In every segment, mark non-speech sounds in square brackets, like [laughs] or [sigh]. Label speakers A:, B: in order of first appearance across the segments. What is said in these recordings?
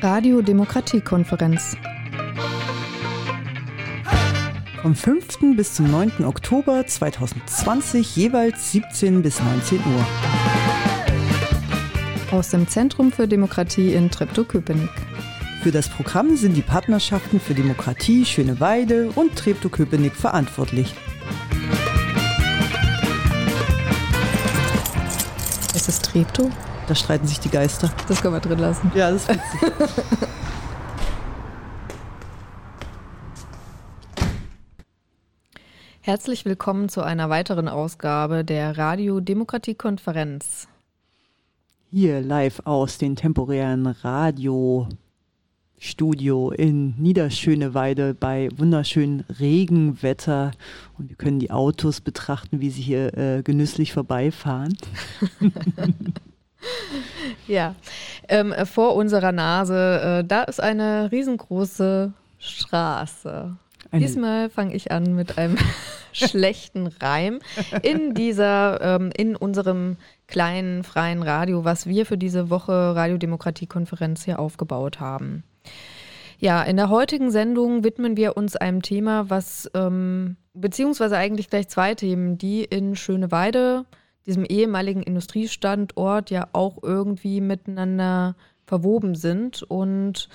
A: Radio Demokratiekonferenz.
B: Vom 5. bis zum 9. Oktober 2020 jeweils 17 bis 19 Uhr.
A: Aus dem Zentrum für Demokratie in Treptow-Köpenick.
B: Für das Programm sind die Partnerschaften für Demokratie Schöneweide und Treptow-Köpenick verantwortlich.
A: Ist es Treptow?
B: Da streiten sich die Geister.
A: Das können wir drin lassen.
B: Ja, das ist witzig. [laughs]
A: Herzlich willkommen zu einer weiteren Ausgabe der Radio Demokratie Konferenz.
B: Hier live aus den temporären Radiostudio in Niederschöneweide bei wunderschönem Regenwetter. Und wir können die Autos betrachten, wie sie hier äh, genüsslich vorbeifahren. [laughs] [laughs]
A: Ja, ähm, vor unserer Nase, äh, da ist eine riesengroße Straße.
B: Eine-
A: Diesmal fange ich an mit einem [laughs] schlechten Reim in dieser, ähm, in unserem kleinen freien Radio, was wir für diese Woche Radiodemokratie-Konferenz hier aufgebaut haben. Ja, in der heutigen Sendung widmen wir uns einem Thema, was, ähm, beziehungsweise eigentlich gleich zwei Themen, die in Schöneweide, diesem ehemaligen Industriestandort, ja auch irgendwie miteinander verwoben sind. Und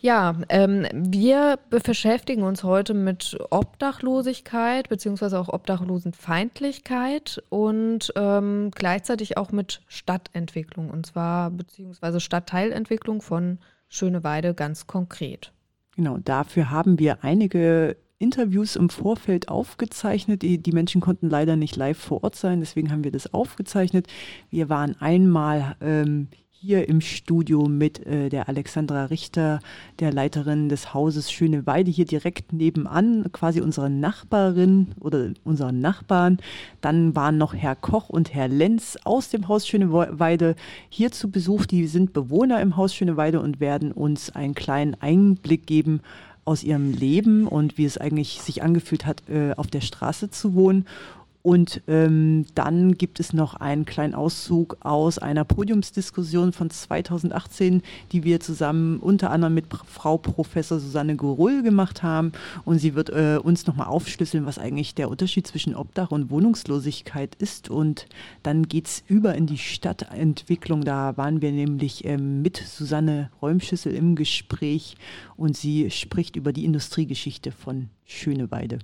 A: ja, ähm, wir beschäftigen uns heute mit Obdachlosigkeit beziehungsweise auch Obdachlosenfeindlichkeit und ähm, gleichzeitig auch mit Stadtentwicklung und zwar beziehungsweise Stadtteilentwicklung von Schöneweide ganz konkret.
B: Genau, dafür haben wir einige Interviews im Vorfeld aufgezeichnet. Die, die Menschen konnten leider nicht live vor Ort sein, deswegen haben wir das aufgezeichnet. Wir waren einmal ähm, hier im Studio mit äh, der Alexandra Richter, der Leiterin des Hauses Schöneweide, hier direkt nebenan, quasi unsere Nachbarin oder unseren Nachbarn. Dann waren noch Herr Koch und Herr Lenz aus dem Haus Schöneweide hier zu Besuch. Die sind Bewohner im Haus Schöneweide und werden uns einen kleinen Einblick geben aus ihrem Leben und wie es eigentlich sich angefühlt hat, äh, auf der Straße zu wohnen. Und ähm, dann gibt es noch einen kleinen Auszug aus einer Podiumsdiskussion von 2018, die wir zusammen unter anderem mit Frau Professor Susanne Gorull gemacht haben. Und sie wird äh, uns nochmal aufschlüsseln, was eigentlich der Unterschied zwischen Obdach und Wohnungslosigkeit ist. Und dann geht's über in die Stadtentwicklung. Da waren wir nämlich ähm, mit Susanne Räumschüssel im Gespräch und sie spricht über die Industriegeschichte von Schöneweide.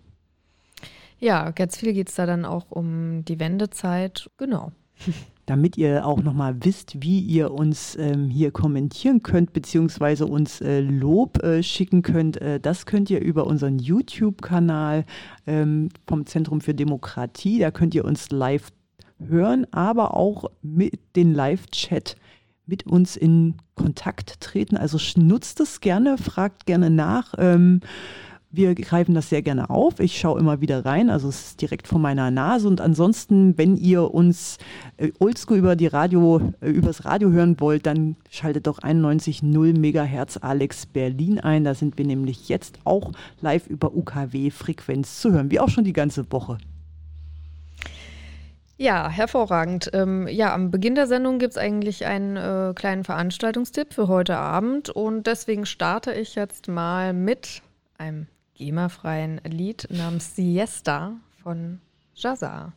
A: Ja, ganz viel geht es da dann auch um die Wendezeit. Genau. [laughs]
B: damit ihr auch nochmal wisst, wie ihr uns ähm, hier kommentieren könnt, beziehungsweise uns äh, Lob äh, schicken könnt. Äh, das könnt ihr über unseren YouTube-Kanal ähm, vom Zentrum für Demokratie. Da könnt ihr uns live hören, aber auch mit den Live-Chat mit uns in Kontakt treten. Also nutzt es gerne, fragt gerne nach. Ähm, wir greifen das sehr gerne auf. Ich schaue immer wieder rein, also es ist direkt vor meiner Nase. Und ansonsten, wenn ihr uns äh, oldschool über die Radio, äh, übers Radio hören wollt, dann schaltet doch 91.0 Megahertz Alex Berlin ein. Da sind wir nämlich jetzt auch live über UKW-Frequenz zu hören, wie auch schon die ganze Woche.
A: Ja, hervorragend. Ähm, ja, am Beginn der Sendung gibt es eigentlich einen äh, kleinen Veranstaltungstipp für heute Abend und deswegen starte ich jetzt mal mit einem GEMA-freien Lied namens Siesta von Jazar.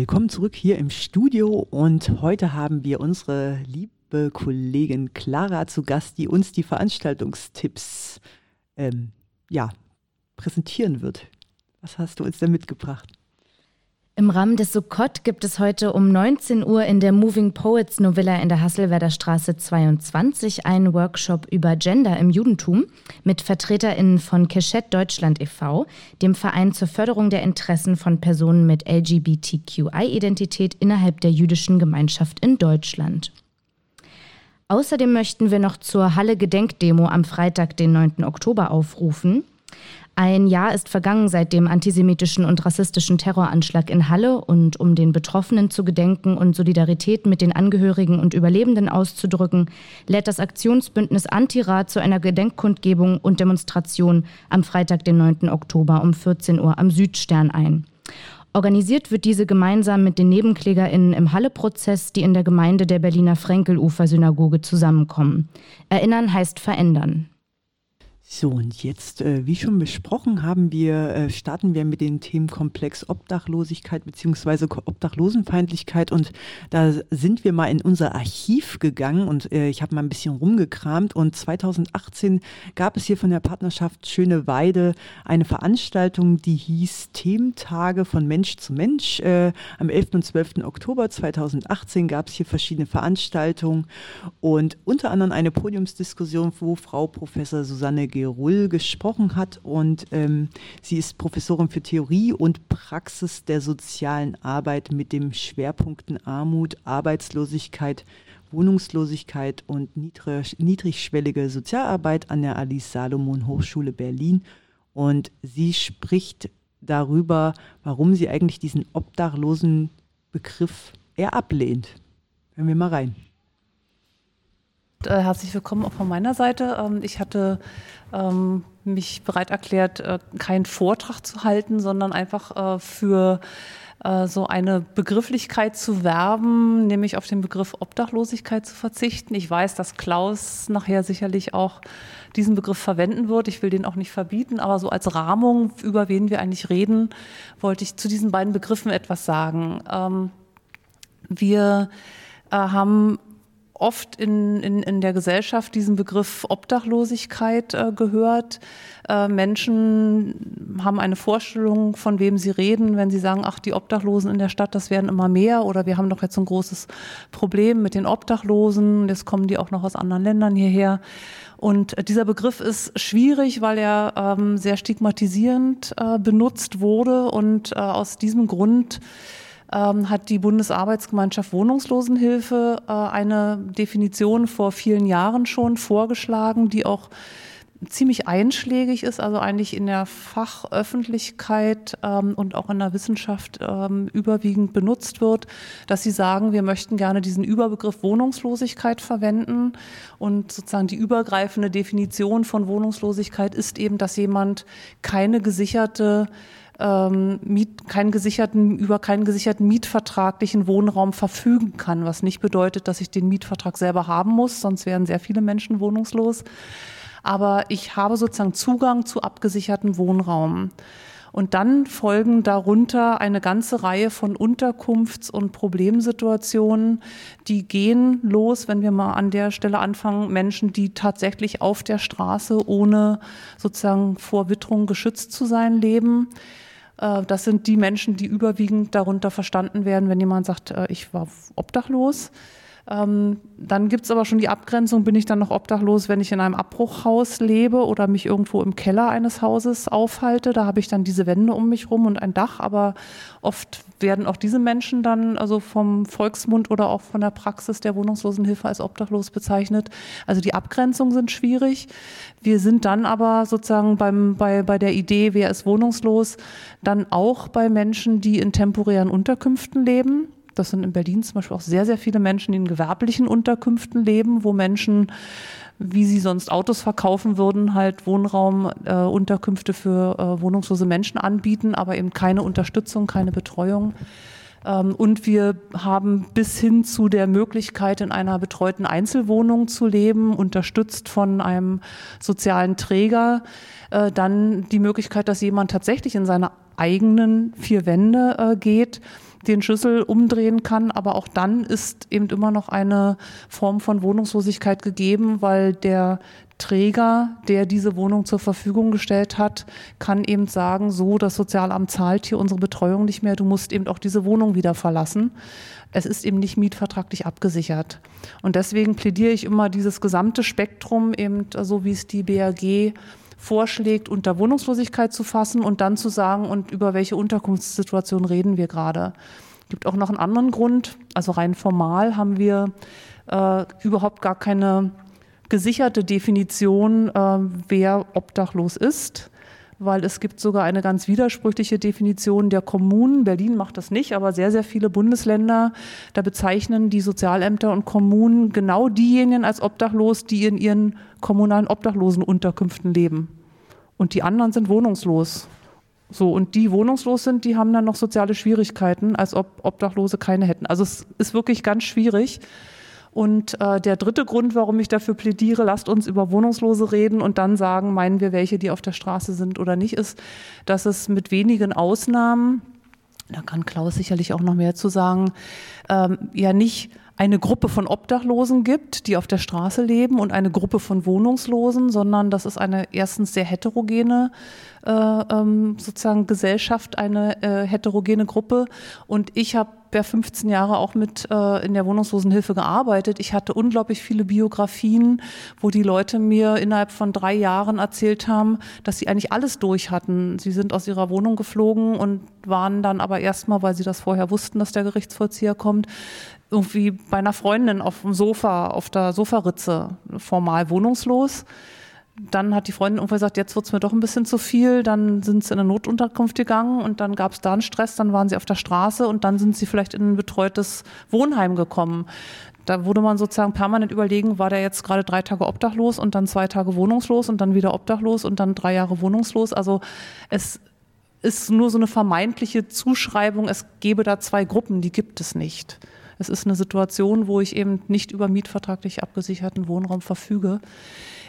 B: Willkommen zurück hier im Studio und heute haben wir unsere liebe Kollegin Clara zu Gast, die uns die Veranstaltungstipps ähm, ja, präsentieren wird. Was hast du uns denn mitgebracht?
C: Im Rahmen des Sukkot gibt es heute um 19 Uhr in der Moving Poets Novilla in der Hasselwerder Straße 22 einen Workshop über Gender im Judentum mit VertreterInnen von Keshet Deutschland e.V., dem Verein zur Förderung der Interessen von Personen mit LGBTQI-Identität innerhalb der jüdischen Gemeinschaft in Deutschland. Außerdem möchten wir noch zur Halle Gedenkdemo am Freitag, den 9. Oktober aufrufen. Ein Jahr ist vergangen seit dem antisemitischen und rassistischen Terroranschlag in Halle und um den Betroffenen zu gedenken und Solidarität mit den Angehörigen und Überlebenden auszudrücken, lädt das Aktionsbündnis Antirat zu einer Gedenkkundgebung und Demonstration am Freitag, den 9. Oktober um 14 Uhr am Südstern ein. Organisiert wird diese gemeinsam mit den NebenklägerInnen im Halle-Prozess, die in der Gemeinde der Berliner Frenkelufer-Synagoge zusammenkommen. Erinnern heißt verändern.
B: So, und jetzt, äh, wie schon besprochen, haben wir, äh, starten wir mit dem Themenkomplex Obdachlosigkeit bzw. Obdachlosenfeindlichkeit. Und da sind wir mal in unser Archiv gegangen und äh, ich habe mal ein bisschen rumgekramt. Und 2018 gab es hier von der Partnerschaft Schöne Weide eine Veranstaltung, die hieß Thementage von Mensch zu Mensch. Äh, am 11. und 12. Oktober 2018 gab es hier verschiedene Veranstaltungen und unter anderem eine Podiumsdiskussion, wo Frau Professor Susanne. Gerull gesprochen hat. Und ähm, sie ist Professorin für Theorie und Praxis der sozialen Arbeit mit dem Schwerpunkten Armut, Arbeitslosigkeit, Wohnungslosigkeit und niedrig, niedrigschwellige Sozialarbeit an der Alice Salomon Hochschule Berlin. Und sie spricht darüber, warum sie eigentlich diesen obdachlosen Begriff eher ablehnt. Hören wir mal rein.
D: Äh, herzlich willkommen auch von meiner Seite. Ähm, ich hatte ähm, mich bereit erklärt, äh, keinen Vortrag zu halten, sondern einfach äh, für so eine Begrifflichkeit zu werben, nämlich auf den Begriff Obdachlosigkeit zu verzichten. Ich weiß, dass Klaus nachher sicherlich auch diesen Begriff verwenden wird. Ich will den auch nicht verbieten, aber so als Rahmung, über wen wir eigentlich reden, wollte ich zu diesen beiden Begriffen etwas sagen. Ähm, wir haben oft in, in, in der Gesellschaft diesen Begriff Obdachlosigkeit äh, gehört. Äh, Menschen haben eine Vorstellung, von wem sie reden, wenn sie sagen, ach, die Obdachlosen in der Stadt, das werden immer mehr oder wir haben doch jetzt ein großes Problem mit den Obdachlosen, jetzt kommen die auch noch aus anderen Ländern hierher. Und äh, dieser Begriff ist schwierig, weil er ähm, sehr stigmatisierend äh, benutzt wurde und äh, aus diesem Grund ähm, hat die Bundesarbeitsgemeinschaft Wohnungslosenhilfe äh, eine Definition vor vielen Jahren schon vorgeschlagen, die auch ziemlich einschlägig ist, also eigentlich in der Fachöffentlichkeit ähm, und auch in der Wissenschaft ähm, überwiegend benutzt wird, dass sie sagen, wir möchten gerne diesen Überbegriff Wohnungslosigkeit verwenden. Und sozusagen die übergreifende Definition von Wohnungslosigkeit ist eben, dass jemand keine gesicherte ähm, Miet, keinen gesicherten, über keinen gesicherten mietvertraglichen Wohnraum verfügen kann, was nicht bedeutet, dass ich den Mietvertrag selber haben muss, sonst wären sehr viele Menschen wohnungslos. Aber ich habe sozusagen Zugang zu abgesichertem Wohnraum. Und dann folgen darunter eine ganze Reihe von Unterkunfts- und Problemsituationen, die gehen los, wenn wir mal an der Stelle anfangen, Menschen, die tatsächlich auf der Straße ohne sozusagen vor Witterung geschützt zu sein leben. Äh, das sind die Menschen, die überwiegend darunter verstanden werden, wenn jemand sagt, äh, ich war obdachlos. Ähm, dann gibt es aber schon die Abgrenzung, bin ich dann noch obdachlos, wenn ich in einem Abbruchhaus lebe oder mich irgendwo im Keller eines Hauses aufhalte. Da habe ich dann diese Wände um mich rum und ein Dach, aber oft werden auch diese Menschen dann also vom Volksmund oder auch von der Praxis der Wohnungslosenhilfe als obdachlos bezeichnet. Also die Abgrenzungen sind schwierig. Wir sind dann aber sozusagen beim, bei, bei der Idee, wer ist wohnungslos, dann auch bei Menschen, die in temporären Unterkünften leben. Das sind in Berlin zum Beispiel auch sehr, sehr viele Menschen, die in gewerblichen Unterkünften leben, wo Menschen, wie sie sonst Autos verkaufen würden, halt Wohnraumunterkünfte äh, für äh, wohnungslose Menschen anbieten, aber eben keine Unterstützung, keine Betreuung. Ähm, und wir haben bis hin zu der Möglichkeit, in einer betreuten Einzelwohnung zu leben, unterstützt von einem sozialen Träger, äh, dann die Möglichkeit, dass jemand tatsächlich in seiner eigenen vier Wände äh, geht, den Schlüssel umdrehen kann. Aber auch dann ist eben immer noch eine Form von Wohnungslosigkeit gegeben, weil der Träger, der diese Wohnung zur Verfügung gestellt hat, kann eben sagen, so, das Sozialamt zahlt hier unsere Betreuung nicht mehr, du musst eben auch diese Wohnung wieder verlassen. Es ist eben nicht mietvertraglich abgesichert. Und deswegen plädiere ich immer dieses gesamte Spektrum eben, so wie es die BAG vorschlägt, unter Wohnungslosigkeit zu fassen und dann zu sagen, und über welche Unterkunftssituation reden wir gerade. Gibt auch noch einen anderen Grund, also rein formal haben wir äh, überhaupt gar keine gesicherte Definition, äh, wer obdachlos ist weil es gibt sogar eine ganz widersprüchliche Definition der Kommunen. Berlin macht das nicht, aber sehr, sehr viele Bundesländer, da bezeichnen die Sozialämter und Kommunen genau diejenigen als obdachlos, die in ihren kommunalen Obdachlosenunterkünften leben. Und die anderen sind wohnungslos. So, und die wohnungslos sind, die haben dann noch soziale Schwierigkeiten, als ob Obdachlose keine hätten. Also es ist wirklich ganz schwierig. Und äh, der dritte Grund, warum ich dafür plädiere, lasst uns über Wohnungslose reden und dann sagen, meinen wir welche, die auf der Straße sind oder nicht, ist, dass es mit wenigen Ausnahmen, da kann Klaus sicherlich auch noch mehr zu sagen, ähm, ja nicht eine Gruppe von Obdachlosen gibt, die auf der Straße leben und eine Gruppe von Wohnungslosen, sondern das ist eine erstens sehr heterogene äh, ähm, sozusagen Gesellschaft, eine äh, heterogene Gruppe. Und ich habe ja 15 Jahre auch mit äh, in der Wohnungslosenhilfe gearbeitet. Ich hatte unglaublich viele Biografien, wo die Leute mir innerhalb von drei Jahren erzählt haben, dass sie eigentlich alles durch hatten. Sie sind aus ihrer Wohnung geflogen und waren dann aber erstmal, weil sie das vorher wussten, dass der Gerichtsvollzieher kommt, irgendwie bei einer Freundin auf dem Sofa, auf der Sofaritze, formal wohnungslos. Dann hat die Freundin irgendwann gesagt, jetzt wird es mir doch ein bisschen zu viel. Dann sind sie in eine Notunterkunft gegangen und dann gab es da einen Stress. Dann waren sie auf der Straße und dann sind sie vielleicht in ein betreutes Wohnheim gekommen. Da wurde man sozusagen permanent überlegen, war der jetzt gerade drei Tage obdachlos und dann zwei Tage wohnungslos und dann wieder obdachlos und dann drei Jahre wohnungslos. Also es ist nur so eine vermeintliche Zuschreibung, es gäbe da zwei Gruppen, die gibt es nicht. Es ist eine Situation, wo ich eben nicht über mietvertraglich abgesicherten Wohnraum verfüge.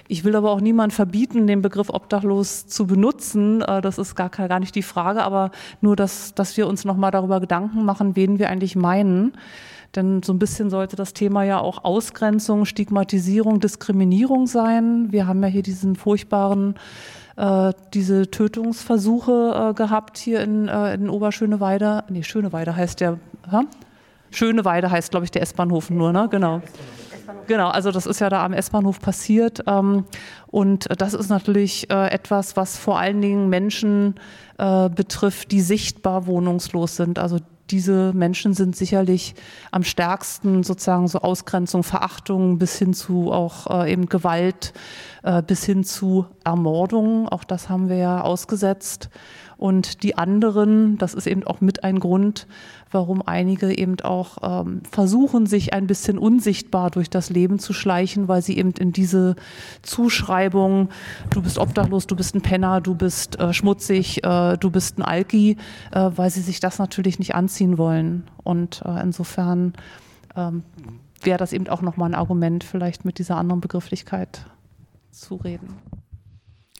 D: Ich will aber auch niemand verbieten, den Begriff obdachlos zu benutzen. Äh, das ist gar, gar nicht die Frage, aber nur, dass, dass wir uns nochmal darüber Gedanken machen, wen wir eigentlich meinen. Denn so ein bisschen sollte das Thema ja auch Ausgrenzung, Stigmatisierung, Diskriminierung sein. Wir haben ja hier diesen furchtbaren äh, diese Tötungsversuche äh, gehabt hier in, äh, in Oberschöneweide. Nee, Schöneweide heißt der. Hä? Schöneweide heißt, glaube ich, der S-Bahnhof nur, ne? Genau. Genau, also das ist ja da am S-Bahnhof passiert. Ähm, und das ist natürlich äh, etwas, was vor allen Dingen Menschen äh, betrifft, die sichtbar wohnungslos sind. Also diese Menschen sind sicherlich am stärksten sozusagen so Ausgrenzung, Verachtung bis hin zu auch äh, eben Gewalt, bis hin zu Ermordung. Auch das haben wir ja ausgesetzt. Und die anderen, das ist eben auch mit ein Grund, warum einige eben auch ähm, versuchen, sich ein bisschen unsichtbar durch das Leben zu schleichen, weil sie eben in diese Zuschreibung, du bist obdachlos, du bist ein Penner, du bist äh, schmutzig, äh, du bist ein Alki, äh, weil sie sich das natürlich nicht anziehen wollen. Und äh, insofern ähm, wäre das eben auch nochmal ein Argument, vielleicht mit dieser anderen Begrifflichkeit zu reden.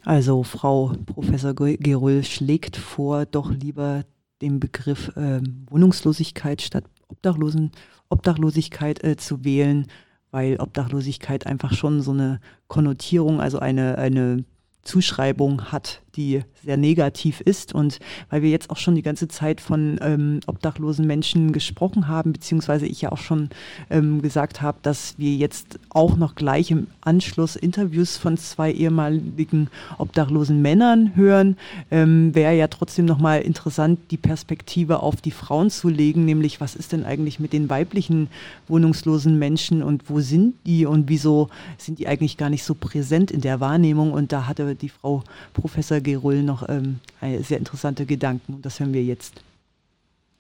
B: Also Frau Professor Gerull schlägt vor, doch lieber den Begriff äh, Wohnungslosigkeit statt Obdachlosen, Obdachlosigkeit äh, zu wählen, weil Obdachlosigkeit einfach schon so eine Konnotierung, also eine, eine Zuschreibung hat, die sehr negativ ist. Und weil wir jetzt auch schon die ganze Zeit von ähm, obdachlosen Menschen gesprochen haben, beziehungsweise ich ja auch schon ähm, gesagt habe, dass wir jetzt auch noch gleich im Anschluss Interviews von zwei ehemaligen obdachlosen Männern hören, ähm, wäre ja trotzdem nochmal interessant, die Perspektive auf die Frauen zu legen, nämlich was ist denn eigentlich mit den weiblichen wohnungslosen Menschen und wo sind die und wieso sind die eigentlich gar nicht so präsent in der Wahrnehmung? Und da hatte die Frau Professor Gerull noch ähm, sehr interessante Gedanken und das hören wir jetzt.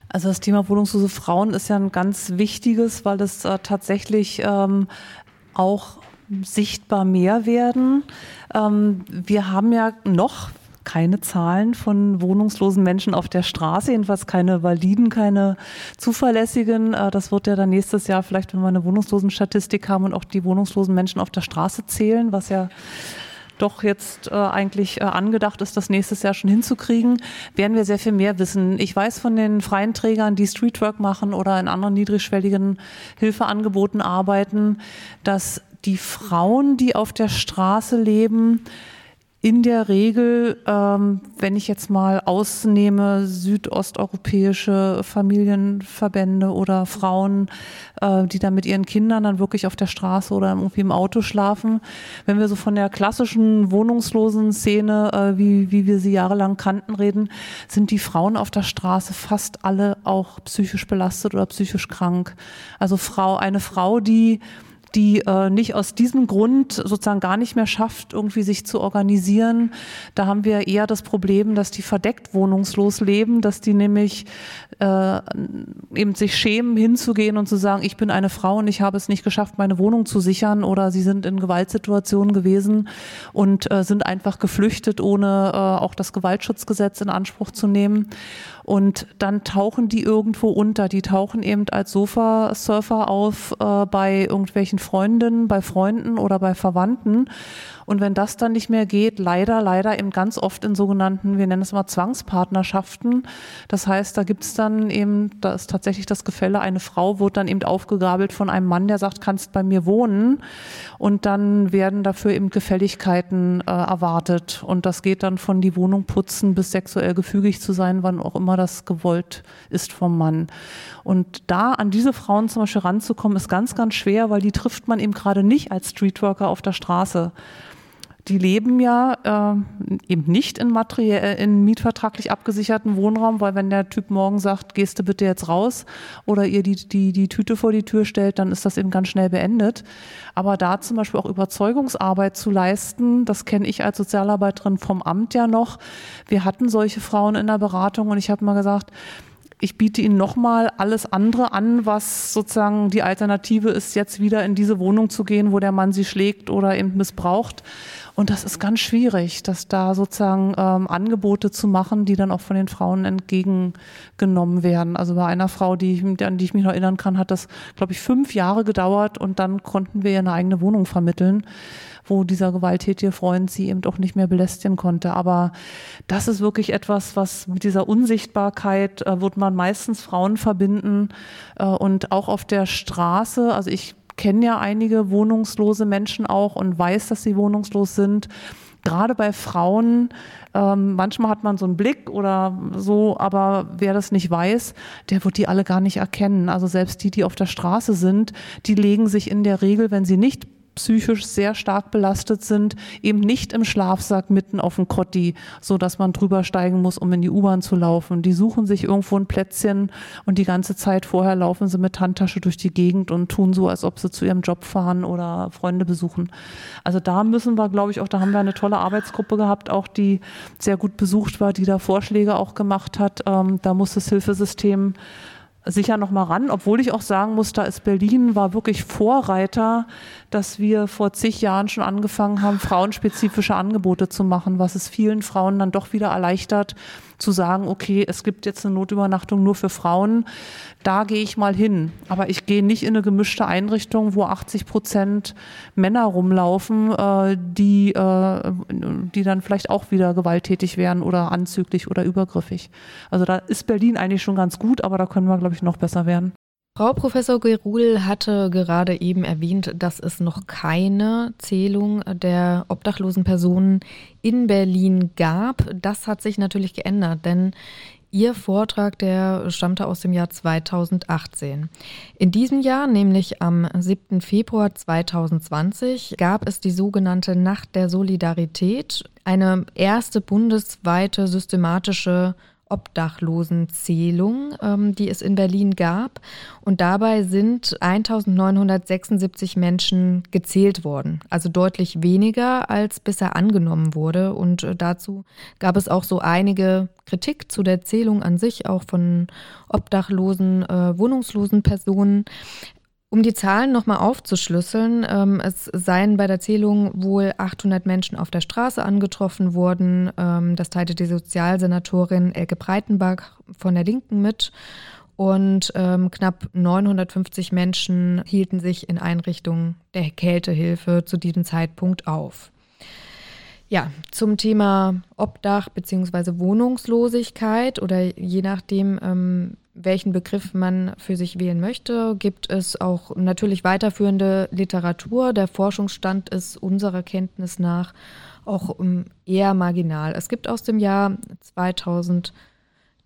D: Also das Thema wohnungslose Frauen ist ja ein ganz wichtiges, weil es äh, tatsächlich ähm, auch sichtbar mehr werden. Ähm, wir haben ja noch keine Zahlen von wohnungslosen Menschen auf der Straße, jedenfalls keine validen, keine zuverlässigen. Äh, das wird ja dann nächstes Jahr vielleicht, wenn wir eine Wohnungslosenstatistik haben und auch die wohnungslosen Menschen auf der Straße zählen, was ja doch jetzt äh, eigentlich äh, angedacht ist, das nächstes Jahr schon hinzukriegen, werden wir sehr viel mehr wissen. Ich weiß von den freien Trägern, die Streetwork machen oder in anderen niedrigschwelligen Hilfeangeboten arbeiten, dass die Frauen, die auf der Straße leben, in der Regel, ähm, wenn ich jetzt mal ausnehme, südosteuropäische Familienverbände oder Frauen, äh, die dann mit ihren Kindern dann wirklich auf der Straße oder irgendwie im Auto schlafen. Wenn wir so von der klassischen wohnungslosen Szene, äh, wie, wie wir sie jahrelang kannten, reden, sind die Frauen auf der Straße fast alle auch psychisch belastet oder psychisch krank. Also Frau, eine Frau, die die äh, nicht aus diesem Grund sozusagen gar nicht mehr schafft, irgendwie sich zu organisieren. Da haben wir eher das Problem, dass die verdeckt wohnungslos leben, dass die nämlich äh, eben sich schämen, hinzugehen und zu sagen, ich bin eine Frau und ich habe es nicht geschafft, meine Wohnung zu sichern oder sie sind in Gewaltsituationen gewesen und äh, sind einfach geflüchtet, ohne äh, auch das Gewaltschutzgesetz in Anspruch zu nehmen. Und dann tauchen die irgendwo unter. Die tauchen eben als Sofasurfer auf äh, bei irgendwelchen Freundinnen, bei Freunden oder bei Verwandten. Und wenn das dann nicht mehr geht, leider, leider eben ganz oft in sogenannten, wir nennen es mal Zwangspartnerschaften. Das heißt, da gibt es dann eben, da ist tatsächlich das Gefälle, eine Frau wird dann eben aufgegabelt von einem Mann, der sagt, kannst bei mir wohnen. Und dann werden dafür eben Gefälligkeiten äh, erwartet. Und das geht dann von die Wohnung putzen bis sexuell gefügig zu sein, wann auch immer das gewollt ist vom Mann. Und da an diese Frauen zum Beispiel ranzukommen, ist ganz, ganz schwer, weil die trifft man eben gerade nicht als Streetworker auf der Straße die leben ja äh, eben nicht in, materiell, in mietvertraglich abgesicherten Wohnraum, weil wenn der Typ morgen sagt, gehst du bitte jetzt raus oder ihr die, die, die Tüte vor die Tür stellt, dann ist das eben ganz schnell beendet. Aber da zum Beispiel auch Überzeugungsarbeit zu leisten, das kenne ich als Sozialarbeiterin vom Amt ja noch. Wir hatten solche Frauen in der Beratung und ich habe mal gesagt, ich biete Ihnen nochmal alles andere an, was sozusagen die Alternative ist, jetzt wieder in diese Wohnung zu gehen, wo der Mann sie schlägt oder eben missbraucht. Und das ist ganz schwierig, dass da sozusagen ähm, Angebote zu machen, die dann auch von den Frauen entgegengenommen werden. Also bei einer Frau, die, an die ich mich noch erinnern kann, hat das, glaube ich, fünf Jahre gedauert und dann konnten wir ihr eine eigene Wohnung vermitteln wo dieser gewalttätige Freund sie eben auch nicht mehr belästigen konnte. Aber das ist wirklich etwas, was mit dieser Unsichtbarkeit äh, wird man meistens Frauen verbinden äh, und auch auf der Straße. Also ich kenne ja einige wohnungslose Menschen auch und weiß, dass sie wohnungslos sind. Gerade bei Frauen, ähm, manchmal hat man so einen Blick oder so, aber wer das nicht weiß, der wird die alle gar nicht erkennen. Also selbst die, die auf der Straße sind, die legen sich in der Regel, wenn sie nicht psychisch sehr stark belastet sind, eben nicht im Schlafsack mitten auf dem Kotti, so dass man drüber steigen muss, um in die U-Bahn zu laufen. Die suchen sich irgendwo ein Plätzchen und die ganze Zeit vorher laufen sie mit Handtasche durch die Gegend und tun so, als ob sie zu ihrem Job fahren oder Freunde besuchen. Also da müssen wir, glaube ich, auch, da haben wir eine tolle Arbeitsgruppe gehabt, auch die sehr gut besucht war, die da Vorschläge auch gemacht hat. Ähm, da muss das Hilfesystem sicher noch mal ran, obwohl ich auch sagen muss, da ist Berlin war wirklich Vorreiter, dass wir vor zig Jahren schon angefangen haben, frauenspezifische Angebote zu machen, was es vielen Frauen dann doch wieder erleichtert, zu sagen, okay, es gibt jetzt eine Notübernachtung nur für Frauen, da gehe ich mal hin. Aber ich gehe nicht in eine gemischte Einrichtung, wo 80 Prozent Männer rumlaufen, äh, die, äh, die dann vielleicht auch wieder gewalttätig werden oder anzüglich oder übergriffig. Also da ist Berlin eigentlich schon ganz gut, aber da können wir, glaube ich, noch besser werden.
A: Frau Professor Gerul hatte gerade eben erwähnt, dass es noch keine Zählung der obdachlosen Personen in Berlin gab. Das hat sich natürlich geändert, denn Ihr Vortrag, der stammte aus dem Jahr 2018. In diesem Jahr, nämlich am 7. Februar 2020, gab es die sogenannte Nacht der Solidarität, eine erste bundesweite systematische Obdachlosenzählung, ähm, die es in Berlin gab. Und dabei sind 1976 Menschen gezählt worden, also deutlich weniger als bisher angenommen wurde. Und äh, dazu gab es auch so einige Kritik zu der Zählung an sich, auch von obdachlosen, äh, wohnungslosen Personen. Um die Zahlen nochmal aufzuschlüsseln, ähm, es seien bei der Zählung wohl 800 Menschen auf der Straße angetroffen worden. Ähm, das teilte die Sozialsenatorin Elke Breitenbach von der Linken mit. Und ähm, knapp 950 Menschen hielten sich in Einrichtungen der Kältehilfe zu diesem Zeitpunkt auf. Ja, zum Thema Obdach bzw. Wohnungslosigkeit oder je nachdem, ähm, welchen Begriff man für sich wählen möchte, gibt es auch natürlich weiterführende Literatur. Der Forschungsstand ist unserer Kenntnis nach auch ähm, eher marginal. Es gibt aus dem Jahr 2000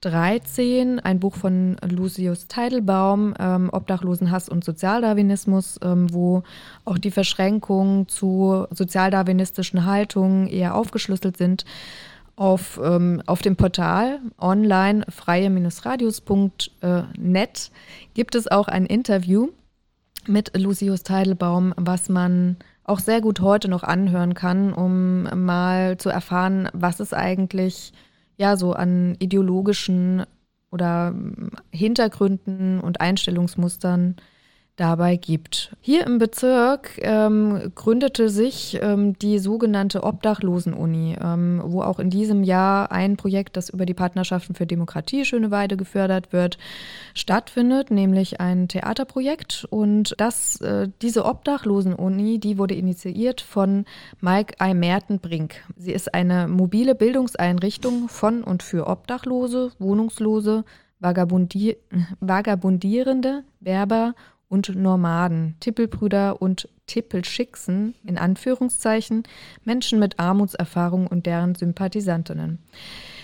A: 13, ein Buch von Lucius Teidelbaum, ähm, Obdachlosenhass und Sozialdarwinismus, ähm, wo auch die Verschränkungen zu sozialdarwinistischen Haltungen eher aufgeschlüsselt sind. Auf, ähm, auf dem Portal online freie-radius.net gibt es auch ein Interview mit Lucius Teidelbaum, was man auch sehr gut heute noch anhören kann, um mal zu erfahren, was es eigentlich ja so an ideologischen oder Hintergründen und Einstellungsmustern dabei gibt. Hier im Bezirk ähm, gründete sich ähm, die sogenannte Obdachlosen-Uni, ähm, wo auch in diesem Jahr ein Projekt, das über die Partnerschaften für Demokratie Schöneweide gefördert wird, stattfindet, nämlich ein Theaterprojekt. Und das, äh, diese Obdachlosen-Uni, die wurde initiiert von Mike I. Mertenbrink. Sie ist eine mobile Bildungseinrichtung von und für Obdachlose, Wohnungslose, Vagabundi Vagabundierende, Werber und Nomaden, Tippelbrüder und Tippelschicksen, in Anführungszeichen, Menschen mit Armutserfahrung und deren Sympathisantinnen.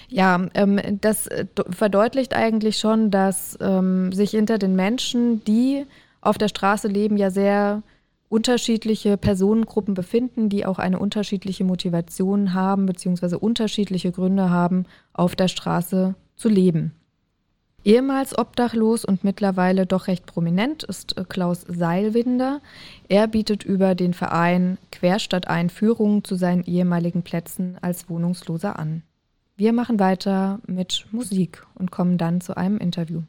A: Ja, ähm, das äh, verdeutlicht eigentlich schon, dass ähm, sich hinter den Menschen, die auf der Straße leben, ja sehr unterschiedliche Personengruppen befinden, die auch eine unterschiedliche Motivation haben, beziehungsweise unterschiedliche Gründe haben, auf der Straße zu leben. Ehemals obdachlos und mittlerweile doch recht prominent ist äh, Klaus Seilwinder. Er bietet über den Verein Querstadt Einführungen zu seinen ehemaligen Plätzen als Wohnungsloser an. Wir machen weiter mit Musik und kommen dann zu einem Interview.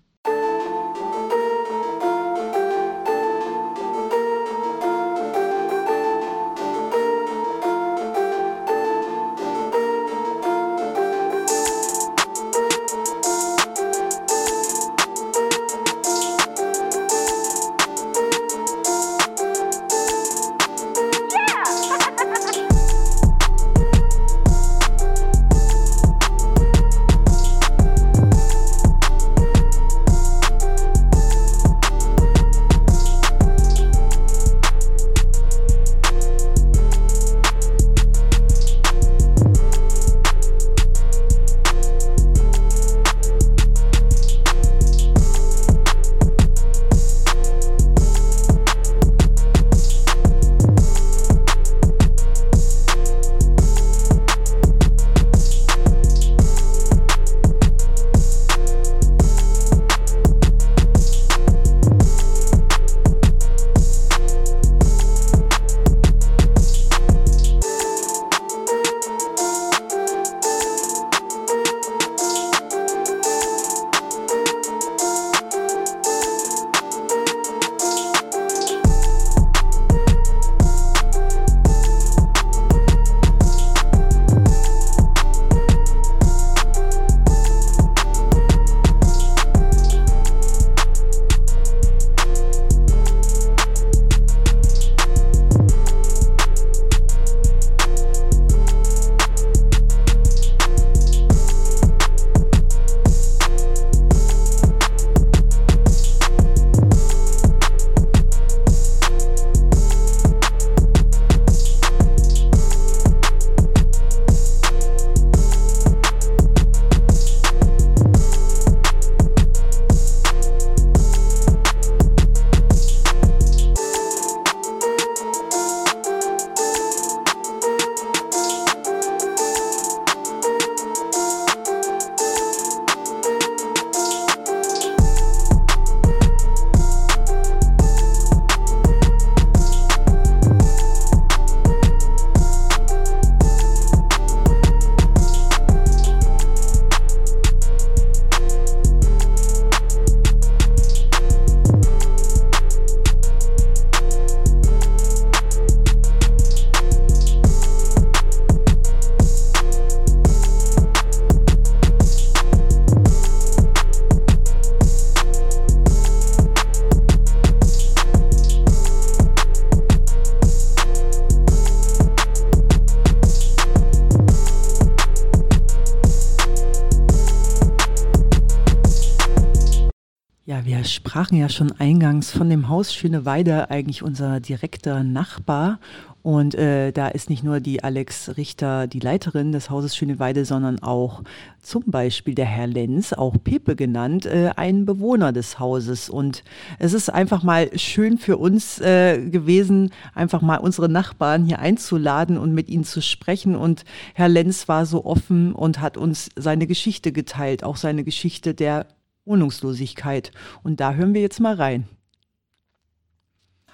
B: Sprachen ja schon eingangs von dem Haus Schöneweide, eigentlich unser direkter Nachbar. Und äh, da ist nicht nur die Alex Richter die Leiterin des Hauses Schöneweide, sondern auch zum Beispiel der Herr Lenz, auch Pepe genannt, äh, ein Bewohner des Hauses. Und es ist einfach mal schön für uns äh, gewesen, einfach mal unsere Nachbarn hier einzuladen und mit ihnen zu sprechen. Und Herr Lenz war so offen und hat uns seine Geschichte geteilt, auch seine Geschichte der Wohnungslosigkeit. Und da hören wir jetzt mal rein.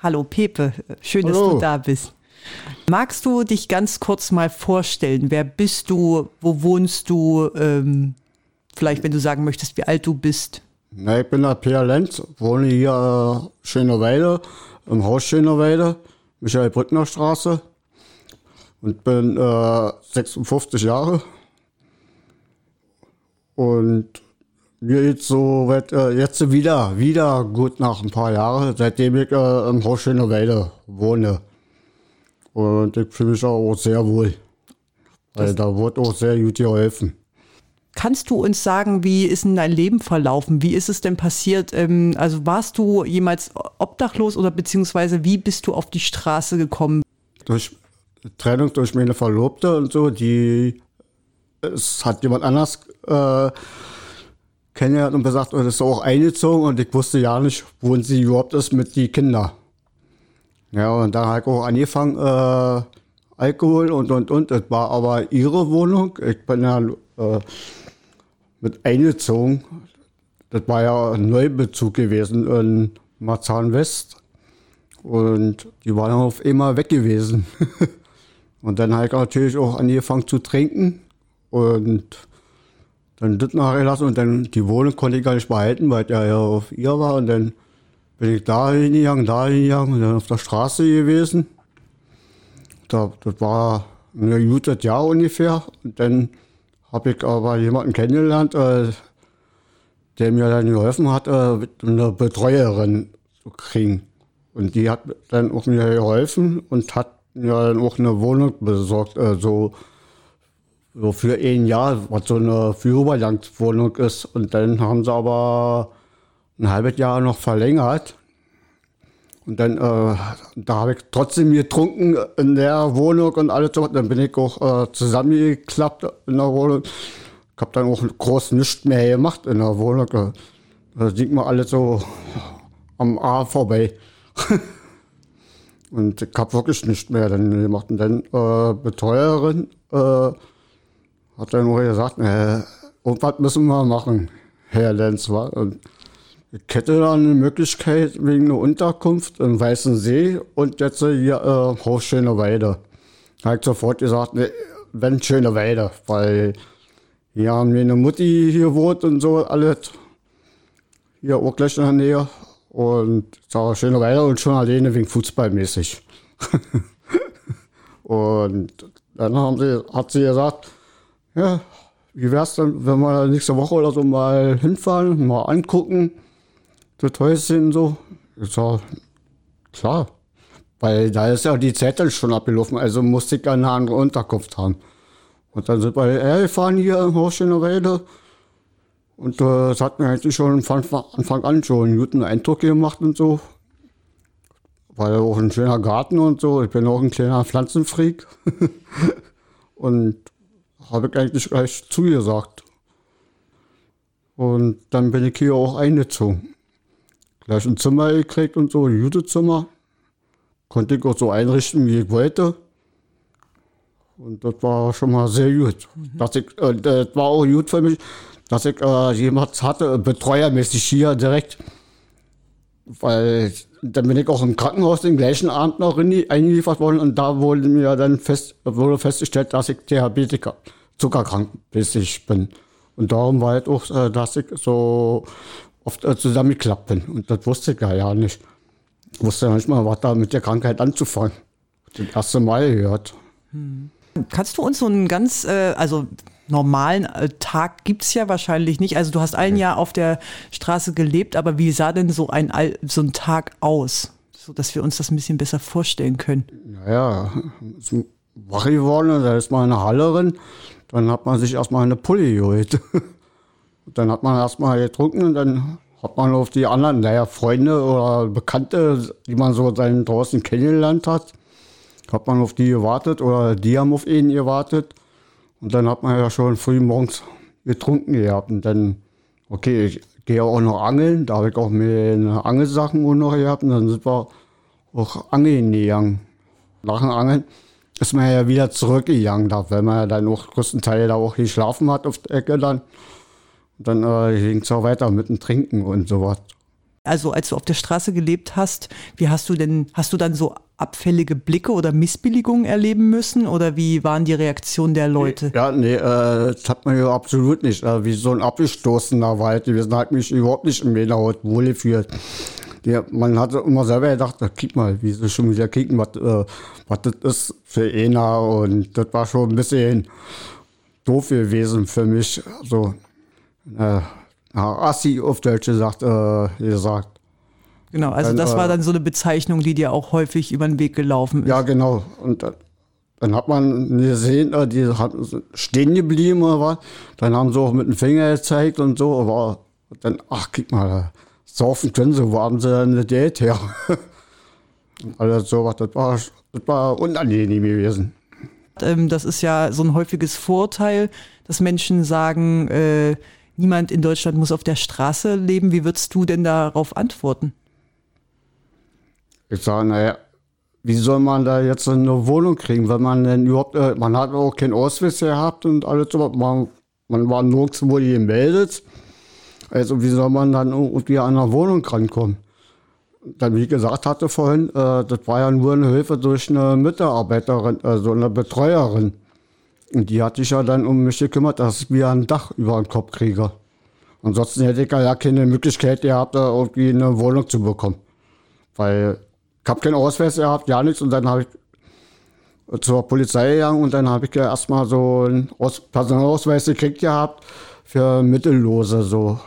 B: Hallo Pepe, schön, Hallo. dass du da bist. Magst du dich ganz kurz mal vorstellen? Wer bist du? Wo wohnst du? Ähm, vielleicht, wenn du sagen möchtest, wie alt du bist.
E: Na, ich bin der Peer Lenz, wohne hier äh, Schönerweide, im Haus Schönerweide, Michael Brückner Straße und bin äh, 56 Jahre. Und mir geht's so äh, jetzt wieder, wieder gut nach ein paar Jahren, seitdem ich äh, im Haus Schönerweide wohne. Und ich fühle mich auch sehr wohl. Weil da wird auch sehr gut geholfen.
B: Kannst du uns sagen, wie ist denn dein Leben verlaufen? Wie ist es denn passiert? Ähm, also warst du jemals obdachlos oder beziehungsweise wie bist du auf die Straße gekommen?
E: Durch Trennung durch meine Verlobte und so, die es hat jemand anders äh, kennengelernt und gesagt, und ist auch eingezogen und ich wusste ja nicht, wo sie überhaupt ist mit den Kindern. Ja, und dann habe ich auch angefangen, äh, Alkohol und, und, und. Das war aber ihre Wohnung. Ich bin ja äh, mit eingezogen. Das war ja ein Neubezug gewesen in Marzahn West. Und die waren auf immer weg gewesen. [laughs] und dann habe ich natürlich auch angefangen zu trinken. Und dann das nachgelassen und dann die Wohnung konnte ich gar nicht behalten, weil der ja auf ihr war. Und dann bin ich da hingegangen, da hingegangen und dann auf der Straße gewesen. Da, das war ein gutes Jahr ungefähr. Und dann habe ich aber jemanden kennengelernt, äh, der mir dann geholfen hat, äh, eine Betreuerin zu kriegen. Und die hat dann auch mir geholfen und hat mir dann auch eine Wohnung besorgt, äh, so, so für ein Jahr, was so eine Führergangswohnung ist. Und dann haben sie aber ein halbes Jahr noch verlängert. Und dann, äh, da habe ich trotzdem getrunken in der Wohnung und alles so. Dann bin ich auch äh, zusammengeklappt in der Wohnung. Ich habe dann auch groß nichts mehr gemacht in der Wohnung. Da sieht man alles so am A vorbei. [laughs] und ich habe wirklich nichts mehr dann gemacht. Und dann äh, Betreuerin äh, hat dann nur gesagt, äh, irgendwas müssen wir machen, Herr Lenz. Und ich hätte da eine Möglichkeit wegen einer Unterkunft im Weißen See und jetzt hier äh, Haus Schöne Weide. Da habe ich sofort gesagt, ne, wenn Schöne Weide, weil hier haben wir eine Mutti hier wohnt und so alles. Hier auch gleich in der Nähe. Und sage Schöne Weide und schon alleine wegen Fußballmäßig. [laughs] und dann haben sie, hat sie gesagt, ja, wie wär's denn, wenn wir nächste Woche oder so mal hinfahren, mal angucken das Häuschen so. Ich sag, klar. Weil da ist ja die Zeit dann schon abgelaufen, also musste ich eine andere Unterkunft haben. Und dann sind wir, ey, wir fahren hier im Haus Rede. Und das hat mir eigentlich schon von Anfang an schon einen guten Eindruck gemacht und so. War ja auch ein schöner Garten und so. Ich bin auch ein kleiner Pflanzenfreak. [laughs] und habe ich eigentlich gleich zugesagt. Und dann bin ich hier auch eingezogen gleich ein Zimmer gekriegt und so, ein Jutezimmer. Konnte ich auch so einrichten, wie ich wollte. Und das war schon mal sehr gut. Mhm. Dass ich, äh, das war auch gut für mich, dass ich äh, jemand hatte, betreuermäßig hier direkt. Weil dann bin ich auch im Krankenhaus den gleichen Abend noch eingeliefert worden und da wurde mir dann fest, wurde festgestellt, dass ich Diabetiker, zuckerkrank bin. Und darum war halt auch, äh, dass ich so oft äh, zusammengeklappt bin. Und das wusste ich ja, nicht. Ich wusste ja nicht mal, was da mit der Krankheit anzufangen. Das erste Mal gehört.
B: Hm. Kannst du uns so einen ganz, äh, also normalen Tag gibt es ja wahrscheinlich nicht. Also du hast ein Jahr auf der Straße gelebt, aber wie sah denn so ein, so ein Tag aus? So dass wir uns das ein bisschen besser vorstellen können.
E: Naja, wach geworden, da ist mal eine Hallerin, dann hat man sich erstmal eine Pulle geholt. [laughs] dann hat man erstmal getrunken und dann hat man auf die anderen, naja, Freunde oder Bekannte, die man so dann draußen kennengelernt hat, hat man auf die gewartet oder die haben auf ihn gewartet. Und dann hat man ja schon früh morgens getrunken gehabt. Und dann, okay, ich gehe auch noch angeln, da habe ich auch meine Angelsachen noch gehabt. Und dann sind wir auch angeln gegangen. Nach dem Angeln ist man ja wieder zurückgegangen, da, weil man ja dann auch größtenteils da auch geschlafen hat auf der Ecke dann. Und dann äh, ging es auch weiter mit dem Trinken und sowas.
B: Also als du auf der Straße gelebt hast, wie hast du denn, hast du dann so abfällige Blicke oder Missbilligungen erleben müssen? Oder wie waren die Reaktionen der Leute?
E: Ja, nee, äh, das hat man ja absolut nicht. Äh, wie so ein abgestoßener Wald. Wir sind halt mich überhaupt nicht in meiner Haut wohlgefühlt. Ja, man hatte immer selber gedacht, kick mal, wie sie schon wieder kicken, was, äh, was das ist für einer. Und das war schon ein bisschen doof gewesen für mich. Also, äh, Assi auf Deutsch gesagt, äh, gesagt.
B: Genau, also dann, das war äh, dann so eine Bezeichnung, die dir auch häufig über den Weg gelaufen ist.
E: Ja, genau. Und dann, dann hat man gesehen, äh, die hat stehen geblieben oder was. Dann haben sie auch mit dem Finger gezeigt und so. Aber dann, ach, guck mal, saufen können sie, wo haben sie denn das Geld her? [laughs] also sowas, das war, das war unangenehm gewesen.
B: Ähm, das ist ja so ein häufiges Vorteil, dass Menschen sagen, äh, niemand in Deutschland muss auf der Straße leben. Wie würdest du denn darauf antworten?
E: Ich sage, naja, wie soll man da jetzt eine Wohnung kriegen, wenn man denn überhaupt, äh, man hat auch keinen Ausweis gehabt und alles so, man, man war nirgendwo gemeldet. Also wie soll man dann irgendwie an eine Wohnung rankommen? Dann, wie gesagt hatte vorhin, äh, das war ja nur eine Hilfe durch eine Mitarbeiterin, also eine Betreuerin. Und die hat sich ja dann um mich gekümmert, dass ich wieder ein Dach über den Kopf kriege. Ansonsten hätte ich ja keine Möglichkeit gehabt, irgendwie eine Wohnung zu bekommen. Weil ich habe keinen Ausweis gehabt, ja nichts. Und dann habe ich zur Polizei gegangen und dann habe ich ja erstmal so einen Personalausweis gekriegt gehabt für Mittellose. So.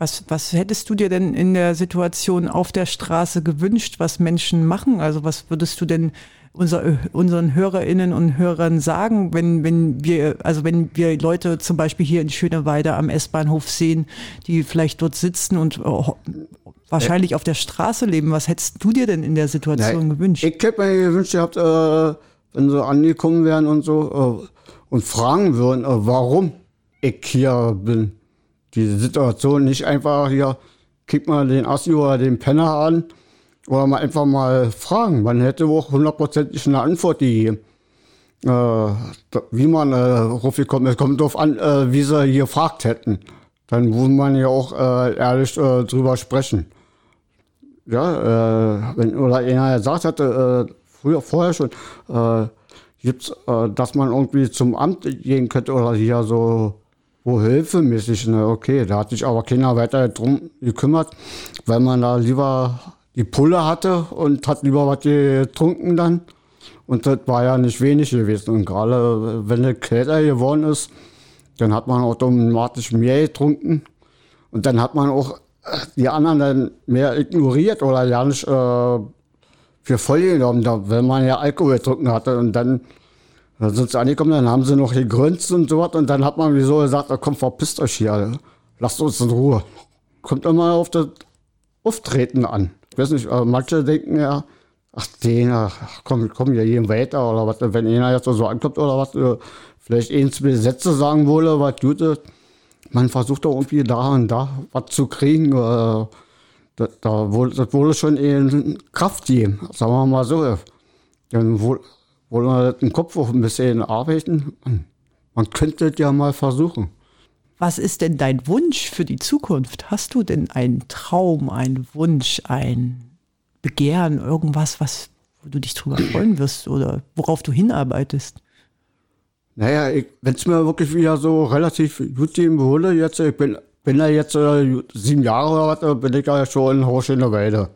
B: Was, was hättest du dir denn in der Situation auf der Straße gewünscht, was Menschen machen? Also was würdest du denn unser, unseren Hörerinnen und Hörern sagen, wenn, wenn wir, also wenn wir Leute zum Beispiel hier in Schöneweide am S-Bahnhof sehen, die vielleicht dort sitzen und oh, wahrscheinlich äh, auf der Straße leben, was hättest du dir denn in der Situation
E: nein,
B: gewünscht?
E: Ich hätte mir gewünscht, ihr habt, äh, wenn sie angekommen wären und so äh, und fragen würden, äh, warum ich hier bin. Die Situation nicht einfach hier, kick mal den Assi oder den Penner an oder mal einfach mal fragen. Man hätte auch hundertprozentig eine Antwort gegeben. Äh, wie man äh, raufgekommen ist, kommt darauf an, äh, wie sie hier gefragt hätten. Dann würde man ja auch äh, ehrlich äh, drüber sprechen. Ja, äh, wenn oder einer gesagt hatte, äh, früher, vorher schon, äh, gibt's, äh, dass man irgendwie zum Amt gehen könnte oder hier so wo hilfemäßig, ne, okay, da hat sich aber keiner weiter drum gekümmert, weil man da lieber die Pulle hatte und hat lieber was getrunken dann. Und das war ja nicht wenig gewesen. Und gerade wenn es kälter geworden ist, dann hat man automatisch mehr getrunken. Und dann hat man auch die anderen dann mehr ignoriert oder ja nicht äh, für voll genommen, wenn man ja Alkohol getrunken hatte. Und dann, dann sind sie angekommen, dann haben sie noch gegrünzt und so was. Und dann hat man wieso gesagt, komm, verpisst euch hier, lasst uns in Ruhe. Kommt immer auf das Auftreten an ich weiß nicht, manche denken ja, ach, den, ach, komm, komm ja hier weiter oder was, wenn einer jetzt so ankommt oder was, äh, vielleicht ein, zwei Sätze sagen wolle, was gut ist. Man versucht doch irgendwie da und da was zu kriegen. Äh, da, da wohl, das wurde schon in Kraft geben, sagen wir mal so. Dann wohl, wollen wir den Kopf auch ein bisschen arbeiten. Man könnte es ja mal versuchen.
B: Was ist denn dein Wunsch für die Zukunft? Hast du denn einen Traum, einen Wunsch, ein Begehren, irgendwas, was wo du dich drüber freuen wirst oder worauf du hinarbeitest?
E: Naja, wenn es mir wirklich wieder so relativ gut gehen würde, jetzt, ich bin, bin ja jetzt äh, sieben Jahre oder was, bin ich ja schon in Haus in der Weide.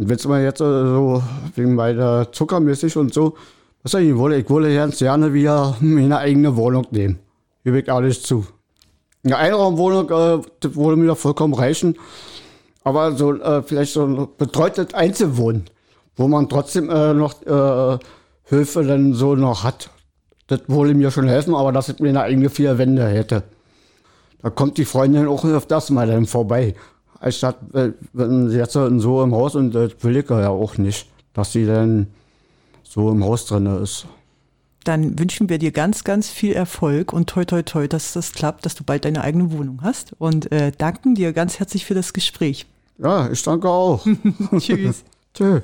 E: Wenn mir jetzt äh, so wegen meiner zuckermäßig und so, was ich wollte, ich wollte ganz gerne wieder meine eigene Wohnung nehmen. Gebe ich alles zu. Eine Einraumwohnung äh, das würde mir vollkommen reichen. Aber so äh, vielleicht so ein betreutes Einzelwohnen, wo man trotzdem äh, noch äh, Hilfe dann so noch hat. Das würde mir schon helfen, aber dass ich mir eine eigene vier Wände hätte. da kommt die Freundin auch auf das mal dann vorbei. Anstatt, wenn sie jetzt so im Haus und das will ich ja auch nicht, dass sie dann so im Haus drin ist.
B: Dann wünschen wir dir ganz, ganz viel Erfolg und toi, toi, toi, dass das klappt, dass du bald deine eigene Wohnung hast. Und äh, danken dir ganz herzlich für das Gespräch.
E: Ja, ich danke auch. [laughs]
B: Tschüss. [laughs]
E: Tschö.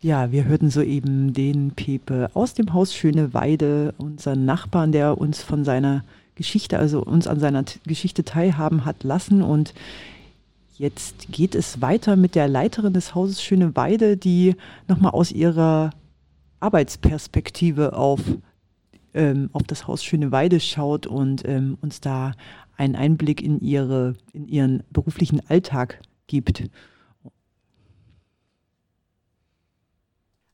B: Ja, wir hörten soeben den Pepe aus dem Haus Schöne Weide, unseren Nachbarn, der uns von seiner Geschichte, also uns an seiner Geschichte teilhaben hat lassen. Und jetzt geht es weiter mit der Leiterin des Hauses Schöne Weide, die nochmal aus ihrer Arbeitsperspektive auf, ähm, auf das Haus Schöne Weide schaut und ähm, uns da einen Einblick in, ihre, in ihren beruflichen Alltag gibt.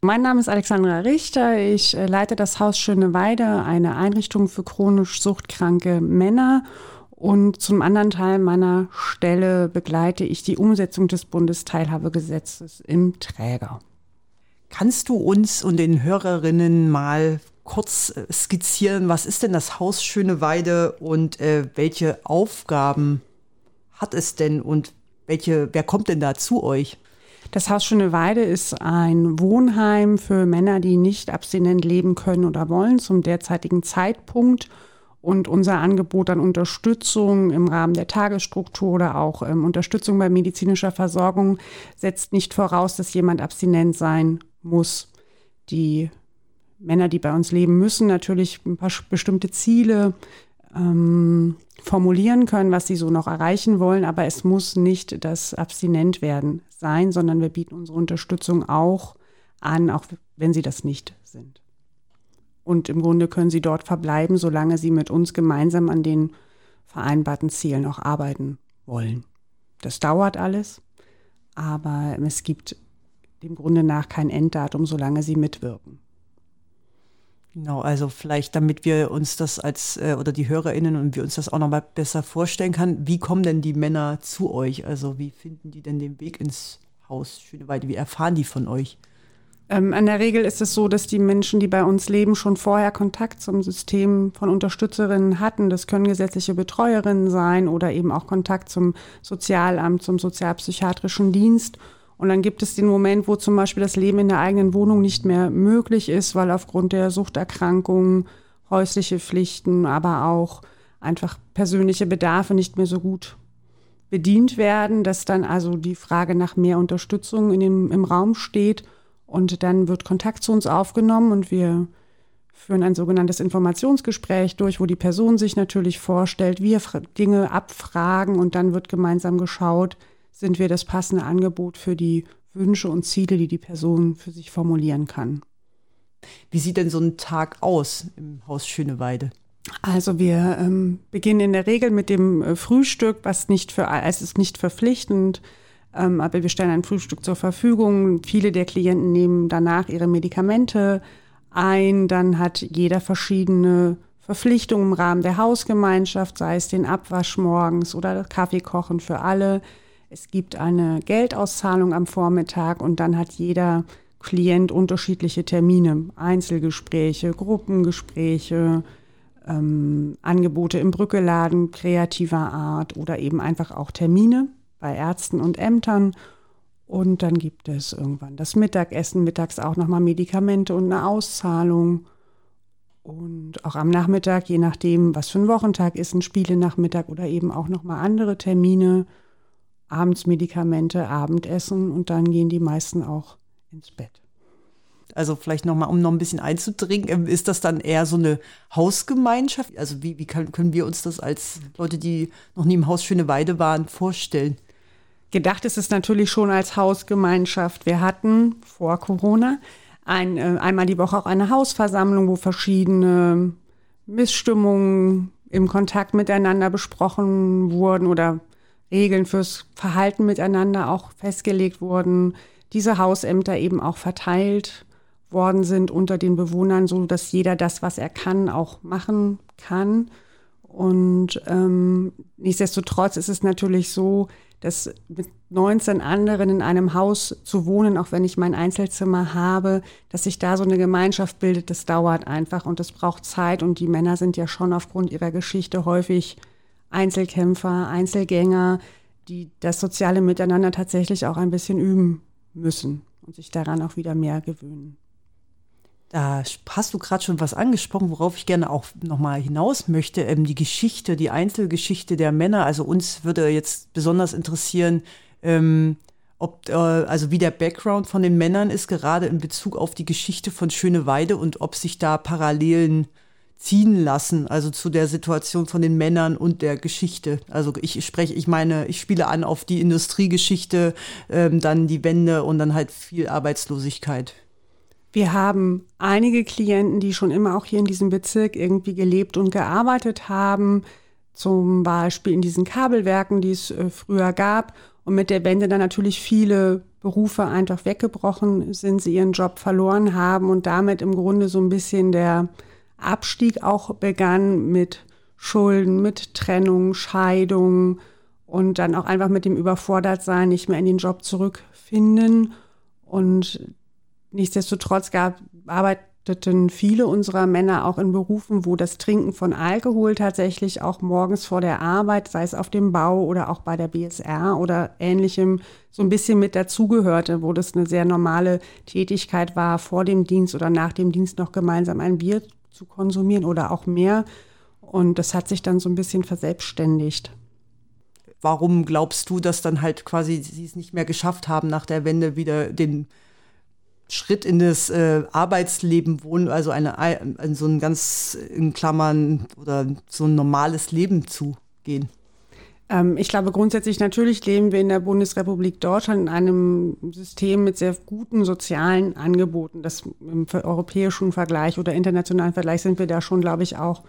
F: Mein Name ist Alexandra Richter. Ich äh, leite das Haus Schöne Weide, eine Einrichtung für chronisch suchtkranke Männer. Und zum anderen Teil meiner Stelle begleite ich die Umsetzung des Bundesteilhabegesetzes im Träger.
B: Kannst du uns und den Hörerinnen mal kurz äh, skizzieren, was ist denn das Haus Schöne Weide und äh, welche Aufgaben hat es denn und welche, wer kommt denn da zu euch?
F: Das Haus Schöne Weide ist ein Wohnheim für Männer, die nicht abstinent leben können oder wollen zum derzeitigen Zeitpunkt. Und unser Angebot an Unterstützung im Rahmen der Tagesstruktur oder auch ähm, Unterstützung bei medizinischer Versorgung setzt nicht voraus, dass jemand abstinent sein muss. Die Männer, die bei uns leben, müssen natürlich ein paar bestimmte Ziele ähm, formulieren können, was sie so noch erreichen wollen, aber es muss nicht das Abstinent werden sein, sondern wir bieten unsere Unterstützung auch an, auch wenn sie das nicht sind. Und im Grunde können sie dort verbleiben, solange sie mit uns gemeinsam an den vereinbarten Zielen auch arbeiten wollen. Das dauert alles, aber es gibt dem Grunde nach kein Enddatum, solange sie mitwirken.
B: Genau, also vielleicht, damit wir uns das als, äh, oder die HörerInnen und wir uns das auch nochmal besser vorstellen kann, wie kommen denn die Männer zu euch? Also wie finden die denn den Weg ins Haus Schöneweide? Wie erfahren die von euch?
F: Ähm, in der Regel ist es so, dass die Menschen, die bei uns leben, schon vorher Kontakt zum System von Unterstützerinnen hatten. Das können gesetzliche Betreuerinnen sein oder eben auch Kontakt zum Sozialamt, zum sozialpsychiatrischen Dienst. Und dann gibt es den Moment, wo zum Beispiel das Leben in der eigenen Wohnung nicht mehr möglich ist, weil aufgrund der Suchterkrankungen, häusliche Pflichten, aber auch einfach persönliche Bedarfe nicht mehr so gut bedient werden, dass dann also die Frage nach mehr Unterstützung in dem, im Raum steht. Und dann wird Kontakt zu uns aufgenommen und wir führen ein sogenanntes Informationsgespräch durch, wo die Person sich natürlich vorstellt, wir Dinge abfragen und dann wird gemeinsam geschaut, sind wir das passende Angebot für die Wünsche und Ziele, die die Person für sich formulieren kann.
B: Wie sieht denn so ein Tag aus im Haus Schöneweide?
F: Also wir ähm, beginnen in der Regel mit dem äh, Frühstück, was nicht für es ist nicht verpflichtend, ähm, aber wir stellen ein Frühstück zur Verfügung. Viele der Klienten nehmen danach ihre Medikamente ein. Dann hat jeder verschiedene Verpflichtungen im Rahmen der Hausgemeinschaft, sei es den Abwasch morgens oder das Kaffeekochen für alle. Es gibt eine Geldauszahlung am Vormittag und dann hat jeder Klient unterschiedliche Termine, Einzelgespräche, Gruppengespräche, ähm, Angebote im Brückeladen kreativer Art oder eben einfach auch Termine bei Ärzten und Ämtern. Und dann gibt es irgendwann das Mittagessen, mittags auch nochmal Medikamente und eine Auszahlung. Und auch am Nachmittag, je nachdem, was für ein Wochentag ist, ein Spielenachmittag oder eben auch nochmal andere Termine abends Medikamente, Abendessen und dann gehen die meisten auch ins Bett.
B: Also vielleicht nochmal, um noch ein bisschen einzudringen, ähm, ist das dann eher so eine Hausgemeinschaft? Also wie, wie kann, können wir uns das als Leute, die noch nie im Haus Schöne Weide waren, vorstellen?
F: Gedacht ist es natürlich schon als Hausgemeinschaft. Wir hatten vor Corona ein, äh, einmal die Woche auch eine Hausversammlung, wo verschiedene Missstimmungen im Kontakt miteinander besprochen wurden oder Regeln fürs Verhalten miteinander auch festgelegt wurden, diese Hausämter eben auch verteilt worden sind unter den Bewohnern, so dass jeder das, was er kann, auch machen kann. Und ähm, nichtsdestotrotz ist es natürlich so, dass mit 19 anderen in einem Haus zu wohnen, auch wenn ich mein Einzelzimmer habe, dass sich da so eine Gemeinschaft bildet, das dauert einfach und das braucht Zeit. Und die Männer sind ja schon aufgrund ihrer Geschichte häufig Einzelkämpfer, Einzelgänger, die das soziale Miteinander tatsächlich auch ein bisschen üben müssen und sich daran auch wieder mehr gewöhnen.
B: Da hast du gerade schon was angesprochen, worauf ich gerne auch nochmal hinaus möchte. Ähm, die Geschichte, die Einzelgeschichte der Männer. Also uns würde jetzt besonders interessieren, ähm, ob, äh, also wie der Background von den Männern ist, gerade in Bezug auf die Geschichte von Schöneweide und ob sich da Parallelen ziehen lassen, also zu der Situation von den Männern und der Geschichte. Also ich spreche, ich meine, ich spiele an auf die Industriegeschichte, ähm, dann die Wende und dann halt viel Arbeitslosigkeit.
F: Wir haben einige Klienten, die schon immer auch hier in diesem Bezirk irgendwie gelebt und gearbeitet haben, zum Beispiel in diesen Kabelwerken, die es äh, früher gab. Und mit der Wende dann natürlich viele Berufe einfach weggebrochen sind, sie ihren Job verloren haben und damit im Grunde so ein bisschen der Abstieg auch begann mit Schulden, mit Trennung, Scheidung und dann auch einfach mit dem Überfordertsein nicht mehr in den Job zurückfinden. Und Nichtsdestotrotz gab, arbeiteten viele unserer Männer auch in Berufen, wo das Trinken von Alkohol tatsächlich auch morgens vor der Arbeit, sei es auf dem Bau oder auch bei der BSR oder ähnlichem, so ein bisschen mit dazugehörte, wo das eine sehr normale Tätigkeit war, vor dem Dienst oder nach dem Dienst noch gemeinsam ein Bier zu konsumieren oder auch mehr. Und das hat sich dann so ein bisschen verselbstständigt
B: warum glaubst du, dass dann halt quasi sie es nicht mehr geschafft haben, nach der Wende wieder den Schritt in das äh, Arbeitsleben wohnen, also eine, ein, so ein ganz in Klammern oder so ein normales Leben zu gehen?
F: Ähm, ich glaube grundsätzlich, natürlich leben wir in der Bundesrepublik Deutschland in einem System mit sehr guten sozialen Angeboten. Das im europäischen Vergleich oder internationalen Vergleich sind wir da schon, glaube ich, auch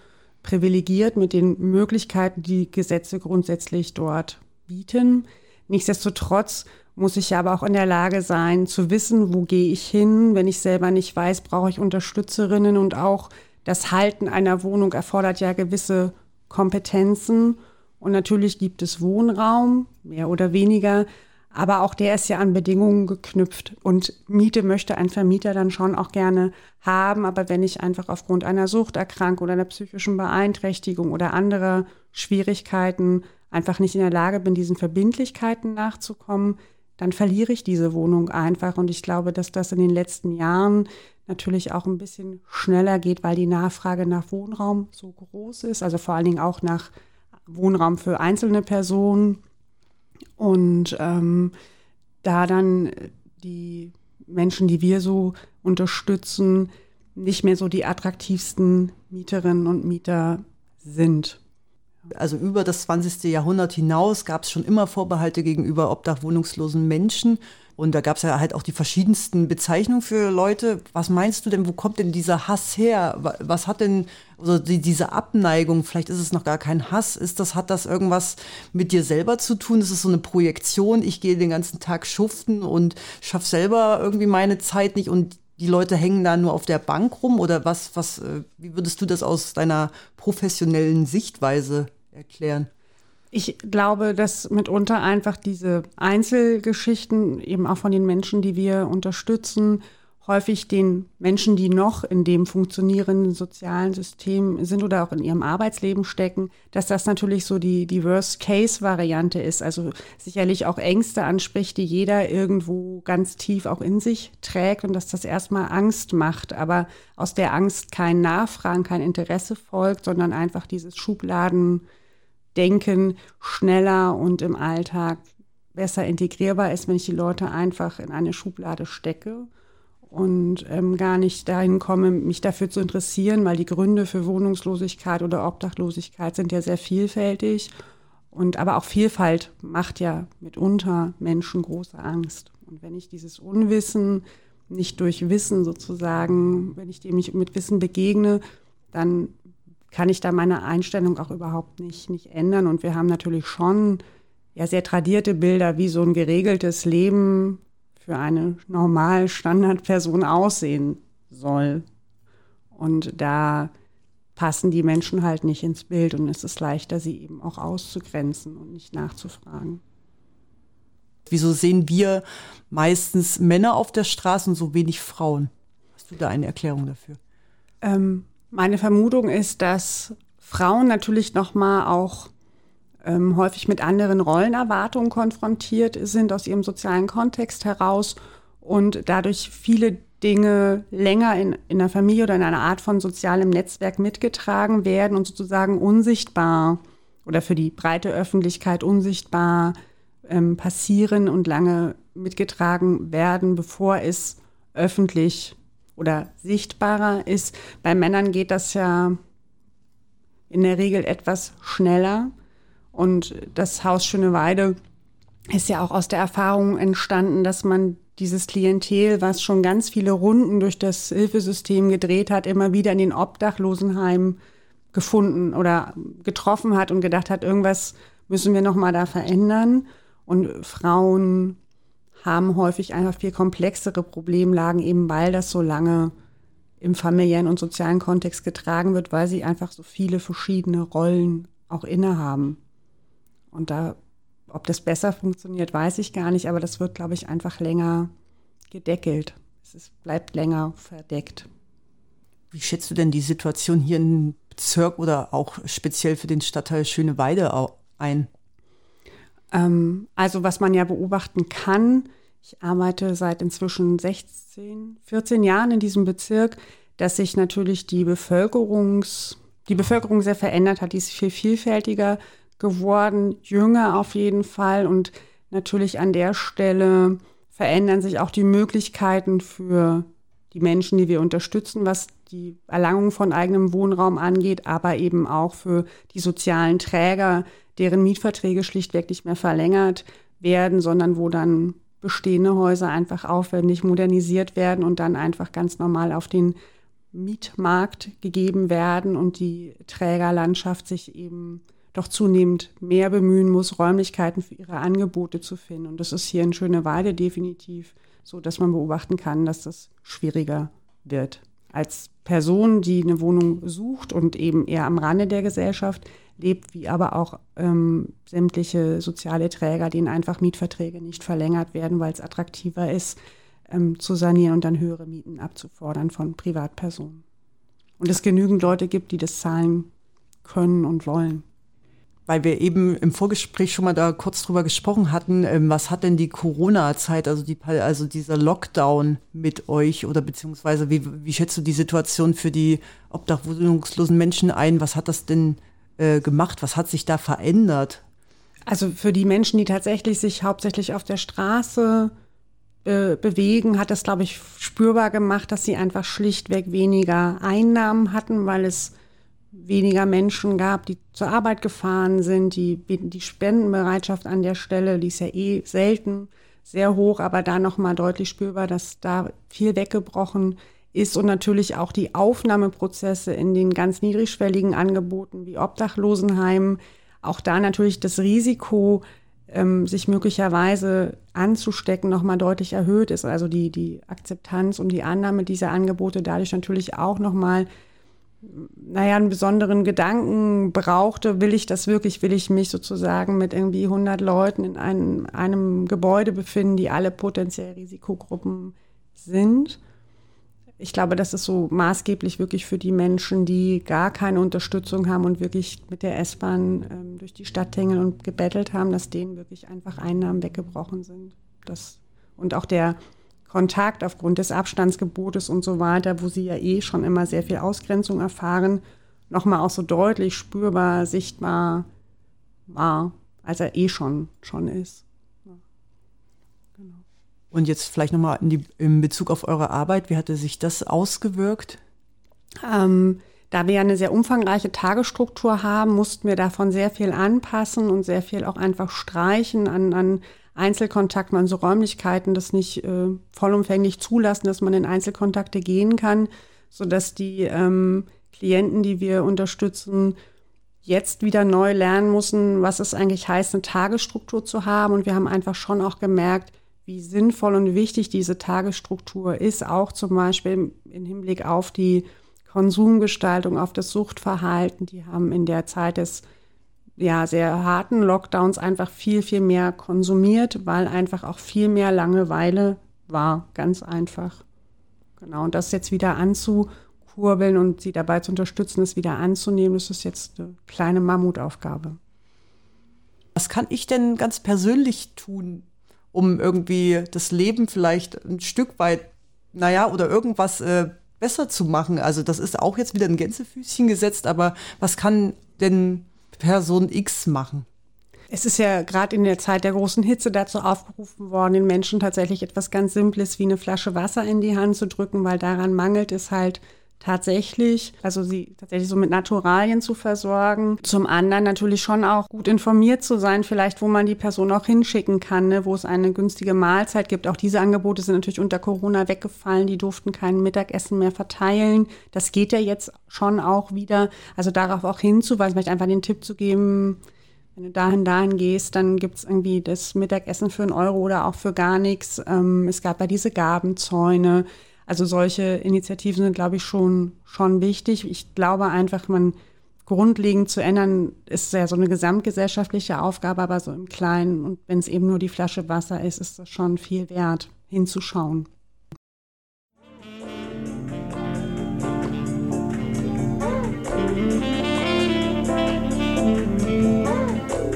F: privilegiert mit den Möglichkeiten, die Gesetze grundsätzlich dort bieten. Nichtsdestotrotz muss ich aber auch in der Lage sein, zu wissen, wo gehe ich hin. Wenn ich selber nicht weiß, brauche ich Unterstützerinnen und auch das Halten einer Wohnung erfordert ja gewisse Kompetenzen. Und natürlich gibt es Wohnraum, mehr oder weniger, aber auch der ist ja an Bedingungen geknüpft. Und Miete möchte ein Vermieter dann schon auch gerne haben. Aber wenn ich einfach aufgrund einer Suchterkrankung oder einer psychischen Beeinträchtigung oder anderer Schwierigkeiten einfach nicht in der Lage bin, diesen Verbindlichkeiten nachzukommen, dann verliere ich diese Wohnung einfach. Und ich glaube, dass das in den letzten Jahren natürlich auch ein bisschen schneller geht, weil die Nachfrage nach Wohnraum so groß ist, also vor allen Dingen auch nach Wohnraum für einzelne Personen. Und ähm, da dann die Menschen, die wir so unterstützen, nicht mehr so die attraktivsten Mieterinnen und Mieter sind
B: also über das 20. Jahrhundert hinaus gab es schon immer Vorbehalte gegenüber obdachwohnungslosen Menschen. Und da gab es ja halt auch die verschiedensten Bezeichnungen für Leute. Was meinst du denn, wo kommt denn dieser Hass her? Was hat denn, also die, diese Abneigung, vielleicht ist es noch gar kein Hass, ist das, hat das irgendwas mit dir selber zu tun? Ist es so eine Projektion? Ich gehe den ganzen Tag schuften und schaffe selber irgendwie meine Zeit nicht und die Leute hängen da nur auf der Bank rum oder was, was, äh, wie würdest du das aus deiner professionellen Sichtweise erklären?
F: Ich glaube, dass mitunter einfach diese Einzelgeschichten eben auch von den Menschen, die wir unterstützen, häufig den Menschen, die noch in dem funktionierenden sozialen System sind oder auch in ihrem Arbeitsleben stecken, dass das natürlich so die, die Worst-Case-Variante ist. Also sicherlich auch Ängste anspricht, die jeder irgendwo ganz tief auch in sich trägt und dass das erstmal Angst macht, aber aus der Angst kein Nachfragen, kein Interesse folgt, sondern einfach dieses Schubladendenken schneller und im Alltag besser integrierbar ist, wenn ich die Leute einfach in eine Schublade stecke und ähm, gar nicht dahin komme, mich dafür zu interessieren, weil die Gründe für Wohnungslosigkeit oder Obdachlosigkeit sind ja sehr vielfältig. Und aber auch Vielfalt macht ja mitunter Menschen große Angst. Und wenn ich dieses Unwissen nicht durch Wissen sozusagen, wenn ich dem nicht mit Wissen begegne, dann kann ich da meine Einstellung auch überhaupt nicht, nicht ändern. Und wir haben natürlich schon ja sehr tradierte Bilder, wie so ein geregeltes Leben für eine normal Standardperson aussehen soll. Und da passen die Menschen halt nicht ins Bild und es ist leichter, sie eben auch auszugrenzen und nicht nachzufragen.
B: Wieso sehen wir meistens Männer auf der Straße und so wenig Frauen? Hast du da eine Erklärung dafür?
F: Ähm, meine Vermutung ist, dass Frauen natürlich noch mal auch ähm, häufig mit anderen Rollenerwartungen konfrontiert sind aus ihrem sozialen Kontext heraus und dadurch viele Dinge länger in, in der Familie oder in einer Art von sozialem Netzwerk mitgetragen werden und sozusagen unsichtbar oder für die breite Öffentlichkeit unsichtbar ähm, passieren und lange mitgetragen werden, bevor es öffentlich oder sichtbarer ist. Bei Männern geht das ja in der Regel etwas schneller. Und das Haus Schöneweide ist ja auch aus der Erfahrung entstanden, dass man dieses Klientel, was schon ganz viele Runden durch das Hilfesystem gedreht hat, immer wieder in den Obdachlosenheimen gefunden oder getroffen hat und gedacht hat, irgendwas müssen wir noch mal da verändern. Und Frauen haben häufig einfach viel komplexere Problemlagen, eben weil das so lange im familiären und sozialen Kontext getragen wird, weil sie einfach so viele verschiedene Rollen auch innehaben. Und da, ob das besser funktioniert, weiß ich gar nicht, aber das wird, glaube ich, einfach länger gedeckelt. Es ist, bleibt länger verdeckt.
B: Wie schätzt du denn die Situation hier im Bezirk oder auch speziell für den Stadtteil Schöneweide ein?
F: Ähm, also was man ja beobachten kann, ich arbeite seit inzwischen 16, 14 Jahren in diesem Bezirk, dass sich natürlich die Bevölkerungs, die Bevölkerung sehr verändert hat. Die ist viel vielfältiger geworden, jünger auf jeden Fall. Und natürlich an der Stelle verändern sich auch die Möglichkeiten für die Menschen, die wir unterstützen, was die Erlangung von eigenem Wohnraum angeht, aber eben auch für die sozialen Träger, deren Mietverträge schlichtweg nicht mehr verlängert werden, sondern wo dann bestehende Häuser einfach aufwendig modernisiert werden und dann einfach ganz normal auf den Mietmarkt gegeben werden und die Trägerlandschaft sich eben doch zunehmend mehr bemühen muss, Räumlichkeiten für ihre Angebote zu finden. Und das ist hier in Schöneweide definitiv so, dass man beobachten kann, dass das schwieriger wird. Als Person, die eine Wohnung sucht und eben eher am Rande der Gesellschaft lebt, wie aber auch ähm, sämtliche soziale Träger, denen einfach Mietverträge nicht verlängert werden, weil es attraktiver ist, ähm, zu sanieren und dann höhere Mieten abzufordern von Privatpersonen. Und es genügend Leute gibt, die das zahlen können und wollen
B: weil wir eben im Vorgespräch schon mal da kurz drüber gesprochen hatten, ähm, was hat denn die Corona-Zeit, also, die, also dieser Lockdown mit euch oder beziehungsweise wie, wie schätzt du die Situation für die obdachlosen Menschen ein? Was hat das denn äh, gemacht? Was hat sich da verändert?
F: Also für die Menschen, die tatsächlich sich hauptsächlich auf der Straße äh, bewegen, hat das, glaube ich, spürbar gemacht, dass sie einfach schlichtweg weniger Einnahmen hatten, weil es weniger Menschen gab, die zur Arbeit gefahren sind. Die, die Spendenbereitschaft an der Stelle, die ist ja eh selten sehr hoch, aber da nochmal deutlich spürbar, dass da viel weggebrochen ist und natürlich auch die Aufnahmeprozesse in den ganz niedrigschwelligen Angeboten wie Obdachlosenheimen. Auch da natürlich das Risiko, ähm, sich möglicherweise anzustecken, nochmal deutlich erhöht ist. Also die, die Akzeptanz und die Annahme dieser Angebote dadurch natürlich auch nochmal naja, einen besonderen Gedanken brauchte, will ich das wirklich, will ich mich sozusagen mit irgendwie 100 Leuten in einem, einem Gebäude befinden, die alle potenziell Risikogruppen sind. Ich glaube, das ist so maßgeblich wirklich für die Menschen, die gar keine Unterstützung haben und wirklich mit der S-Bahn ähm, durch die Stadt hängen und gebettelt haben, dass denen wirklich einfach Einnahmen weggebrochen sind. Das, und auch der Kontakt aufgrund des Abstandsgebotes und so weiter, wo sie ja eh schon immer sehr viel Ausgrenzung erfahren, nochmal auch so deutlich spürbar, sichtbar war, als er eh schon, schon ist. Ja.
B: Genau. Und jetzt vielleicht nochmal in, in Bezug auf eure Arbeit, wie hatte sich das ausgewirkt?
F: Ähm, da wir ja eine sehr umfangreiche Tagesstruktur haben, mussten wir davon sehr viel anpassen und sehr viel auch einfach streichen an, an Einzelkontakt, man so Räumlichkeiten das nicht äh, vollumfänglich zulassen, dass man in Einzelkontakte gehen kann, sodass die ähm, Klienten, die wir unterstützen, jetzt wieder neu lernen müssen, was es eigentlich heißt, eine Tagesstruktur zu haben. Und wir haben einfach schon auch gemerkt, wie sinnvoll und wichtig diese Tagesstruktur ist, auch zum Beispiel im Hinblick auf die Konsumgestaltung, auf das Suchtverhalten. Die haben in der Zeit des ja, sehr harten Lockdowns einfach viel, viel mehr konsumiert, weil einfach auch viel mehr Langeweile war, ganz einfach. Genau, und das jetzt wieder anzukurbeln und sie dabei zu unterstützen, es wieder anzunehmen, das ist jetzt eine kleine Mammutaufgabe.
B: Was kann ich denn ganz persönlich tun, um irgendwie das Leben vielleicht ein Stück weit, naja, oder irgendwas äh, besser zu machen? Also das ist auch jetzt wieder ein Gänsefüßchen gesetzt, aber was kann denn Person X machen?
F: Es ist ja gerade in der Zeit der großen Hitze dazu aufgerufen worden, den Menschen tatsächlich etwas ganz Simples wie eine Flasche Wasser in die Hand zu drücken, weil daran mangelt es halt tatsächlich, also sie tatsächlich so mit Naturalien zu versorgen. Zum anderen natürlich schon auch gut informiert zu sein, vielleicht wo man die Person auch hinschicken kann, ne, wo es eine günstige Mahlzeit gibt. Auch diese Angebote sind natürlich unter Corona weggefallen. Die durften kein Mittagessen mehr verteilen. Das geht ja jetzt schon auch wieder. Also darauf auch hinzuweisen, vielleicht einfach den Tipp zu geben, wenn du dahin, dahin gehst, dann gibt es irgendwie das Mittagessen für einen Euro oder auch für gar nichts. Ähm, es gab ja diese Gabenzäune. Also solche Initiativen sind, glaube ich, schon, schon wichtig. Ich glaube einfach, man grundlegend zu ändern, ist ja so eine gesamtgesellschaftliche Aufgabe, aber so im Kleinen und wenn es eben nur die Flasche Wasser ist, ist das schon viel wert, hinzuschauen.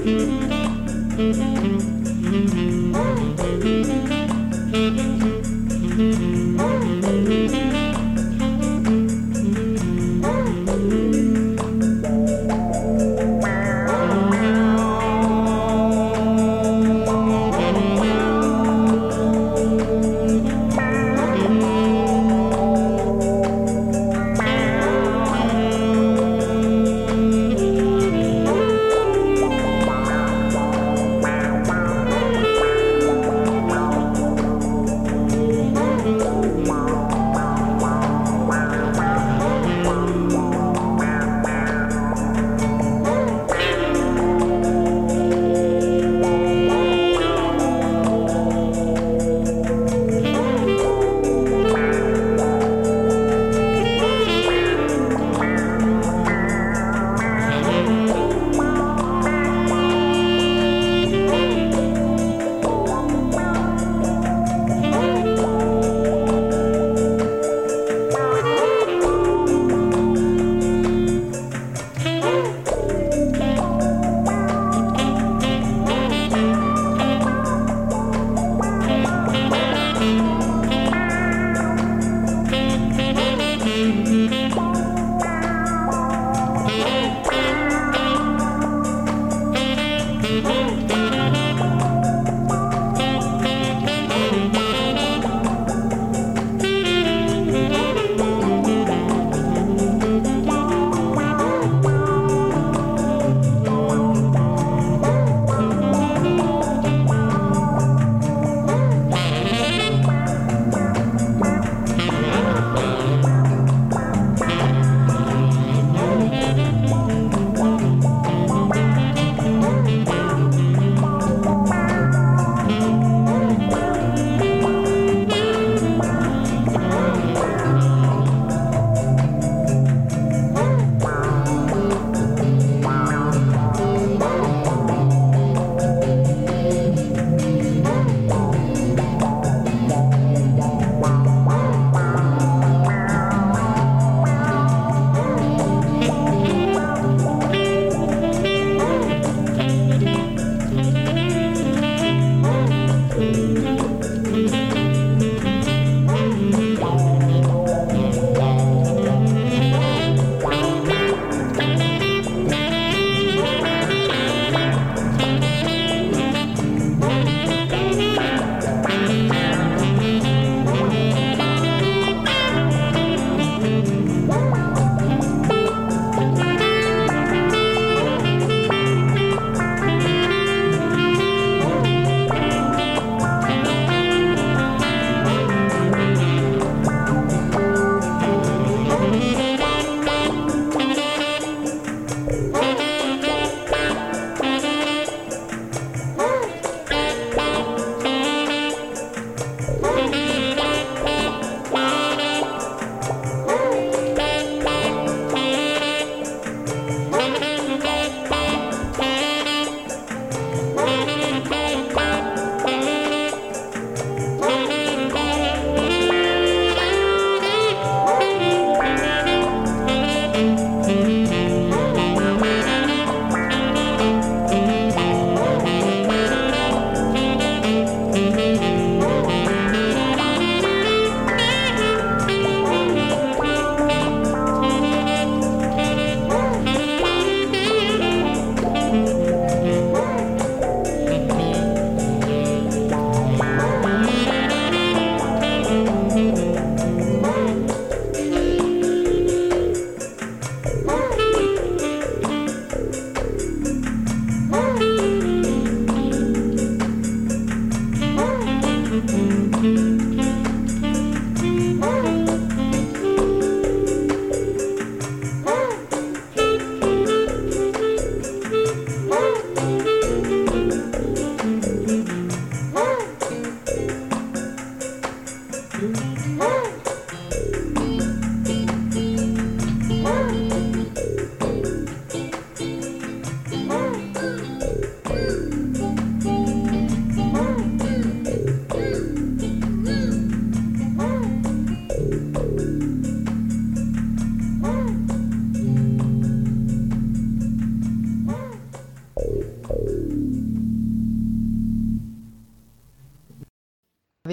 A: Musik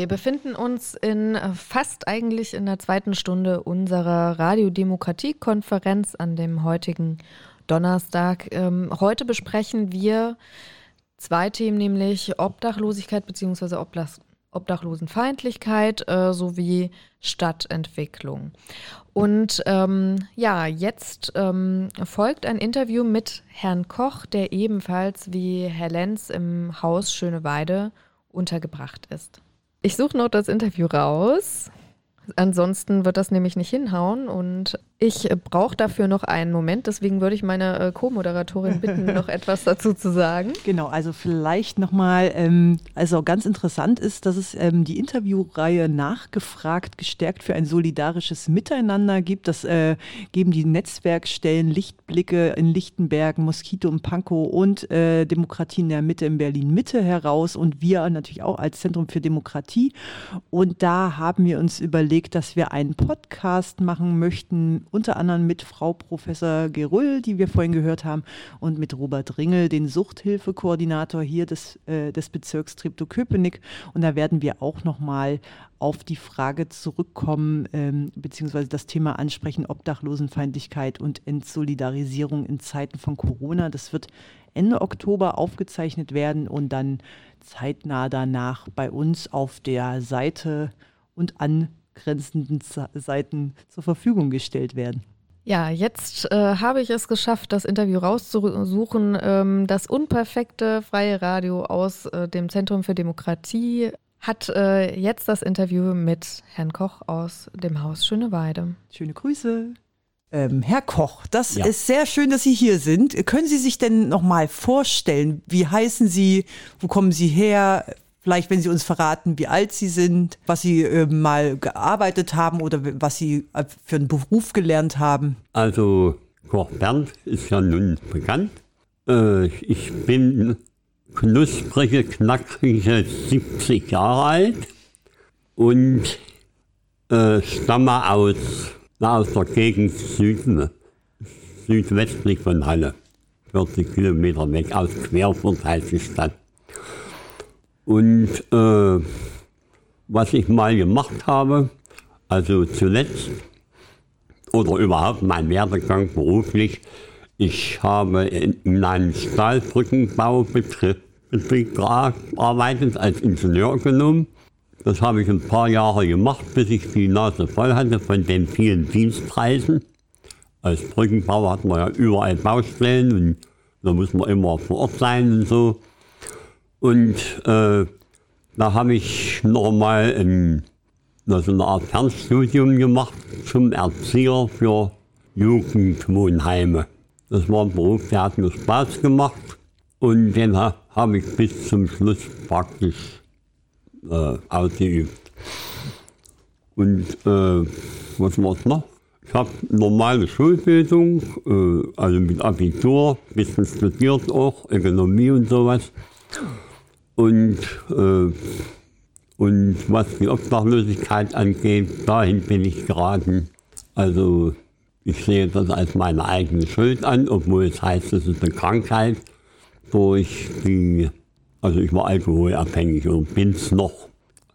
A: Wir befinden uns in äh, fast eigentlich in der zweiten Stunde unserer Radiodemokratie-Konferenz an dem heutigen Donnerstag. Ähm, heute besprechen wir zwei Themen, nämlich Obdachlosigkeit bzw. Obdachlosenfeindlichkeit äh, sowie Stadtentwicklung. Und ähm, ja, jetzt ähm, folgt ein Interview mit Herrn Koch, der ebenfalls wie Herr Lenz im Haus Schöneweide untergebracht ist. Ich suche noch das Interview raus. Ansonsten wird das nämlich nicht hinhauen und ich brauche dafür noch einen Moment, deswegen würde ich meine äh, Co-Moderatorin bitten, [laughs] noch etwas dazu zu sagen.
B: Genau, also vielleicht nochmal, ähm, also ganz interessant ist, dass es ähm, die Interviewreihe nachgefragt, gestärkt für ein solidarisches Miteinander gibt. Das äh, geben die Netzwerkstellen Lichtblicke in Lichtenberg, Moskito und Pankow und äh, Demokratie in der Mitte in Berlin Mitte heraus und wir natürlich auch als Zentrum für Demokratie. Und da haben wir uns überlegt, dass wir einen Podcast machen möchten unter anderem mit Frau Professor Gerull, die wir vorhin gehört haben, und mit Robert Ringel, den Suchthilfekoordinator hier des, äh, des Bezirks Treptow-Köpenick. Und da werden wir auch nochmal auf die Frage zurückkommen, ähm, beziehungsweise das Thema ansprechen, Obdachlosenfeindlichkeit und Entsolidarisierung in Zeiten von Corona. Das wird Ende Oktober aufgezeichnet werden und dann zeitnah danach bei uns auf der Seite und an grenzenden Seiten zur Verfügung gestellt werden.
A: Ja, jetzt äh, habe ich es geschafft, das Interview rauszusuchen. Ähm, das unperfekte freie Radio aus äh, dem Zentrum für Demokratie hat äh, jetzt das Interview mit Herrn Koch aus dem Haus Schöneweide.
B: Schöne Grüße. Ähm, Herr Koch, das ja. ist sehr schön, dass Sie hier sind. Können Sie sich denn noch mal vorstellen, wie heißen Sie, wo kommen Sie her, Vielleicht, wenn Sie uns verraten, wie alt Sie sind, was Sie äh, mal gearbeitet haben oder was Sie äh, für einen Beruf gelernt haben.
G: Also, Koch Bernd ist ja nun bekannt. Äh, ich bin knusprige, knackige 70 Jahre alt und äh, stamme aus, aus der Gegend Süden, südwestlich von Halle, 40 Kilometer weg, aus Querfurt heißt die Stadt. Und äh, was ich mal gemacht habe, also zuletzt oder überhaupt mein Werdegang beruflich, ich habe in einem Stahlbrückenbaubetrieb gearbeitet als Ingenieur genommen. Das habe ich ein paar Jahre gemacht, bis ich die Nase voll hatte von den vielen Dienstreisen. Als Brückenbauer hat man ja überall Baustellen und da muss man immer vor Ort sein und so. Und äh, da habe ich nochmal ein, so eine Art Fernstudium gemacht zum Erzieher für Jugendwohnheime. Das war ein Beruf, der hat mir Spaß gemacht und den ha, habe ich bis zum Schluss praktisch äh, ausgeübt. Und äh, was war es noch? Ich habe normale Schulbildung, äh, also mit Abitur, bisschen studiert auch, Ökonomie und sowas. Und, äh, und was die Obdachlosigkeit angeht, dahin bin ich geraten. Also ich sehe das als meine eigene Schuld an, obwohl es heißt, es ist eine Krankheit durch die, also ich war alkoholabhängig und bin es noch.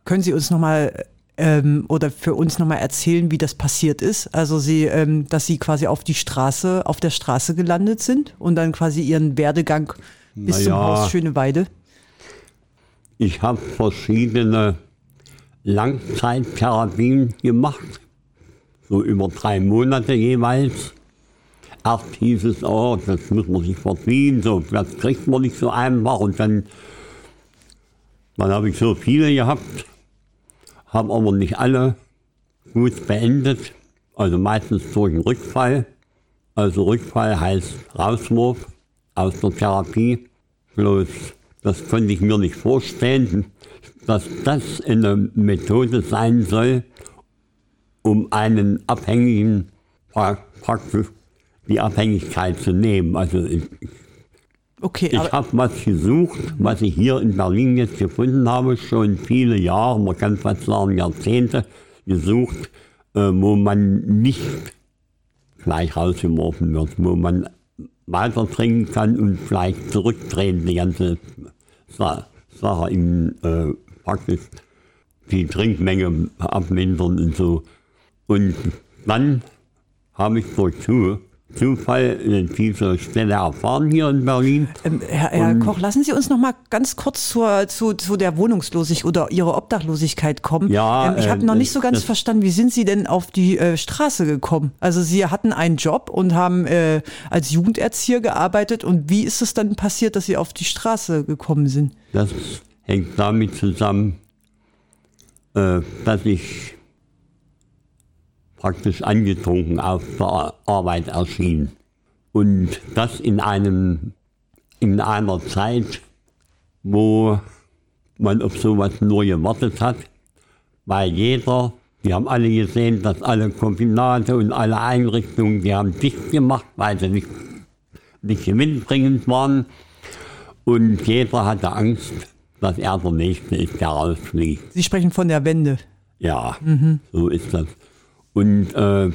B: Können Sie uns nochmal ähm, oder für uns nochmal erzählen, wie das passiert ist? Also Sie, ähm, dass Sie quasi auf die Straße, auf der Straße gelandet sind und dann quasi Ihren Werdegang bis naja, zum Haus Schöneweide?
G: Ich habe verschiedene Langzeittherapien gemacht, so über drei Monate jeweils. Erst hieß es, oh, das muss man sich verdienen, so, das kriegt man nicht so einfach. Und dann, dann habe ich so viele gehabt, habe aber nicht alle gut beendet, also meistens durch einen Rückfall. Also Rückfall heißt Rauswurf aus der Therapie. Bloß das konnte ich mir nicht vorstellen, dass das eine Methode sein soll, um einen Abhängigen praktisch die Abhängigkeit zu nehmen. Also ich, okay, ich habe was gesucht, was ich hier in Berlin jetzt gefunden habe, schon viele Jahre, man kann fast sagen Jahrzehnte, gesucht, äh, wo man nicht gleich rausgeworfen wird, wo man weiter trinken kann und vielleicht zurücktreten, die ganze Sache in äh, praktisch die Trinkmenge abmindern und so. Und dann habe ich durch zu, Zufall diese Stelle erfahren hier in Berlin.
B: Ähm, Herr, Herr Koch, lassen Sie uns noch mal ganz kurz zur, zu, zu der Wohnungslosigkeit oder Ihrer Obdachlosigkeit kommen.
G: Ja,
B: ähm, ich habe
G: äh,
B: noch nicht so ganz
G: das-
B: verstanden, wie sind Sie denn auf die äh, Straße gekommen? Also Sie hatten einen Job und haben äh, als Jugenderzieher gearbeitet und wie ist es dann passiert, dass Sie auf die Straße gekommen sind?
G: Das hängt damit zusammen, äh, dass ich praktisch angetrunken auf der Ar- Arbeit erschien. Und das in einem, in einer Zeit, wo man auf sowas nur gewartet hat, weil jeder, die haben alle gesehen, dass alle Kombinate und alle Einrichtungen, die haben dicht gemacht, weil sie nicht, nicht gewinnbringend waren. Und jeder hatte Angst, dass er der Nächste ist, der rausfliegt.
B: Sie sprechen von der Wende.
G: Ja, so ist das. Und äh,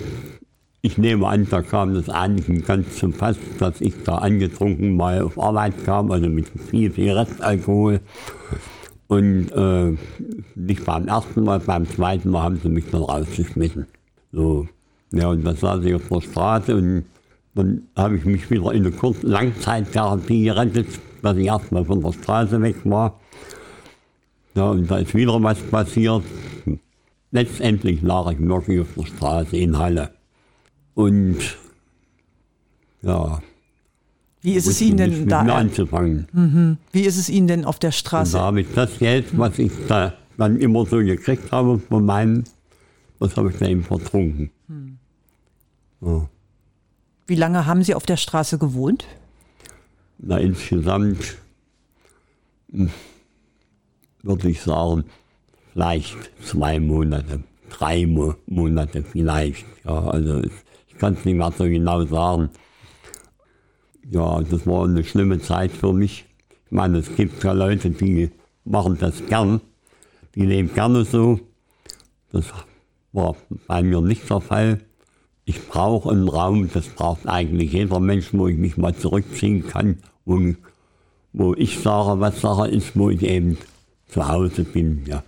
G: ich nehme an, da kam das eigentlich ganz zum Pass, dass ich da angetrunken mal auf Arbeit kam, also mit viel, viel Restalkohol. Und äh, nicht beim ersten Mal, beim zweiten Mal haben sie mich dann rausgeschmissen. So. Ja, und dann saß ich auf der Straße und dann habe ich mich wieder in eine kurze Langzeittherapie gerettet, dass ich erstmal von der Straße weg war. Ja, und da ist wieder was passiert. Letztendlich lag ich wirklich auf der Straße in Halle. Und ja,
B: Wie ist es Ihnen denn da?
G: anzufangen.
B: Wie ist es Ihnen denn auf der
G: Und
B: Straße?
G: da habe ich das Geld, was ich da dann immer so gekriegt habe von meinem, das habe ich da eben vertrunken. Ja.
B: Wie lange haben Sie auf der Straße gewohnt?
G: Na, insgesamt hm, würde ich sagen, vielleicht zwei Monate, drei Mo Monate vielleicht. Ja, also ich kann es nicht mehr so genau sagen. Ja, das war eine schlimme Zeit für mich. Ich meine, es gibt ja Leute, die machen das gern. Die leben gerne so. Das war bei mir nicht der Fall. Ich brauche einen Raum, das braucht eigentlich jeder Mensch, wo ich mich mal zurückziehen kann, wo, wo ich sage, was Sache ist, wo ich eben zu Hause bin. Ja.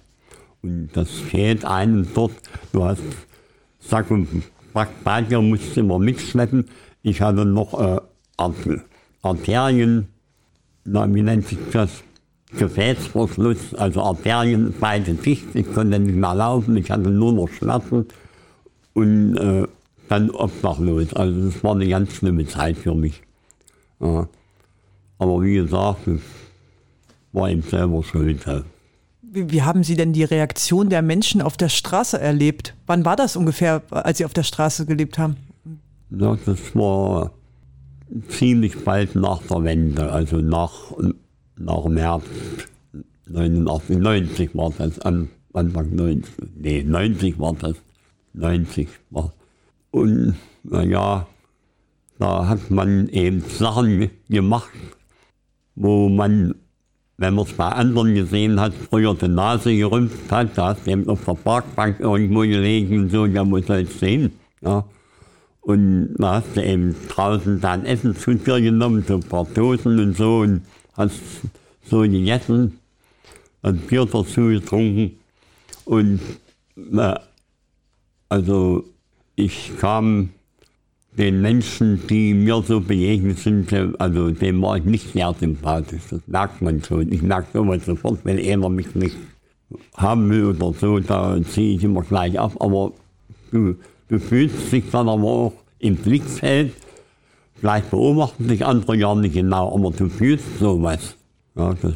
G: Und das fehlt einem dort. Du hast Sack und Pack bei dir, musst du immer mitschleppen. Ich hatte noch äh, Art- Arterien, na, wie nennt sich das? Gefäßverschluss, also Arterien beide dicht. Ich konnte nicht mehr laufen, ich hatte nur noch Schmerzen und äh, dann obdachlos. Also das war eine ganz schlimme Zeit für mich. Ja. Aber wie gesagt, ich war eben selber schuld.
B: Wie, haben Sie denn die Reaktion der Menschen auf der Straße erlebt? Wann war das ungefähr, als Sie auf der Straße gelebt haben?
G: Das war ziemlich bald nach der Wende, also nach, nach März 89, 90 war das, an, Anfang 90, nee, 90 war das, 90 war. Und naja, da hat man eben Sachen gemacht, wo man, wenn man es bei anderen gesehen hat, früher die Nase gerümpft hat, da hast du eben auf der Parkbank irgendwo gelegen und so, ja, muss jetzt sehen. Ja. Und da hast du eben draußen dein Essen zu dir genommen, so ein paar Dosen und so, und hast so gegessen, ein Bier dazu getrunken. Und äh, also ich kam den Menschen, die mir so begegnet sind, äh, also dem war ich nicht sehr sympathisch. Das merkt man schon. Ich merke sowas sofort, wenn einer mich nicht haben will oder so, da ziehe ich immer gleich ab. Aber du, du fühlst dich dann aber auch im Blickfeld. Vielleicht beobachten dich andere ja nicht genau, aber du fühlst sowas. Ja, das,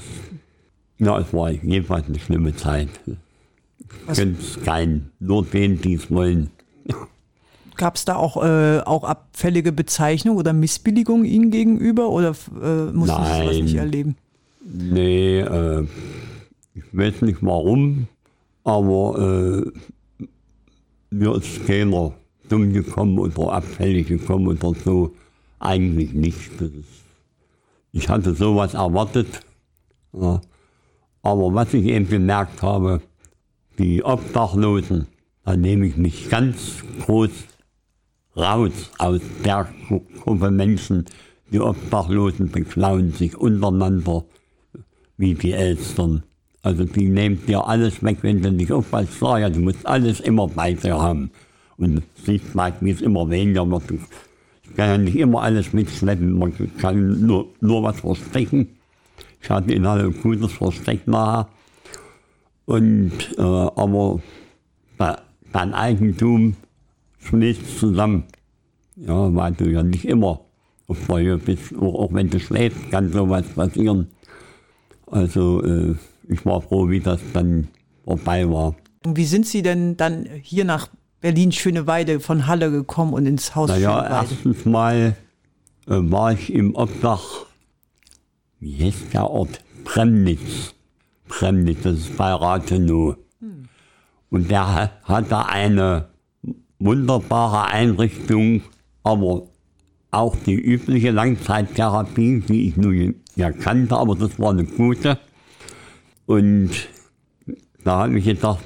G: ja, es war jedenfalls eine schlimme Zeit. Ich könnte es keinen, nur denen, die es wollen.
B: Gab es da auch, äh, auch abfällige Bezeichnung oder Missbilligung Ihnen gegenüber oder äh, mussten Sie sowas nicht erleben?
G: Nee, äh, ich weiß nicht warum, aber äh, mir ist keiner dumm gekommen oder abfällig gekommen oder so. Eigentlich nicht. Ich hatte sowas erwartet. Ja. Aber was ich eben gemerkt habe, die Obdachlosen, da nehme ich mich ganz groß raus aus der Gru- Gruppe Menschen. Die Obdachlosen beklauen sich untereinander wie die Elstern. Also die nehmen dir alles weg, wenn du nicht aufpasst. Ja, du musst alles immer bei dir haben. Und siehst mal, wie es immer weniger wird. Ich kann ja nicht immer alles mitschleppen, man kann nur, nur was verstecken. Ich hatte in Halle ein gutes Versteck nachher. Und, äh, aber dein Eigentum schmilzt zusammen. Ja, weil du ja nicht immer auf Höhe bist, auch, auch wenn du schläfst, kann sowas passieren. Also äh, ich war froh, wie das dann vorbei war.
B: Und wie sind Sie denn dann hier nach Berlin-Schöneweide von Halle gekommen und ins Haus
G: naja, Schöneweide? erstens mal äh, war ich im Obdach, wie heißt der Ort? Premnitz. Premnitz, das ist bei Rathenow. Hm. Und der hatte eine wunderbare Einrichtung, aber auch die übliche Langzeittherapie, die ich nun ja kannte, aber das war eine gute. Und da habe ich gedacht,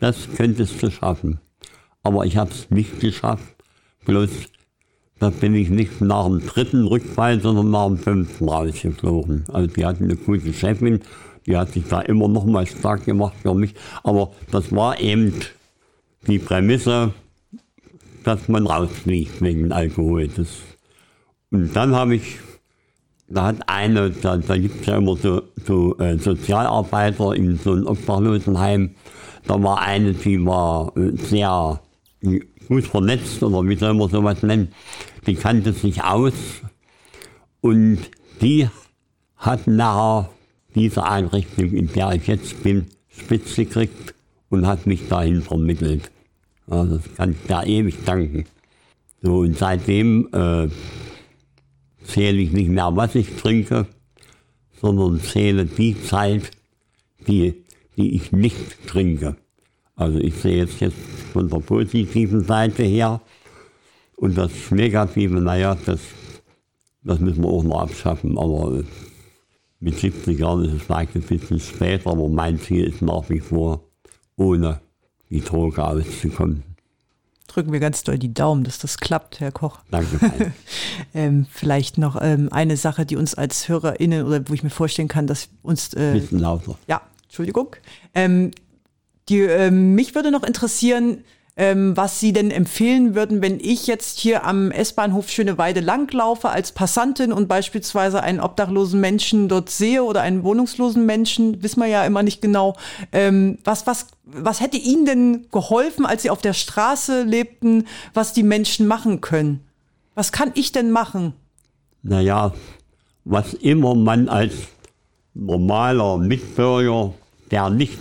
G: das könntest du schaffen. Aber ich habe es nicht geschafft. Bloß, da bin ich nicht nach dem dritten Rückfall, sondern nach dem fünften rausgeflogen. Also die hatten eine gute Chefin, die hat sich da immer noch mal stark gemacht für mich. Aber das war eben die Prämisse, dass man rausfliegt wegen Alkohol. Das, und dann habe ich, da hat eine, da, da gibt es ja immer so, so äh, Sozialarbeiter in so einem Obdachlosenheim, da war eine, die war äh, sehr gut vernetzt oder wie soll man sowas nennen, die kannte sich aus und die hat nachher diese Einrichtung, in der ich jetzt bin, spitz gekriegt und hat mich dahin vermittelt. Also das kann ich da ewig danken. So, und seitdem äh, zähle ich nicht mehr, was ich trinke, sondern zähle die Zeit, die, die ich nicht trinke. Also ich sehe jetzt, jetzt von der positiven Seite her und das Negative, naja, das, das müssen wir auch noch abschaffen, aber äh, mit 70 Jahren ist es vielleicht ein bisschen später, aber mein Ziel ist nach wie vor ohne die Droge auszukommen.
B: Drücken wir ganz doll die Daumen, dass das klappt, Herr Koch. [laughs]
G: Danke.
B: ähm, vielleicht noch ähm, eine Sache, die uns als HörerInnen oder wo ich mir vorstellen kann, dass uns.
G: Äh, bisschen lauter.
B: Ja, Entschuldigung. Ähm, die, äh, mich würde noch interessieren, ähm, was Sie denn empfehlen würden, wenn ich jetzt hier am S-Bahnhof Schöneweide langlaufe als Passantin und beispielsweise einen obdachlosen Menschen dort sehe oder einen wohnungslosen Menschen, wissen wir ja immer nicht genau. Ähm, was, was, was hätte Ihnen denn geholfen, als Sie auf der Straße lebten, was die Menschen machen können? Was kann ich denn machen?
G: Naja, was immer man als normaler Mitbürger, der nicht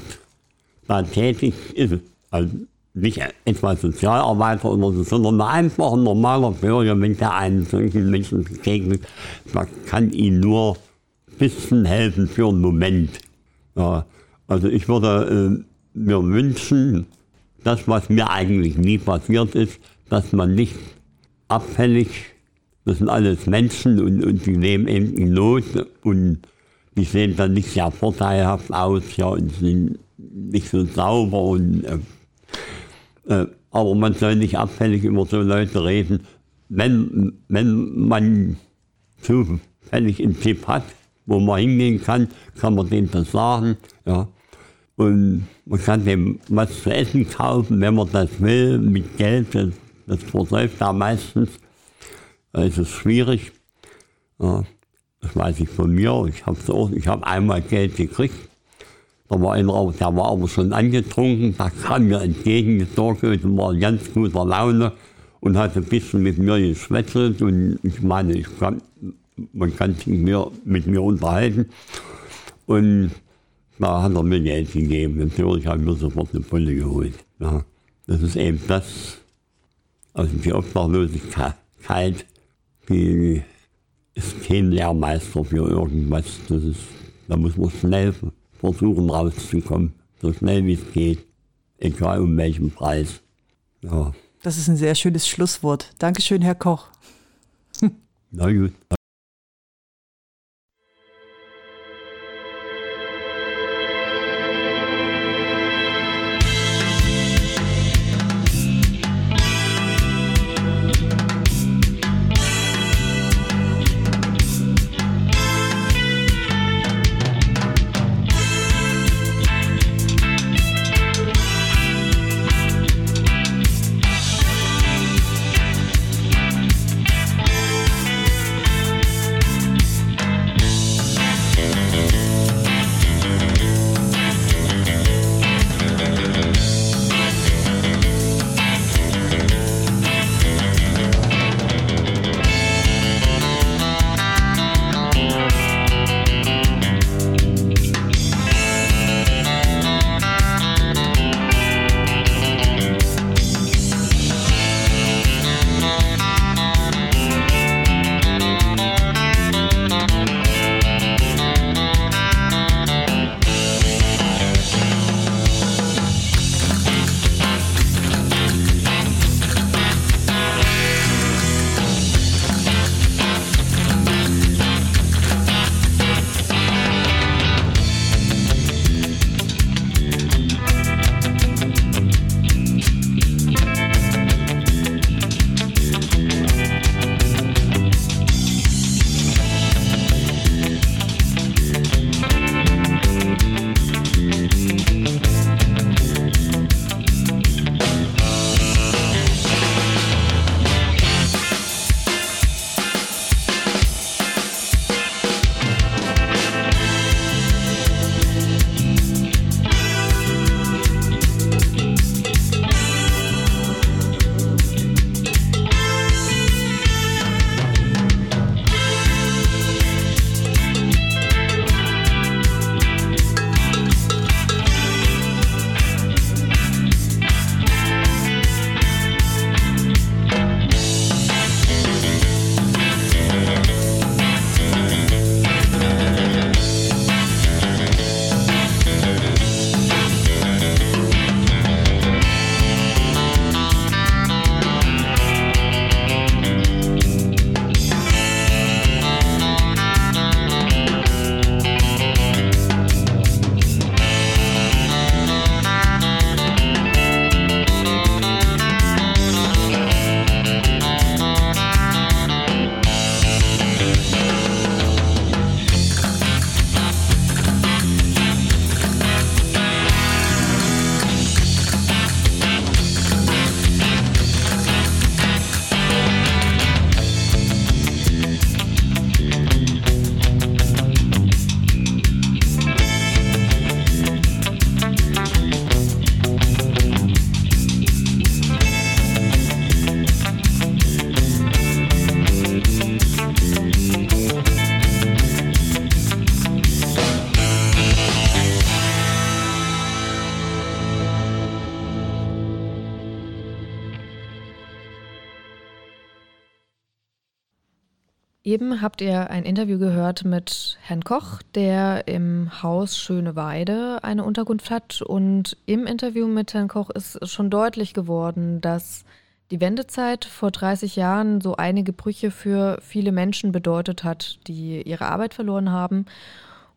G: da tätig ist, also nicht etwa Sozialarbeiter oder so, sondern einfach ein normaler Bürger, wenn der einen solchen Menschen begegnet, man kann ihm nur ein bisschen helfen für einen Moment. Ja, also ich würde äh, mir wünschen, das, was mir eigentlich nie passiert ist, dass man nicht abfällig, das sind alles Menschen und, und die leben eben in Not und die sehen dann nicht sehr vorteilhaft aus ja, und sind nicht so sauber und äh, aber man soll nicht abfällig über so Leute reden. Wenn, wenn man zufällig einen Tipp hat, wo man hingehen kann, kann man dem das sagen. Ja. Und man kann dem was zu essen kaufen, wenn man das will, mit Geld. Das, das versäuft da meistens. Da ist es schwierig. Ja. Das weiß ich von mir. Ich habe hab einmal Geld gekriegt da war einer, der war aber schon angetrunken, der kam mir entgegengetorkelt und war in ganz guter Laune und hat ein bisschen mit mir geschwätzelt und ich meine, ich kann, man kann sich mehr mit mir unterhalten. Und da hat er mir Geld gegeben. Natürlich habe ich mir sofort eine Pulle geholt. Ja. Das ist eben das, also die Obdachlosigkeit, die ist kein Lehrmeister für irgendwas. Das ist, da muss man schnell versuchen rauszukommen, so schnell wie es geht, egal um welchen Preis. Ja.
B: Das ist ein sehr schönes Schlusswort. Dankeschön, Herr Koch.
G: Na gut.
A: Eben habt ihr ein Interview gehört mit Herrn Koch, der im Haus Schöneweide eine Unterkunft hat. Und im Interview mit Herrn Koch ist schon deutlich geworden, dass die Wendezeit vor 30 Jahren so einige Brüche für viele Menschen bedeutet hat, die ihre Arbeit verloren haben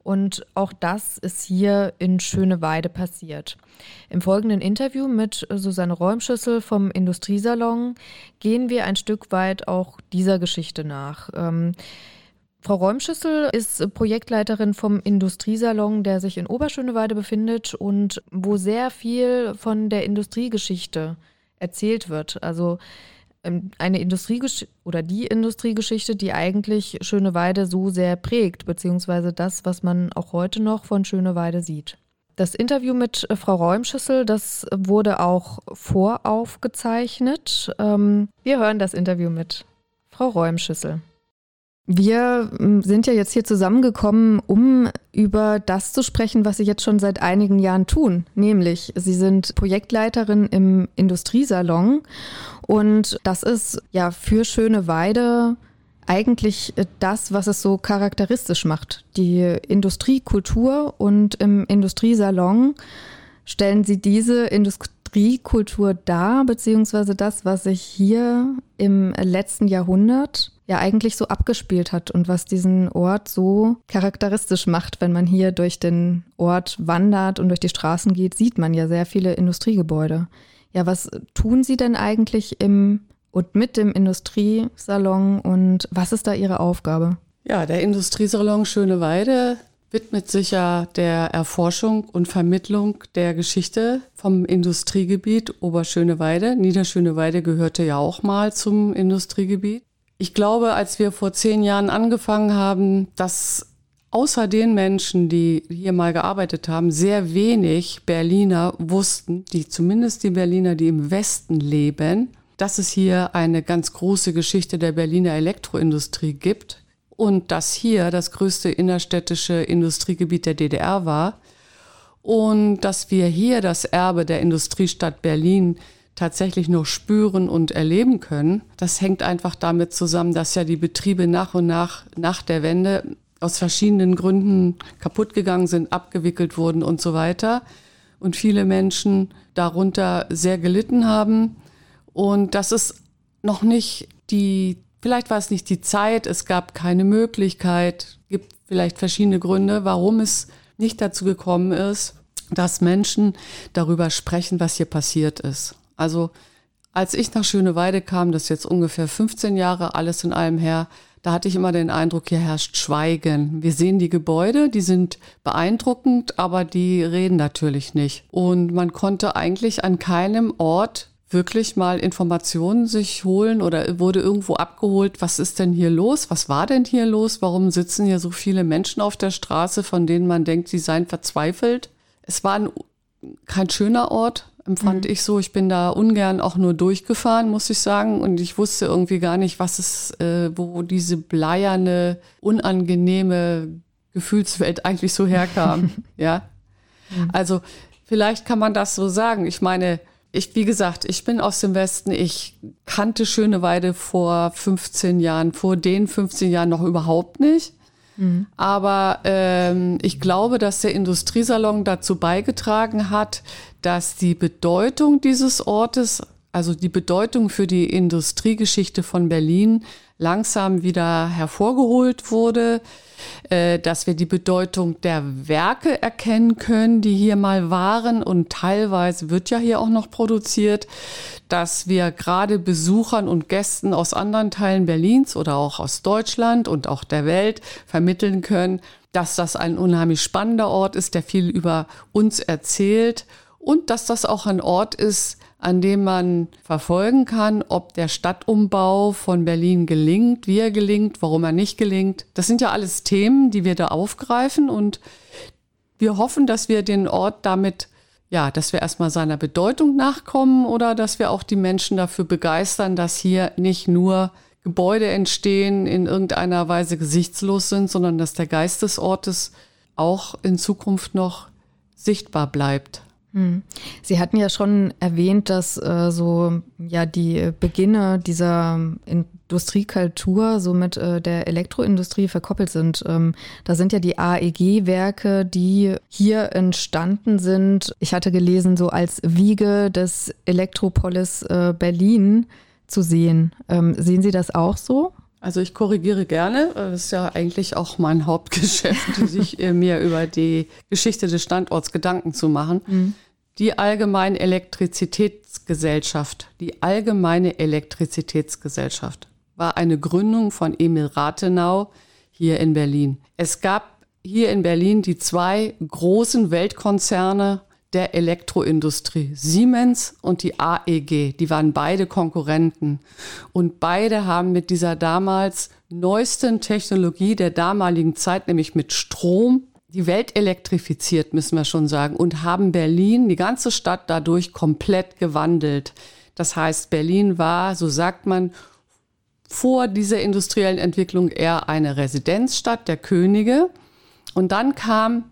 A: und auch das ist hier in Schöneweide passiert. Im folgenden Interview mit Susanne Räumschüssel vom Industriesalon gehen wir ein Stück weit auch dieser Geschichte nach. Ähm, Frau Räumschüssel ist Projektleiterin vom Industriesalon, der sich in Oberschöneweide befindet und wo sehr viel von der Industriegeschichte erzählt wird. Also eine Industriegeschichte oder die Industriegeschichte, die eigentlich Schöneweide so sehr prägt, beziehungsweise das, was man auch heute noch von Schöneweide sieht. Das Interview mit äh, Frau Räumschüssel, das wurde auch voraufgezeichnet. Ähm, wir hören das Interview mit Frau Räumschüssel. Wir ähm, sind ja jetzt hier zusammengekommen, um über das zu sprechen, was Sie jetzt schon seit einigen Jahren tun. Nämlich, Sie sind Projektleiterin im Industriesalon und das ist ja für Schöne Weide eigentlich das, was es so charakteristisch macht. Die Industriekultur und im Industriesalon stellen Sie diese Industriekultur dar, beziehungsweise das, was sich hier im letzten Jahrhundert ja eigentlich so abgespielt hat und was diesen Ort so charakteristisch macht. Wenn man hier durch den Ort wandert und durch die Straßen geht, sieht man ja sehr viele Industriegebäude. Ja, was tun Sie denn eigentlich im und mit dem Industriesalon und was ist da Ihre Aufgabe?
H: Ja, der Industriesalon Schöneweide widmet sich ja der Erforschung und Vermittlung der Geschichte vom Industriegebiet Oberschöneweide. Niederschöneweide gehörte ja auch mal zum Industriegebiet. Ich glaube, als wir vor zehn Jahren angefangen haben, dass außer den Menschen, die hier mal gearbeitet haben, sehr wenig Berliner wussten, die zumindest die Berliner, die im Westen leben, dass es hier eine ganz große Geschichte der Berliner Elektroindustrie gibt und dass hier das größte innerstädtische Industriegebiet der DDR war und dass wir hier das Erbe der Industriestadt Berlin tatsächlich noch spüren und erleben können. Das hängt einfach damit zusammen, dass ja die Betriebe nach und nach nach der Wende aus verschiedenen Gründen kaputt gegangen sind, abgewickelt wurden und so weiter. Und viele Menschen darunter sehr gelitten haben. Und das ist noch nicht die, vielleicht war es nicht die Zeit, es gab keine Möglichkeit, gibt vielleicht verschiedene Gründe, warum es nicht dazu gekommen ist, dass Menschen darüber sprechen, was hier passiert ist. Also als ich nach Schöneweide kam, das ist jetzt ungefähr 15 Jahre, alles in allem her, da hatte ich immer den Eindruck, hier herrscht Schweigen. Wir sehen die Gebäude, die sind beeindruckend, aber die reden natürlich nicht. Und man konnte eigentlich an keinem Ort wirklich mal Informationen sich holen oder wurde irgendwo abgeholt, was ist denn hier los? Was war denn hier los? Warum sitzen hier so viele Menschen auf der Straße, von denen man denkt, sie seien verzweifelt? Es war ein, kein schöner Ort, empfand mhm. ich so. Ich bin da ungern auch nur durchgefahren, muss ich sagen. Und ich wusste irgendwie gar nicht, was es, äh, wo diese bleierne, unangenehme Gefühlswelt eigentlich so herkam. [laughs] ja. Mhm. Also vielleicht kann man das so sagen. Ich meine, ich, wie gesagt, ich bin aus dem Westen. Ich kannte Schöneweide vor 15 Jahren, vor den 15 Jahren noch überhaupt nicht. Mhm. Aber ähm, ich glaube, dass der Industriesalon dazu beigetragen hat, dass die Bedeutung dieses Ortes, also die Bedeutung für die Industriegeschichte von Berlin, langsam wieder hervorgeholt wurde, äh, dass wir die Bedeutung der Werke erkennen können, die hier mal waren und teilweise wird ja hier auch noch produziert, dass wir gerade Besuchern und Gästen aus anderen Teilen Berlins oder auch aus Deutschland und auch der Welt vermitteln können, dass das ein unheimlich spannender Ort ist, der viel über uns erzählt und dass das auch ein Ort ist, an dem man verfolgen kann, ob der Stadtumbau von Berlin gelingt, wie er gelingt, warum er nicht gelingt. Das sind ja alles Themen, die wir da aufgreifen und wir hoffen, dass wir den Ort damit, ja, dass wir erstmal seiner Bedeutung nachkommen oder dass wir auch die Menschen dafür begeistern, dass hier nicht nur Gebäude entstehen, in irgendeiner Weise gesichtslos sind, sondern dass der Geist des Ortes auch in Zukunft noch sichtbar bleibt.
A: Hm. Sie hatten ja schon erwähnt, dass äh, so ja die Beginne dieser in Industriekultur so mit äh, der Elektroindustrie verkoppelt sind. Ähm, da sind ja die AEG-Werke, die hier entstanden sind. Ich hatte gelesen, so als Wiege des Elektropolis äh, Berlin zu sehen. Ähm, sehen Sie das auch so?
H: Also ich korrigiere gerne. Das ist ja eigentlich auch mein Hauptgeschäft, [laughs] sich äh, mir über die Geschichte des Standorts Gedanken zu machen. Mhm. Die Allgemeine Elektrizitätsgesellschaft, die Allgemeine Elektrizitätsgesellschaft war eine Gründung von Emil Rathenau hier in Berlin. Es gab hier in Berlin die zwei großen Weltkonzerne der Elektroindustrie, Siemens und die AEG. Die waren beide Konkurrenten. Und beide haben mit dieser damals neuesten Technologie der damaligen Zeit, nämlich mit Strom, die Welt elektrifiziert, müssen wir schon sagen, und haben Berlin, die ganze Stadt dadurch komplett gewandelt. Das heißt, Berlin war, so sagt man, vor dieser industriellen Entwicklung eher eine Residenzstadt der Könige. Und dann kam,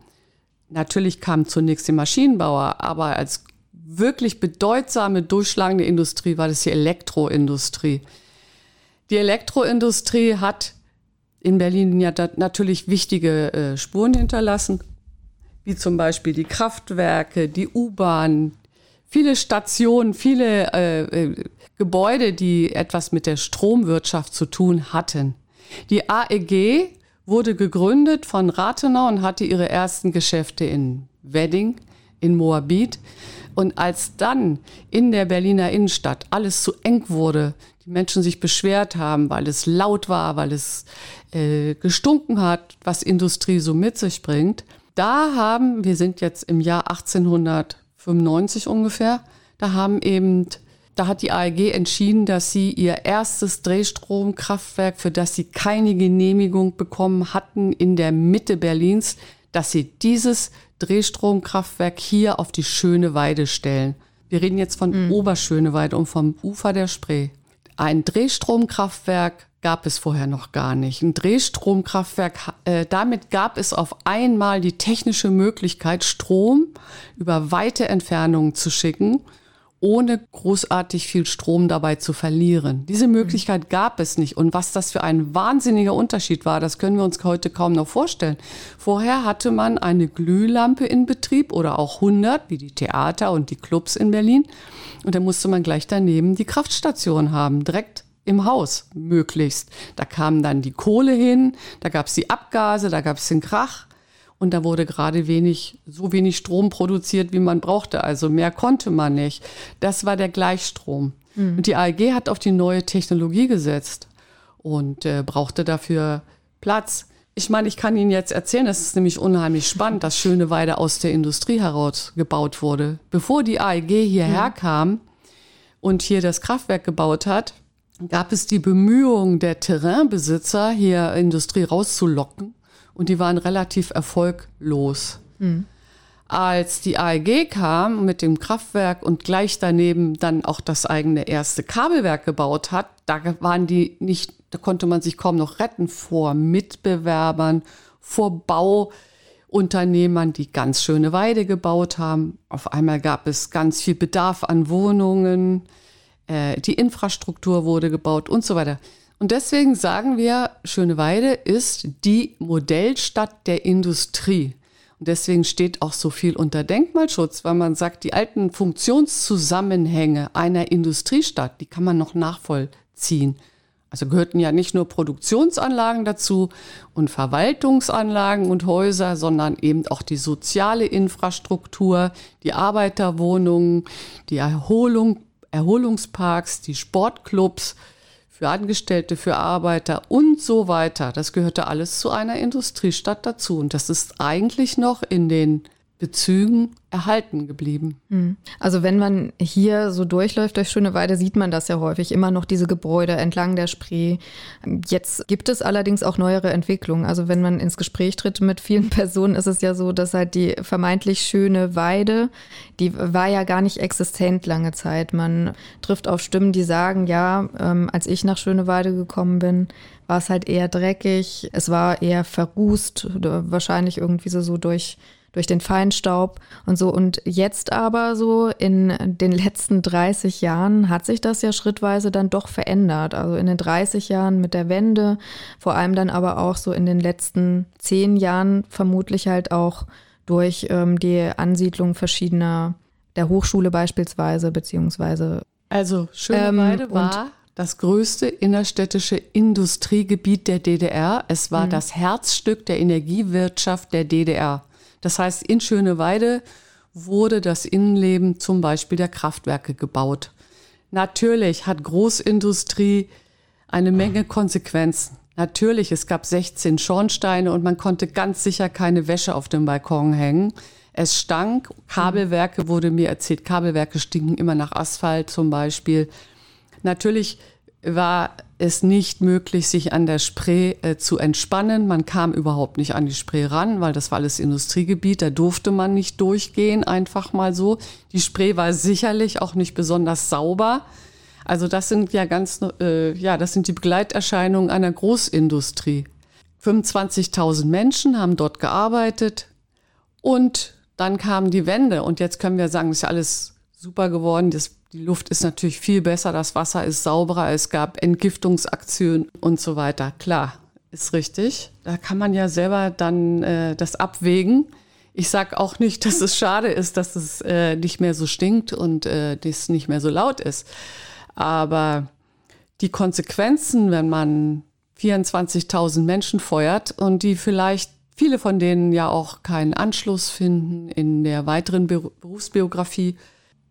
H: natürlich kam zunächst die Maschinenbauer, aber als wirklich bedeutsame, durchschlagende Industrie war das die Elektroindustrie. Die Elektroindustrie hat in Berlin ja natürlich wichtige äh, Spuren hinterlassen, wie zum Beispiel die Kraftwerke, die U-Bahn, viele Stationen, viele äh, äh Gebäude, die etwas mit der Stromwirtschaft zu tun hatten. Die AEG wurde gegründet von Rathenau und hatte ihre ersten Geschäfte in Wedding, in Moabit. Und als dann in der Berliner Innenstadt alles zu eng wurde, die Menschen sich beschwert haben, weil es laut war, weil es äh, gestunken hat, was Industrie so mit sich bringt, da haben, wir sind jetzt im Jahr 1895 ungefähr, da haben eben da hat die AEG entschieden, dass sie ihr erstes Drehstromkraftwerk, für das sie keine Genehmigung bekommen hatten, in der Mitte Berlins, dass sie dieses Drehstromkraftwerk hier auf die Schöne Weide stellen. Wir reden jetzt von mhm. Oberschöneweide und vom Ufer der Spree. Ein Drehstromkraftwerk gab es vorher noch gar nicht. Ein Drehstromkraftwerk, äh, damit gab es auf einmal die technische Möglichkeit, Strom über weite Entfernungen zu schicken ohne großartig viel Strom dabei zu verlieren. Diese Möglichkeit gab es nicht. Und was das für ein wahnsinniger Unterschied war, das können wir uns heute kaum noch vorstellen. Vorher hatte man eine Glühlampe in Betrieb oder auch 100, wie die Theater und die Clubs in Berlin. Und da musste man gleich daneben die Kraftstation haben, direkt im Haus möglichst. Da kam dann die Kohle hin, da gab es die Abgase, da gab es den Krach. Und da wurde gerade wenig, so wenig Strom produziert, wie man brauchte. Also mehr konnte man nicht. Das war der Gleichstrom. Mhm. Und die AEG hat auf die neue Technologie gesetzt und äh, brauchte dafür Platz. Ich meine, ich kann Ihnen jetzt erzählen, das ist nämlich unheimlich spannend, dass Schöneweide aus der Industrie heraus gebaut wurde. Bevor die AEG hierher mhm. kam und hier das Kraftwerk gebaut hat, gab es die Bemühungen der Terrainbesitzer, hier Industrie rauszulocken und die waren relativ erfolglos. Mhm. Als die AEG kam mit dem Kraftwerk und gleich daneben dann auch das eigene erste Kabelwerk gebaut hat, da waren die nicht, da konnte man sich kaum noch retten vor Mitbewerbern, vor Bauunternehmern, die ganz schöne Weide gebaut haben. Auf einmal gab es ganz viel Bedarf an Wohnungen, äh, die Infrastruktur wurde gebaut und so weiter. Und deswegen sagen wir, Schöneweide ist die Modellstadt der Industrie. Und deswegen steht auch so viel unter Denkmalschutz, weil man sagt, die alten Funktionszusammenhänge einer Industriestadt, die kann man noch nachvollziehen. Also gehörten ja nicht nur Produktionsanlagen dazu und Verwaltungsanlagen und Häuser, sondern eben auch die soziale Infrastruktur, die Arbeiterwohnungen, die Erholung, Erholungsparks, die Sportclubs, für Angestellte, für Arbeiter und so weiter. Das gehörte alles zu einer Industriestadt dazu. Und das ist eigentlich noch in den Bezügen erhalten geblieben.
A: Hm. Also wenn man hier so durchläuft durch Schöneweide, sieht man das ja häufig, immer noch diese Gebäude entlang der Spree. Jetzt gibt es allerdings auch neuere Entwicklungen. Also wenn man ins Gespräch tritt mit vielen [laughs] Personen, ist es ja so, dass halt die vermeintlich schöne Weide, die war ja gar nicht existent lange Zeit. Man trifft auf Stimmen, die sagen, ja, ähm, als ich nach Schöneweide gekommen bin, war es halt eher dreckig, es war eher verrußt, wahrscheinlich irgendwie so, so durch durch den Feinstaub und so. Und jetzt aber so in den letzten 30 Jahren hat sich das ja schrittweise dann doch verändert. Also in den 30 Jahren mit der Wende, vor allem dann aber auch so in den letzten zehn Jahren vermutlich halt auch durch ähm, die Ansiedlung verschiedener der Hochschule beispielsweise, beziehungsweise.
H: Also Schöneweide ähm, war das größte innerstädtische Industriegebiet der DDR. Es war mhm. das Herzstück der Energiewirtschaft der DDR. Das heißt, in Schöneweide wurde das Innenleben zum Beispiel der Kraftwerke gebaut. Natürlich hat Großindustrie eine Menge Konsequenzen. Natürlich, es gab 16 Schornsteine und man konnte ganz sicher keine Wäsche auf dem Balkon hängen. Es stank, Kabelwerke wurde mir erzählt, Kabelwerke stinken immer nach Asphalt zum Beispiel. Natürlich war es nicht möglich, sich an der Spree äh, zu entspannen. Man kam überhaupt nicht an die Spree ran, weil das war alles Industriegebiet. Da durfte man nicht durchgehen, einfach mal so. Die Spree war sicherlich auch nicht besonders sauber. Also das sind ja ganz, äh, ja, das sind die Begleiterscheinungen einer Großindustrie. 25.000 Menschen haben dort gearbeitet und dann kam die Wende und jetzt können wir sagen, es ist ja alles super geworden. Das die Luft ist natürlich viel besser, das Wasser ist sauberer, es gab Entgiftungsaktionen und so weiter. Klar, ist richtig. Da kann man ja selber dann äh, das abwägen. Ich sage auch nicht, [laughs] dass es schade ist, dass es äh, nicht mehr so stinkt und äh, das nicht mehr so laut ist. Aber die Konsequenzen, wenn man 24.000 Menschen feuert und die vielleicht viele von denen ja auch keinen Anschluss finden in der weiteren Berufsbiografie,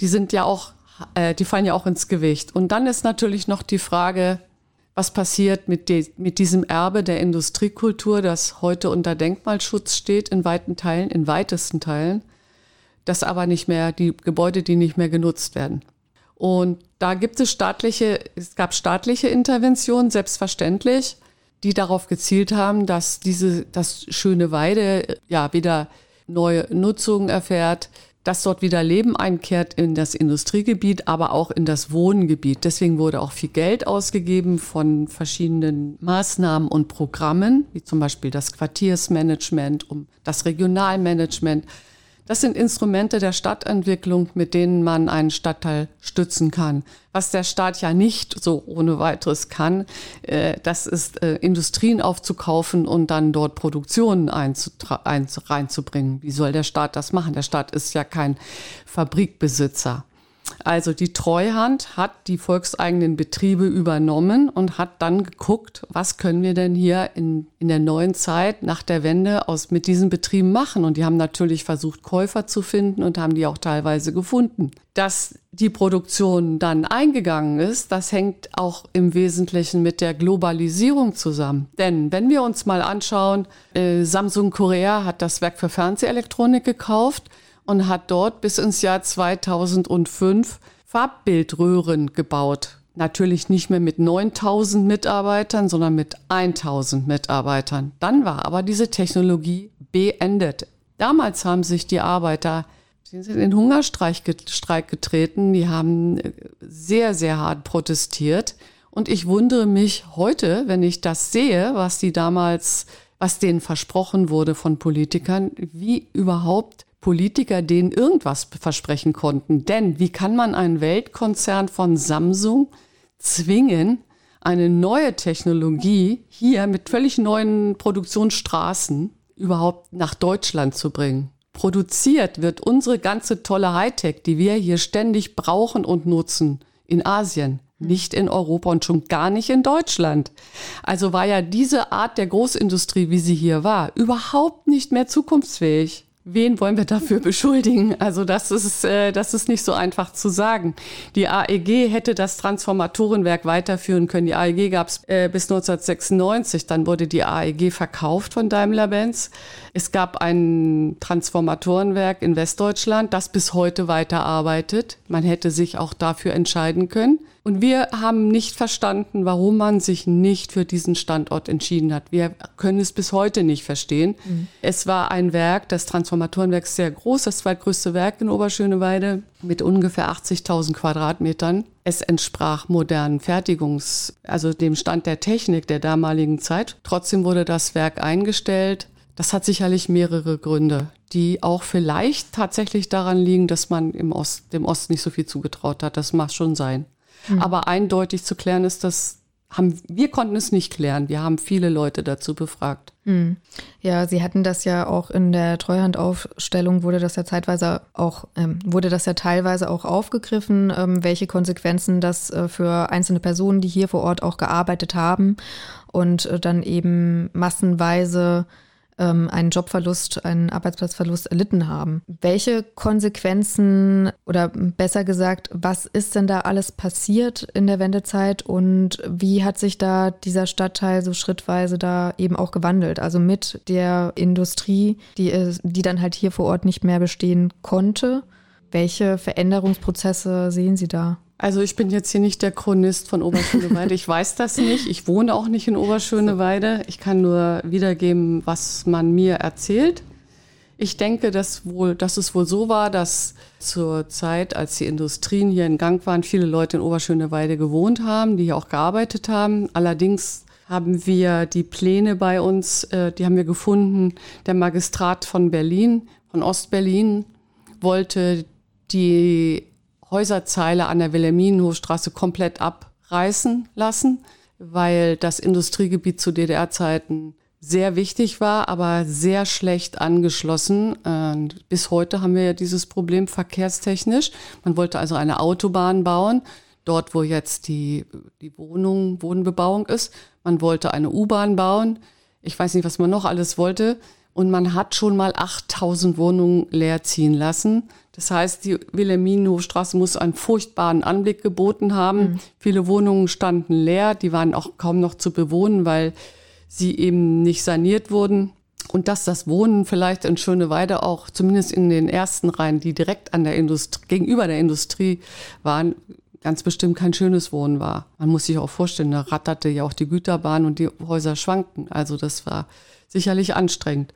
H: die sind ja auch äh, die fallen ja auch ins Gewicht. Und dann ist natürlich noch die Frage, was passiert mit, de, mit diesem Erbe der Industriekultur, das heute unter Denkmalschutz steht in weiten Teilen, in weitesten Teilen, das aber nicht mehr, die Gebäude, die nicht mehr genutzt werden. Und da gibt es staatliche, es gab staatliche Interventionen, selbstverständlich, die darauf gezielt haben, dass diese, das schöne Weide ja wieder neue Nutzung erfährt, dass dort wieder Leben einkehrt in das Industriegebiet, aber auch in das Wohngebiet. Deswegen wurde auch viel Geld ausgegeben von verschiedenen Maßnahmen und Programmen, wie zum Beispiel das Quartiersmanagement, um das Regionalmanagement. Das sind Instrumente der Stadtentwicklung, mit denen man einen Stadtteil stützen kann. Was der Staat ja nicht so ohne weiteres kann, äh, das ist äh, Industrien aufzukaufen und dann dort Produktionen reinzubringen. Wie soll der Staat das machen? Der Staat ist ja kein Fabrikbesitzer. Also die Treuhand hat die volkseigenen Betriebe übernommen und hat dann geguckt, was können wir denn hier in, in der neuen Zeit nach der Wende aus, mit diesen Betrieben machen. Und die haben natürlich versucht, Käufer zu finden und haben die auch teilweise gefunden. Dass die Produktion dann eingegangen ist, das hängt auch im Wesentlichen mit der Globalisierung zusammen. Denn wenn wir uns mal anschauen, äh, Samsung Korea hat das Werk für Fernsehelektronik gekauft und hat dort bis ins Jahr 2005 Farbbildröhren gebaut. Natürlich nicht mehr mit 9000 Mitarbeitern, sondern mit 1000 Mitarbeitern. Dann war aber diese Technologie beendet. Damals haben sich die Arbeiter sind in den Hungerstreik getreten, die haben äh, sehr, sehr hart protestiert. Und ich wundere mich heute, wenn ich das sehe, was die damals, was denen versprochen wurde von Politikern, wie überhaupt Politiker denen irgendwas versprechen konnten. Denn wie kann man einen Weltkonzern von Samsung zwingen, eine neue Technologie hier mit völlig neuen Produktionsstraßen überhaupt nach Deutschland zu bringen? Produziert wird unsere ganze tolle Hightech, die wir hier ständig brauchen und nutzen, in Asien, nicht in Europa und schon gar nicht in Deutschland. Also war ja diese Art der Großindustrie, wie sie hier war, überhaupt nicht mehr zukunftsfähig. Wen wollen wir dafür beschuldigen? Also das ist, äh, das ist nicht so einfach zu sagen. Die AEG hätte das Transformatorenwerk weiterführen können. Die AEG gab es äh, bis 1996. Dann wurde die AEG verkauft von Daimler-Benz. Es gab ein Transformatorenwerk in Westdeutschland, das bis heute weiterarbeitet. Man hätte sich auch dafür entscheiden können. Und wir haben nicht verstanden, warum man sich nicht für diesen Standort entschieden hat. Wir können es bis heute nicht verstehen. Mhm. Es war ein Werk, das Transformatorenwerk sehr groß, das zweitgrößte Werk in Oberschöneweide mit ungefähr 80.000 Quadratmetern. Es entsprach modernen Fertigungs-, also dem Stand der Technik der damaligen Zeit. Trotzdem wurde das Werk eingestellt. Das hat sicherlich mehrere Gründe, die auch vielleicht tatsächlich daran liegen, dass man im Ost, dem Osten nicht so viel zugetraut hat. Das mag schon sein. Mhm. Aber eindeutig zu klären ist, dass haben, wir konnten es nicht klären. Wir haben viele Leute dazu befragt.
A: Mhm. Ja, Sie hatten das ja auch in der Treuhandaufstellung wurde das ja zeitweise auch, ähm, wurde das ja teilweise auch aufgegriffen, ähm, welche Konsequenzen das äh, für einzelne Personen, die hier vor Ort auch gearbeitet haben und äh, dann eben massenweise ähm, einen Jobverlust, einen Arbeitsplatzverlust erlitten haben. Welche Konsequenzen oder besser gesagt, was ist denn da alles passiert in der Wendezeit und wie hat sich da dieser Stadtteil so schrittweise da eben auch gewandelt? Also mit der Industrie, die, die dann halt hier vor Ort nicht mehr bestehen konnte. Welche Veränderungsprozesse sehen Sie da?
H: Also ich bin jetzt hier nicht der Chronist von Oberschöneweide. Ich weiß das nicht. Ich wohne auch nicht in Oberschöneweide. Ich kann nur wiedergeben, was man mir erzählt. Ich denke, dass, wohl, dass es wohl so war, dass zur Zeit, als die Industrien hier in Gang waren, viele Leute in Oberschöneweide gewohnt haben, die hier auch gearbeitet haben. Allerdings haben wir die Pläne bei uns, äh, die haben wir gefunden. Der Magistrat von Berlin, von Ostberlin, wollte die Häuserzeile an der Wilhelminenhofstraße komplett abreißen lassen, weil das Industriegebiet zu DDR-Zeiten sehr wichtig war, aber sehr schlecht angeschlossen. Und bis heute haben wir ja dieses Problem verkehrstechnisch. Man wollte also eine Autobahn bauen, dort wo jetzt die, die Wohnung, Wohnbebauung ist. Man wollte eine U-Bahn bauen. Ich weiß nicht, was man noch alles wollte. Und man hat schon mal 8000 Wohnungen leer ziehen lassen. Das heißt, die Wilhelminenhofstraße muss einen furchtbaren Anblick geboten haben. Mhm. Viele Wohnungen standen leer, die waren auch kaum noch zu bewohnen, weil sie eben nicht saniert wurden. Und dass das Wohnen vielleicht in Schöneweide auch, zumindest in den ersten Reihen, die direkt an der Industrie, gegenüber der Industrie waren, ganz bestimmt kein schönes Wohnen war. Man muss sich auch vorstellen, da ratterte ja auch die Güterbahn und die Häuser schwankten. Also das war sicherlich anstrengend.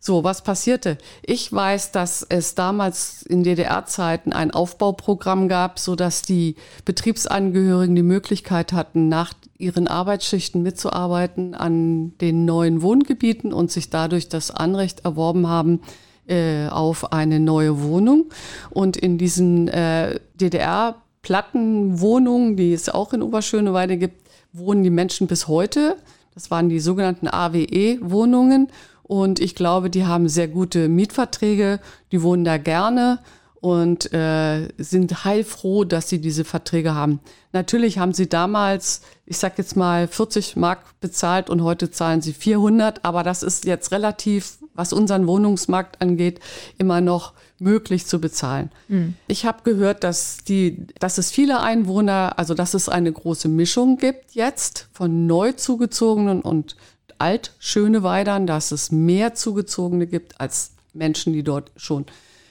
H: So, was passierte? Ich weiß, dass es damals in DDR-Zeiten ein Aufbauprogramm gab, so dass die Betriebsangehörigen die Möglichkeit hatten, nach ihren Arbeitsschichten mitzuarbeiten an den neuen Wohngebieten und sich dadurch das Anrecht erworben haben äh, auf eine neue Wohnung. Und in diesen äh, DDR-Plattenwohnungen, die es auch in Oberschöneweide gibt, wohnen die Menschen bis heute. Das waren die sogenannten AWE-Wohnungen. Und ich glaube, die haben sehr gute Mietverträge, die wohnen da gerne und äh, sind heilfroh, dass sie diese Verträge haben. Natürlich haben sie damals, ich sag jetzt mal, 40 Mark bezahlt und heute zahlen sie 400, aber das ist jetzt relativ, was unseren Wohnungsmarkt angeht, immer noch möglich zu bezahlen. Mhm. Ich habe gehört, dass die, dass es viele Einwohner, also dass es eine große Mischung gibt jetzt von neu zugezogenen und alt schöne Weidern, dass es mehr Zugezogene gibt als Menschen, die dort schon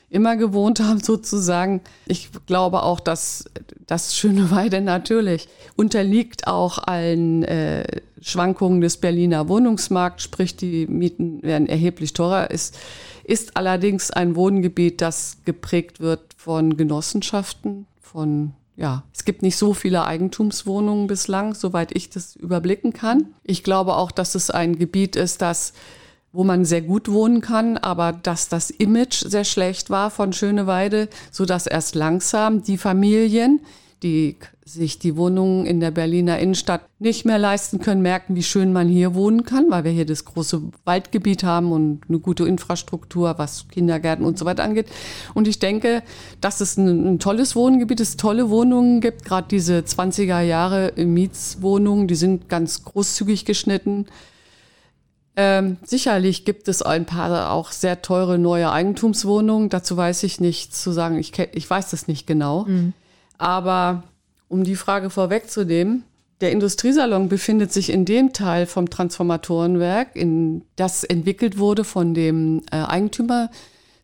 H: immer gewohnt [laughs] haben, sozusagen. Ich glaube auch, dass das Schöneweide natürlich unterliegt auch allen äh, Schwankungen des Berliner Wohnungsmarkts, sprich die Mieten werden erheblich teurer. Ist, ist allerdings ein Wohngebiet, das geprägt wird von Genossenschaften, von ja, es gibt nicht so viele Eigentumswohnungen bislang, soweit ich das überblicken kann. Ich glaube auch, dass es ein Gebiet ist, das wo man sehr gut wohnen kann, aber dass das Image sehr schlecht war von Schöneweide, so dass erst langsam die Familien, die sich die Wohnungen in der Berliner Innenstadt nicht mehr leisten können, merken, wie schön man hier wohnen kann, weil wir hier das große Waldgebiet haben und eine gute Infrastruktur, was Kindergärten und so weiter angeht. Und ich denke, dass es ein, ein tolles Wohngebiet ist, tolle Wohnungen gibt, gerade diese 20er Jahre Mietswohnungen, die sind ganz großzügig geschnitten. Ähm, sicherlich gibt es ein paar auch sehr teure neue Eigentumswohnungen. Dazu weiß ich nicht zu sagen. Ich, ich weiß das nicht genau. Mhm. Aber um die Frage vorwegzunehmen, der Industriesalon befindet sich in dem Teil vom Transformatorenwerk, in das entwickelt wurde von dem äh, Eigentümer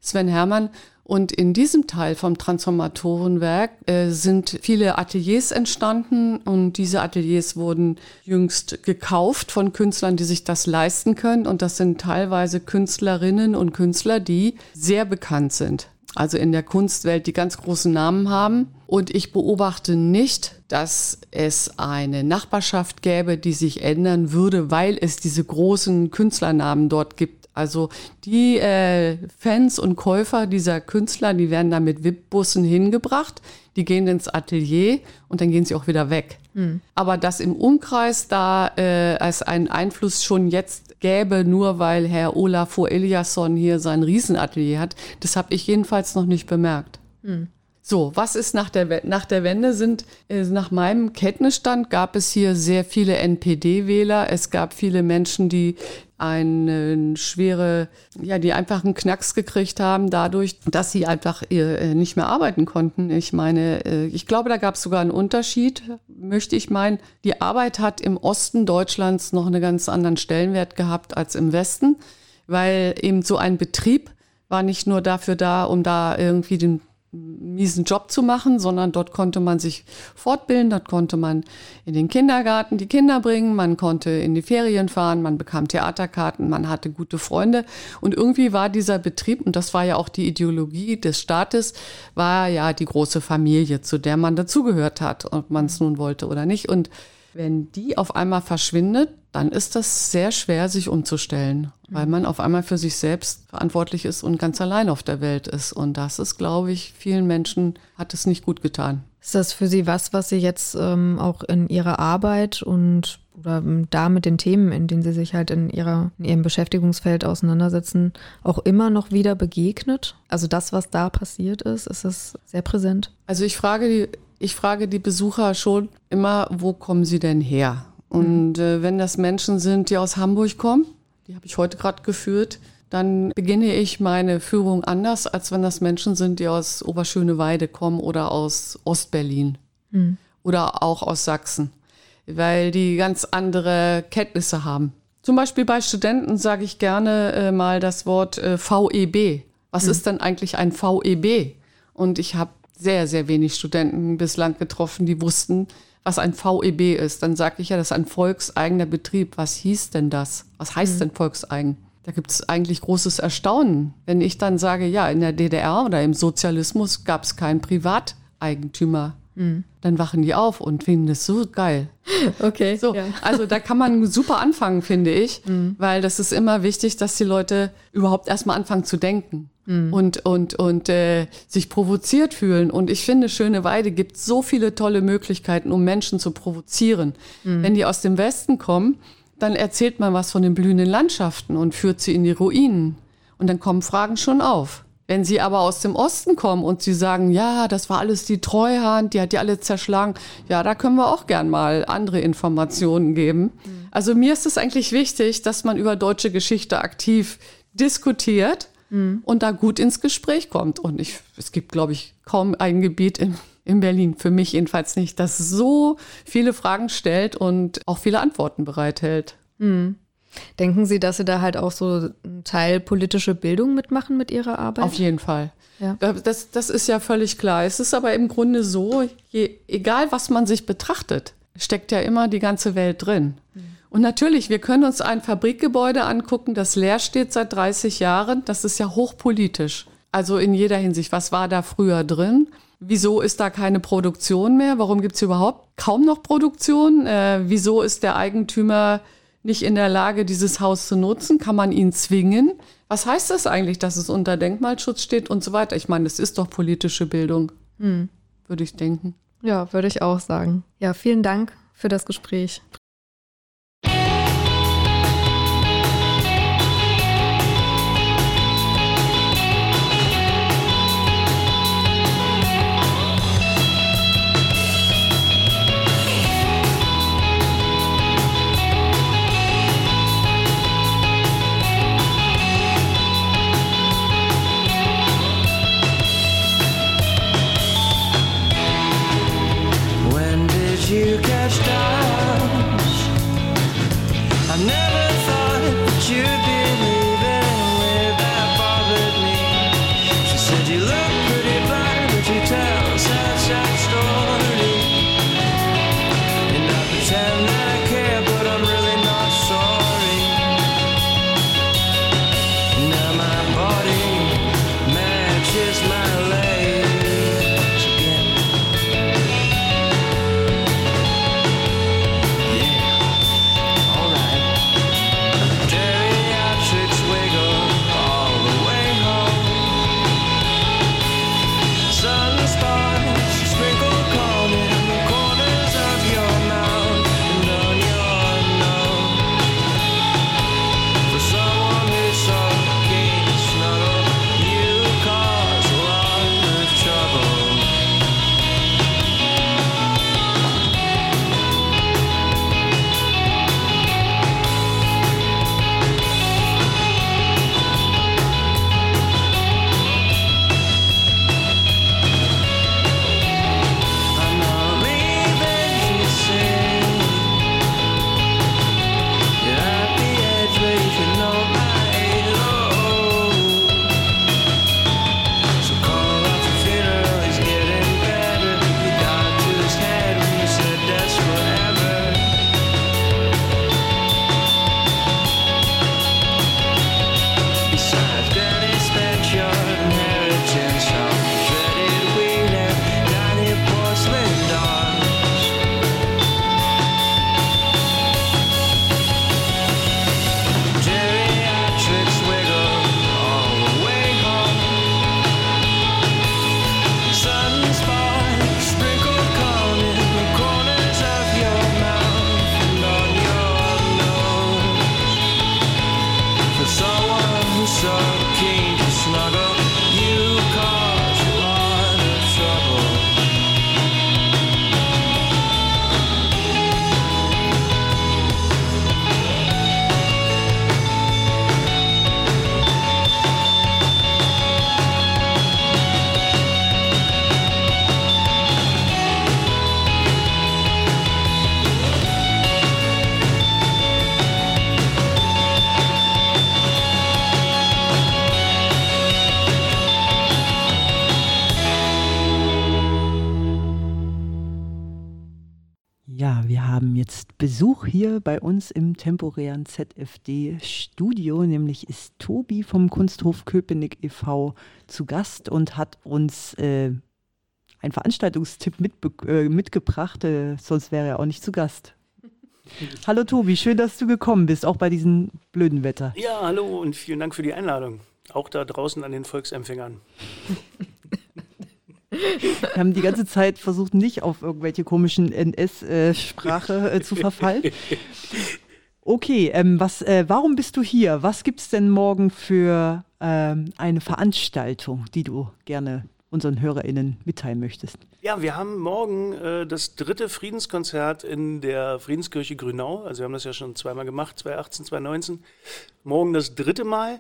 H: Sven Hermann. Und in diesem Teil vom Transformatorenwerk äh, sind viele Ateliers entstanden und diese Ateliers wurden jüngst gekauft von Künstlern, die sich das leisten können. Und das sind teilweise Künstlerinnen und Künstler, die sehr bekannt sind also in der Kunstwelt, die ganz großen Namen haben. Und ich beobachte nicht, dass es eine Nachbarschaft gäbe, die sich ändern würde, weil es diese großen Künstlernamen dort gibt. Also die äh, Fans und Käufer dieser Künstler, die werden da mit VIP-Bussen hingebracht, die gehen ins Atelier und dann gehen sie auch wieder weg. Aber dass im Umkreis da äh, es einen Einfluss schon jetzt gäbe, nur weil Herr Olafur Eliasson hier sein Riesenatelier hat, das habe ich jedenfalls noch nicht bemerkt. So, was ist nach der, nach der Wende? Sind äh, nach meinem Kenntnisstand gab es hier sehr viele NPD-Wähler. Es gab viele Menschen, die eine schwere, ja, die einfach einen Knacks gekriegt haben dadurch, dass sie einfach äh, nicht mehr arbeiten konnten. Ich meine, äh, ich glaube, da gab es sogar einen Unterschied, möchte ich meinen. Die Arbeit hat im Osten Deutschlands noch einen ganz anderen Stellenwert gehabt als im Westen, weil eben so ein Betrieb war nicht nur dafür da, um da irgendwie den miesen Job zu machen, sondern dort konnte man sich fortbilden, dort konnte man in den Kindergarten die Kinder bringen, man konnte in die Ferien fahren, man bekam Theaterkarten, man hatte gute Freunde und irgendwie war dieser Betrieb, und das war ja auch die Ideologie des Staates, war ja die große Familie, zu der man dazugehört hat, ob man es nun wollte oder nicht. Und wenn die auf einmal verschwindet, dann ist das sehr schwer, sich umzustellen, weil man auf einmal für sich selbst verantwortlich ist und ganz allein auf der Welt ist. Und das ist, glaube ich, vielen Menschen hat es nicht gut getan.
A: Ist das für Sie was, was Sie jetzt ähm, auch in Ihrer Arbeit und oder ähm, da mit den Themen, in denen Sie sich halt in, ihrer, in Ihrem Beschäftigungsfeld auseinandersetzen, auch immer noch wieder begegnet? Also das, was da passiert ist, ist das sehr präsent?
H: Also ich frage die, ich frage die Besucher schon immer, wo kommen sie denn her? Und äh, wenn das Menschen sind, die aus Hamburg kommen, die habe ich heute gerade geführt, dann beginne ich meine Führung anders, als wenn das Menschen sind, die aus Oberschöneweide kommen oder aus Ostberlin oder auch aus Sachsen, weil die ganz andere Kenntnisse haben. Zum Beispiel bei Studenten sage ich gerne äh, mal das Wort äh, VEB. Was ist denn eigentlich ein VEB? Und ich habe sehr, sehr wenig Studenten bislang getroffen, die wussten, was ein VEB ist. Dann sage ich ja, das ist ein volkseigener Betrieb. Was hieß denn das? Was heißt denn volkseigen? Da gibt es eigentlich großes Erstaunen, wenn ich dann sage, ja, in der DDR oder im Sozialismus gab es keinen Privateigentümer. Dann wachen die auf und finden das so geil. [laughs]
A: Okay.
H: So, [laughs] also da kann man super anfangen, finde ich, weil das ist immer wichtig, dass die Leute überhaupt erstmal anfangen zu denken und, und, und äh, sich provoziert fühlen. Und ich finde, Schöne Weide gibt so viele tolle Möglichkeiten, um Menschen zu provozieren. Wenn die aus dem Westen kommen, dann erzählt man was von den blühenden Landschaften und führt sie in die Ruinen. Und dann kommen Fragen schon auf. Wenn sie aber aus dem Osten kommen und sie sagen, ja, das war alles die Treuhand, die hat die alle zerschlagen, ja, da können wir auch gern mal andere Informationen geben. Also mir ist es eigentlich wichtig, dass man über deutsche Geschichte aktiv diskutiert und da gut ins Gespräch kommt. Und ich, es gibt, glaube ich, kaum ein Gebiet in, in Berlin, für mich jedenfalls nicht, das so viele Fragen stellt und auch viele Antworten bereithält.
A: Denken Sie, dass Sie da halt auch so einen Teil politische Bildung mitmachen mit Ihrer Arbeit?
H: Auf jeden Fall.
A: Ja.
H: Da- Das, das ist ja völlig klar. Es ist aber im Grunde so, je, egal was man sich betrachtet, steckt ja immer die ganze Welt drin. Und natürlich, wir können uns ein Fabrikgebäude angucken, das leer steht seit 30 Jahren. Das ist ja hochpolitisch. Also in jeder Hinsicht. Was war da früher drin? Wieso ist da keine Produktion mehr? Warum gibt es überhaupt kaum noch Produktion? Äh, wieso ist der Eigentümer nicht in der Lage, dieses Haus zu nutzen? Kann man ihn zwingen? Was heißt das eigentlich, dass es unter Denkmalschutz steht und so weiter? Ich meine, das ist doch politische Bildung, würde ich denken.
A: Ja, würde ich auch sagen. Ja, vielen Dank für das Gespräch.
I: stop.
B: Haben jetzt Besuch hier bei uns im temporären ZFD-Studio, nämlich ist Tobi vom Kunsthof Köpenick e.V. zu Gast und hat uns äh, einen Veranstaltungstipp äh, mitgebracht, äh, sonst wäre er auch nicht zu Gast. [laughs] hallo Tobi, schön, dass du gekommen bist, auch bei diesem blöden Wetter.
I: Ja, hallo und vielen Dank für die Einladung. Auch da draußen an den Volksempfängern. [laughs]
B: Wir haben die ganze Zeit versucht, nicht auf irgendwelche komischen NS-Sprache äh, zu verfallen. Okay, ähm, was, äh, warum bist du hier? Was gibt es denn morgen für ähm, eine Veranstaltung, die du gerne unseren HörerInnen mitteilen möchtest?
I: Ja, wir haben morgen äh, das dritte Friedenskonzert in der Friedenskirche Grünau. Also wir haben das ja schon zweimal gemacht, 2018, 2019. Morgen das dritte Mal,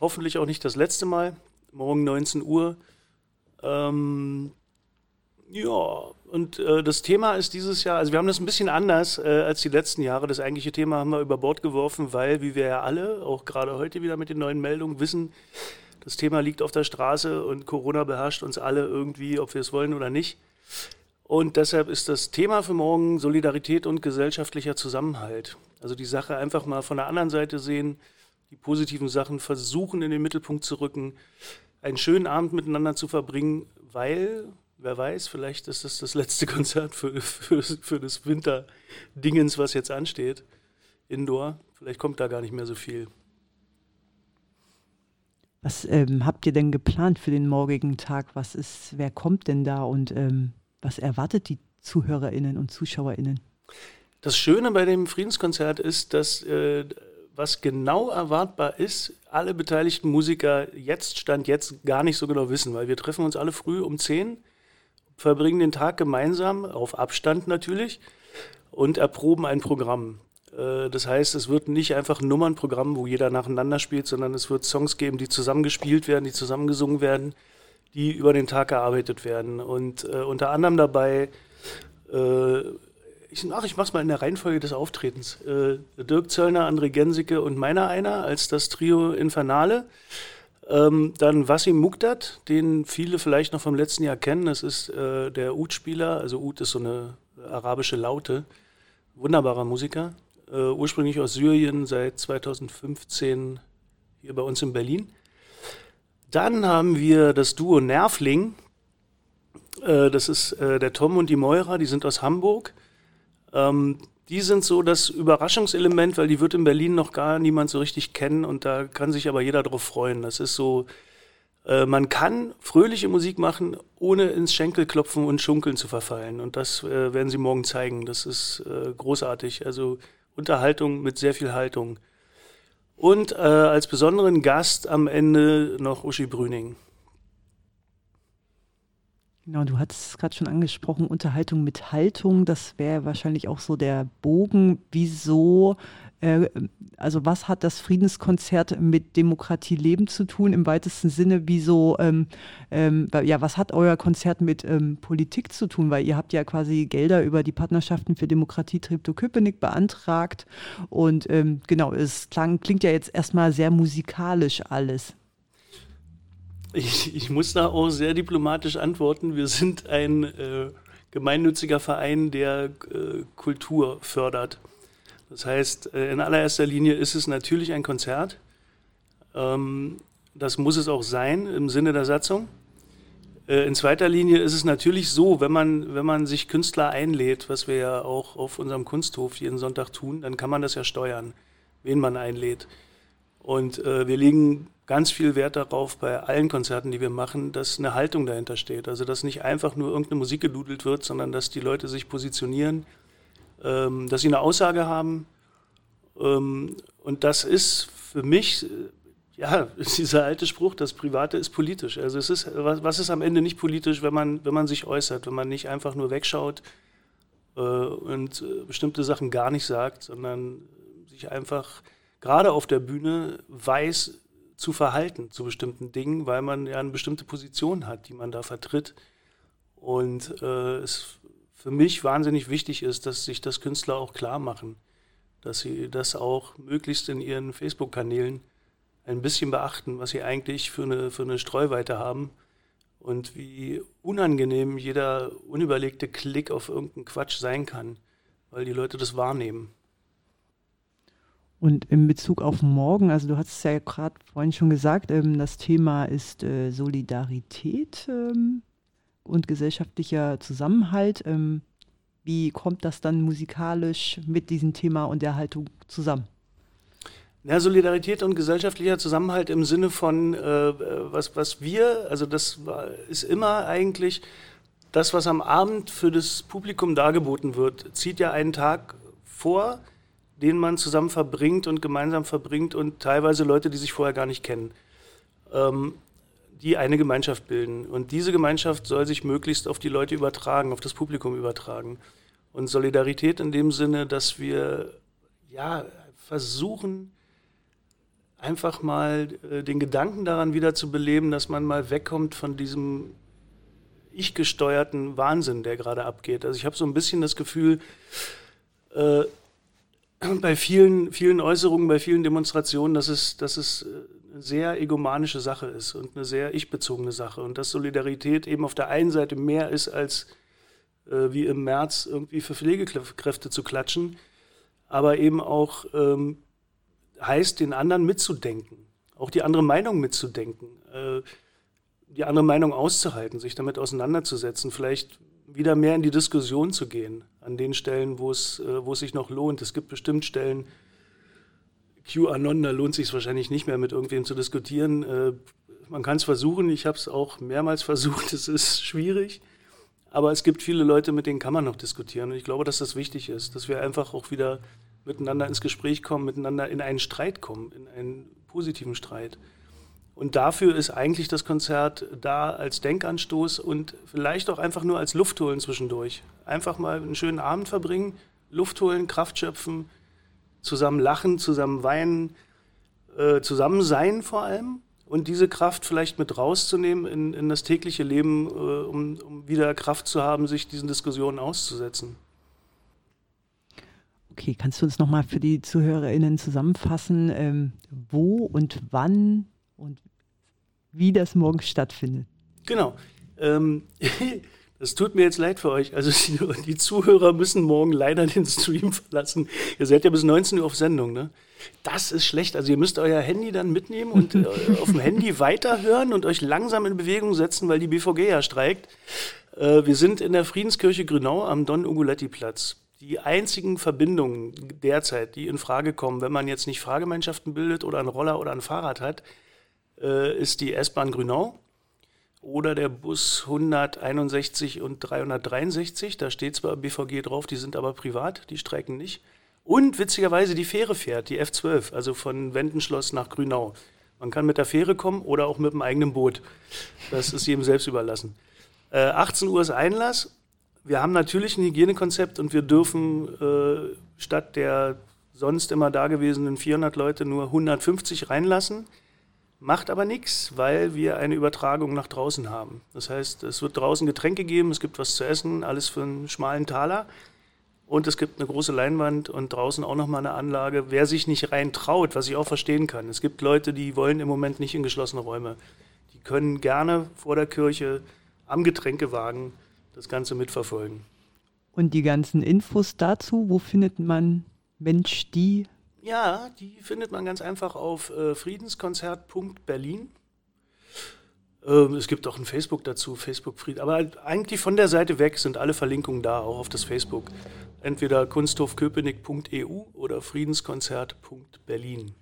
I: hoffentlich auch nicht das letzte Mal. Morgen 19 Uhr ähm, ja, und äh, das Thema ist dieses Jahr, also wir haben das ein bisschen anders äh, als die letzten Jahre. Das eigentliche Thema haben wir über Bord geworfen, weil, wie wir ja alle, auch gerade heute wieder mit den neuen Meldungen wissen, das Thema liegt auf der Straße und Corona beherrscht uns alle irgendwie, ob wir es wollen oder nicht. Und deshalb ist das Thema für morgen Solidarität und gesellschaftlicher Zusammenhalt. Also die Sache einfach mal von der anderen Seite sehen, die positiven Sachen versuchen in den Mittelpunkt zu rücken einen schönen Abend miteinander zu verbringen, weil, wer weiß, vielleicht ist das das letzte [laughs] Konzert für, für, für das Winterdingens, was jetzt ansteht, Indoor. Vielleicht kommt da gar nicht mehr so viel.
B: Was ähm, habt ihr denn geplant für den morgigen Tag? Was ist, wer kommt denn da und ähm, was erwartet die ZuhörerInnen und ZuschauerInnen?
I: Das Schöne bei dem Friedenskonzert ist, dass äh, was genau erwartbar ist, alle beteiligten Musiker jetzt, Stand jetzt, gar nicht so genau wissen, weil wir treffen uns alle früh um 10, verbringen den Tag gemeinsam, auf Abstand natürlich, und erproben ein Programm. Äh, das heißt, es wird nicht einfach ein Nummernprogramm, wo jeder nacheinander spielt, sondern es wird Songs geben, die zusammengespielt werden, die zusammengesungen werden, die über den Tag gearbeitet werden. Und äh, unter anderem dabei äh, ich, ach, ich mach's mal in der Reihenfolge des Auftretens. Äh, Dirk Zöllner, André Gensicke und meiner einer als das Trio Infernale. Ähm, dann Wassim Mukdad, den viele vielleicht noch vom letzten Jahr kennen. Das ist äh, der Ud-Spieler. Also Ud ist so eine arabische Laute. Wunderbarer Musiker. Äh, ursprünglich aus Syrien, seit 2015 hier bei uns in Berlin. Dann haben wir das Duo Nervling. Äh, das ist äh, der Tom und die Moira, die sind aus Hamburg. Ähm, die sind so das Überraschungselement, weil die wird in Berlin noch gar niemand so richtig kennen und da kann sich aber jeder drauf freuen. Das ist so, äh, man kann fröhliche Musik machen, ohne ins Schenkelklopfen und Schunkeln zu verfallen. Und das äh, werden sie morgen zeigen. Das ist äh, großartig. Also Unterhaltung mit sehr viel Haltung. Und äh, als besonderen Gast am Ende noch Uschi Brüning.
B: Genau, du hattest es gerade schon angesprochen, Unterhaltung mit Haltung, das wäre wahrscheinlich auch so der Bogen. Wieso, äh, also was hat das Friedenskonzert mit Demokratie leben zu tun im weitesten Sinne? Wieso, ähm, ähm, ja, was hat euer Konzert mit ähm, Politik zu tun? Weil ihr habt ja quasi Gelder über die Partnerschaften für Demokratie Treptow-Köpenick beantragt und ähm, genau, es klang, klingt ja jetzt erstmal sehr musikalisch alles.
I: Ich, ich muss da auch sehr diplomatisch antworten. Wir sind ein äh, gemeinnütziger Verein, der äh, Kultur fördert. Das heißt, äh, in allererster Linie ist es natürlich ein Konzert. Ähm, das muss es auch sein im Sinne der Satzung. Äh, in zweiter Linie ist es natürlich so, wenn man, wenn man sich Künstler einlädt, was wir ja auch auf unserem Kunsthof jeden Sonntag tun, dann kann man das ja steuern, wen man einlädt. Und äh, wir legen ganz viel Wert darauf bei allen Konzerten, die wir machen, dass eine Haltung dahinter steht. Also dass nicht einfach nur irgendeine Musik gedudelt wird, sondern dass die Leute sich positionieren, ähm, dass sie eine Aussage haben. Ähm, und das ist für mich, ja, [laughs] dieser alte Spruch, das Private ist politisch. Also es ist, was, was ist am Ende nicht politisch, wenn man, wenn man sich äußert, wenn man nicht einfach nur wegschaut äh, und äh, bestimmte Sachen gar nicht sagt, sondern sich einfach gerade auf der Bühne weiß, zu verhalten zu bestimmten Dingen, weil man ja eine bestimmte Position hat, die man da vertritt. Und äh, es für mich wahnsinnig wichtig ist, dass sich das Künstler auch klar machen, dass sie das auch möglichst in ihren Facebook-Kanälen ein bisschen beachten, was sie eigentlich für eine, für eine Streuweite haben und wie unangenehm jeder unüberlegte Klick auf irgendeinen Quatsch sein kann, weil die Leute das wahrnehmen.
B: Und in Bezug auf morgen, also du hast es ja gerade vorhin schon gesagt, ähm, das Thema ist äh, Solidarität ähm, und gesellschaftlicher Zusammenhalt. Ähm, wie kommt das dann musikalisch mit diesem Thema und der Haltung zusammen?
I: Ja, Solidarität und gesellschaftlicher Zusammenhalt im Sinne von, äh, was, was wir, also das ist immer eigentlich das, was am Abend für das Publikum dargeboten wird, zieht ja einen Tag vor, den man zusammen verbringt und gemeinsam verbringt und teilweise Leute, die sich vorher gar nicht kennen, ähm, die eine Gemeinschaft bilden. Und diese Gemeinschaft soll sich möglichst auf die Leute übertragen, auf das Publikum übertragen. Und Solidarität in dem Sinne, dass wir ja versuchen, einfach mal äh, den Gedanken daran wieder zu beleben, dass man mal wegkommt von diesem ich gesteuerten Wahnsinn, der gerade abgeht. Also ich habe so ein bisschen das Gefühl, äh, bei vielen, vielen Äußerungen, bei vielen Demonstrationen, dass es, dass es äh, eine sehr egomanische Sache ist und eine sehr ich-bezogene Sache und dass Solidarität eben auf der einen Seite mehr ist als äh, wie im März irgendwie für Pflegekräfte zu klatschen, aber eben auch ähm, heißt, den anderen mitzudenken, auch die andere Meinung mitzudenken, äh, die andere Meinung auszuhalten, sich damit auseinanderzusetzen, vielleicht wieder mehr in die Diskussion zu gehen, an den Stellen, wo es, äh, wo es sich noch lohnt. Es gibt bestimmt Stellen, QAnon, da lohnt sich wahrscheinlich nicht mehr mit irgendwem zu diskutieren. Äh, man kann es versuchen, ich habe es auch mehrmals [laughs] versucht, es ist schwierig. Aber es gibt viele Leute, mit denen kann man noch diskutieren. Und ich glaube, dass das wichtig ist, dass wir einfach auch wieder miteinander ins Gespräch kommen, miteinander in einen Streit kommen, in einen positiven Streit. Und dafür ist eigentlich das Konzert da als Denkanstoß und vielleicht auch einfach nur als Luft holen zwischendurch. Einfach mal einen schönen Abend verbringen, Luft holen, Kraft schöpfen, zusammen lachen, zusammen weinen, äh, zusammen sein vor allem und diese Kraft vielleicht mit rauszunehmen in, in das tägliche Leben, äh, um, um wieder Kraft zu haben, sich diesen Diskussionen auszusetzen.
B: Okay, kannst du uns nochmal für die ZuhörerInnen zusammenfassen, ähm, wo und wann und wie das morgen stattfindet?
I: Genau. Ähm, [laughs] das tut mir jetzt leid für euch. Also die, Zuhörer müssen morgen leider den Stream verlassen. Ihr seid ja bis 19 Uhr auf Sendung, ne? Das ist schlecht. Also ihr müsst euer Handy dann mitnehmen und äh, auf dem Handy [laughs] weiterhören und euch langsam in Bewegung setzen, weil die BVG ja streikt. Äh, wir sind in der Friedenskirche Grünau am Don Uguletti Platz die einzigen Verbindungen derzeit, die in Frage kommen, wenn man jetzt nicht Fahrgemeinschaften bildet oder einen Roller oder ein Fahrrad hat, äh, ist die S-Bahn Grünau oder der Bus 161 und 363. Da steht zwar BVG drauf, die sind aber privat, die streiken nicht. Und witzigerweise die Fähre fährt, die F12, also von Wendenschloss nach Grünau. Man kann mit der Fähre kommen oder auch mit dem eigenen Boot. Das ist jedem selbst überlassen. Äh, 18 Uhr ist Einlass wir haben natürlich ein Hygienekonzept und wir dürfen äh, statt der sonst immer dagewesenen 400 Leute nur 150 reinlassen. Macht aber nichts, weil wir eine Übertragung nach draußen haben. Das heißt, es wird draußen Getränke geben, es gibt was zu essen, alles für einen schmalen Taler. Und es gibt eine große Leinwand und draußen auch nochmal eine Anlage. Wer sich nicht rein traut, was ich auch verstehen kann. Es gibt Leute, die wollen im Moment nicht in geschlossene Räume. Die können gerne vor der Kirche am Getränkewagen das Ganze mitverfolgen.
B: Und die ganzen Infos dazu, wo findet man Mensch die?
I: Ja, die findet man ganz einfach auf äh, friedenskonzert.berlin. Ähm, es gibt auch ein Facebook dazu, Facebook Fried. Aber eigentlich von der Seite weg sind alle Verlinkungen da, auch auf das Facebook. Entweder kunsthofköpenick.eu oder friedenskonzert.berlin.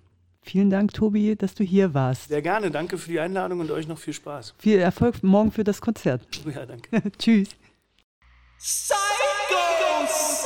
B: Vielen Dank, Tobi, dass du hier warst.
I: Sehr gerne. Danke für die Einladung und euch noch viel Spaß.
B: Viel Erfolg morgen für das Konzert. [laughs]
I: Ja, danke. [laughs]
B: Tschüss.
J: Psycho!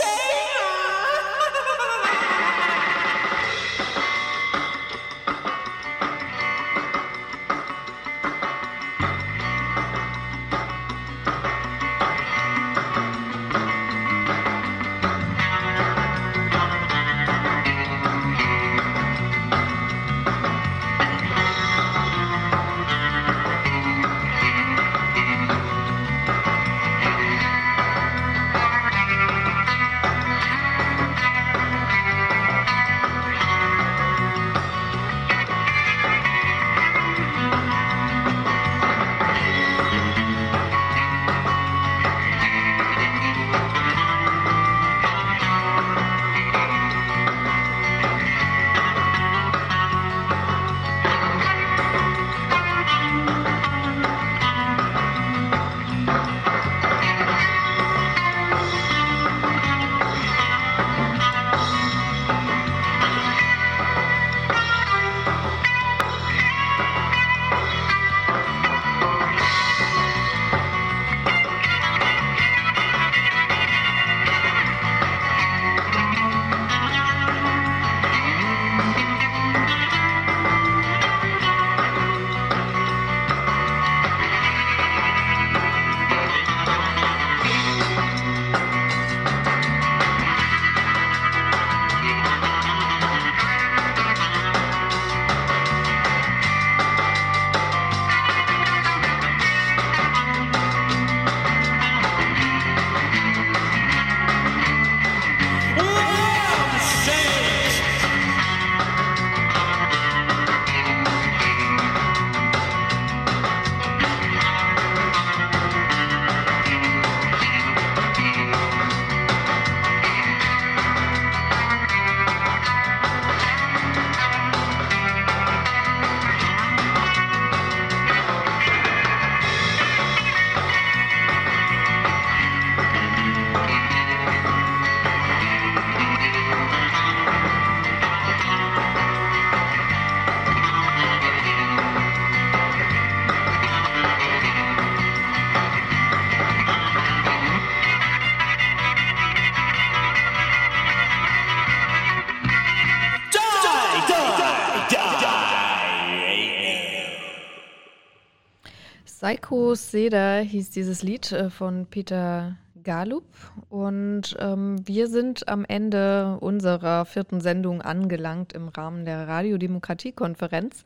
A: Psycho Seda hieß dieses Lied äh, von Peter Galup und ähm, wir sind am Ende unserer vierten Sendung angelangt im Rahmen der Radiodemokratiekonferenz.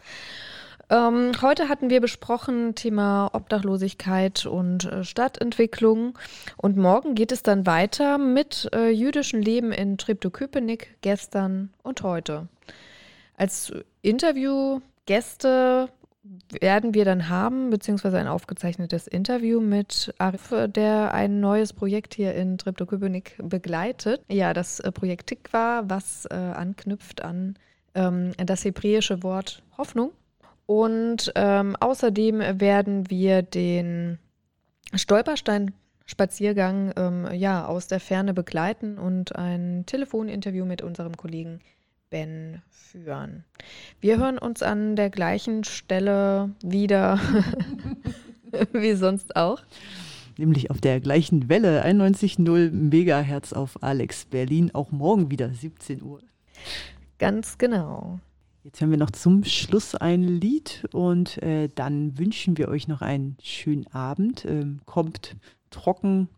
A: Ähm, heute hatten wir besprochen Thema Obdachlosigkeit und äh, Stadtentwicklung und morgen geht es dann weiter mit äh, jüdischem Leben in Treptow-Köpenick gestern und heute. Als Interviewgäste werden wir dann haben, beziehungsweise ein aufgezeichnetes Interview mit Arif, der ein neues Projekt hier in Treptow-Köpenick begleitet. Ja, das äh, Projekt Tikva, was äh, anknüpft an ähm, das hebräische Wort Hoffnung. Und ähm, außerdem werden wir den Stolperstein-Spaziergang ähm, ja, aus der Ferne begleiten und ein Telefoninterview mit unserem Kollegen Ben führen. Wir hören uns an der gleichen Stelle wieder [laughs] wie sonst auch.
B: Nämlich auf der gleichen Welle 91.0 Megahertz auf Alex Berlin, auch morgen wieder 17 Uhr.
A: Ganz genau.
B: Jetzt hören wir noch zum Schluss ein Lied und äh, dann wünschen wir euch noch einen schönen Abend. Ähm, kommt trocken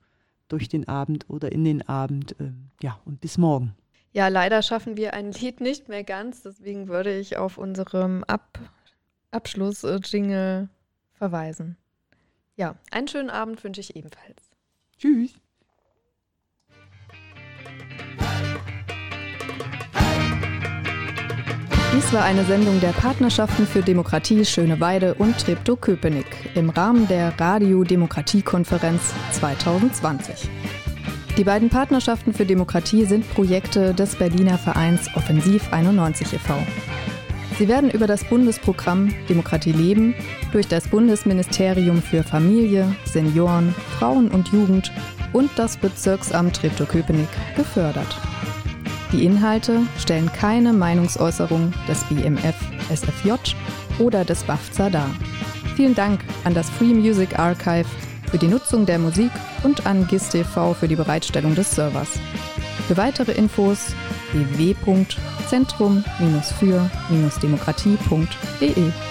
B: durch den Abend oder in den Abend. Ähm, ja, und bis morgen.
A: Ja, leider schaffen wir ein Lied nicht mehr ganz, deswegen würde ich auf unserem Ab Abschluss-Jingle verweisen. Ja, einen schönen Abend wünsche ich ebenfalls.
B: Tschüss.
A: Dies war eine Sendung der Partnerschaften für Demokratie Schöneweide und Treptow-Köpenick im Rahmen der Radio-Demokratie-Konferenz 2020. Die beiden Partnerschaften für Demokratie sind Projekte des Berliner Vereins Offensiv 91 e.V. Sie werden über das Bundesprogramm Demokratie leben durch das Bundesministerium für Familie, Senioren, Frauen und Jugend und das Bezirksamt Treptow-Köpenick gefördert. Die Inhalte stellen keine Meinungsäußerung des BMF, SFJ oder des BAFZA dar. Vielen Dank an das Free Music Archive für die Nutzung der Musik und an GISTV für die Bereitstellung des Servers. Für weitere Infos www.zentrum-für-demokratie.de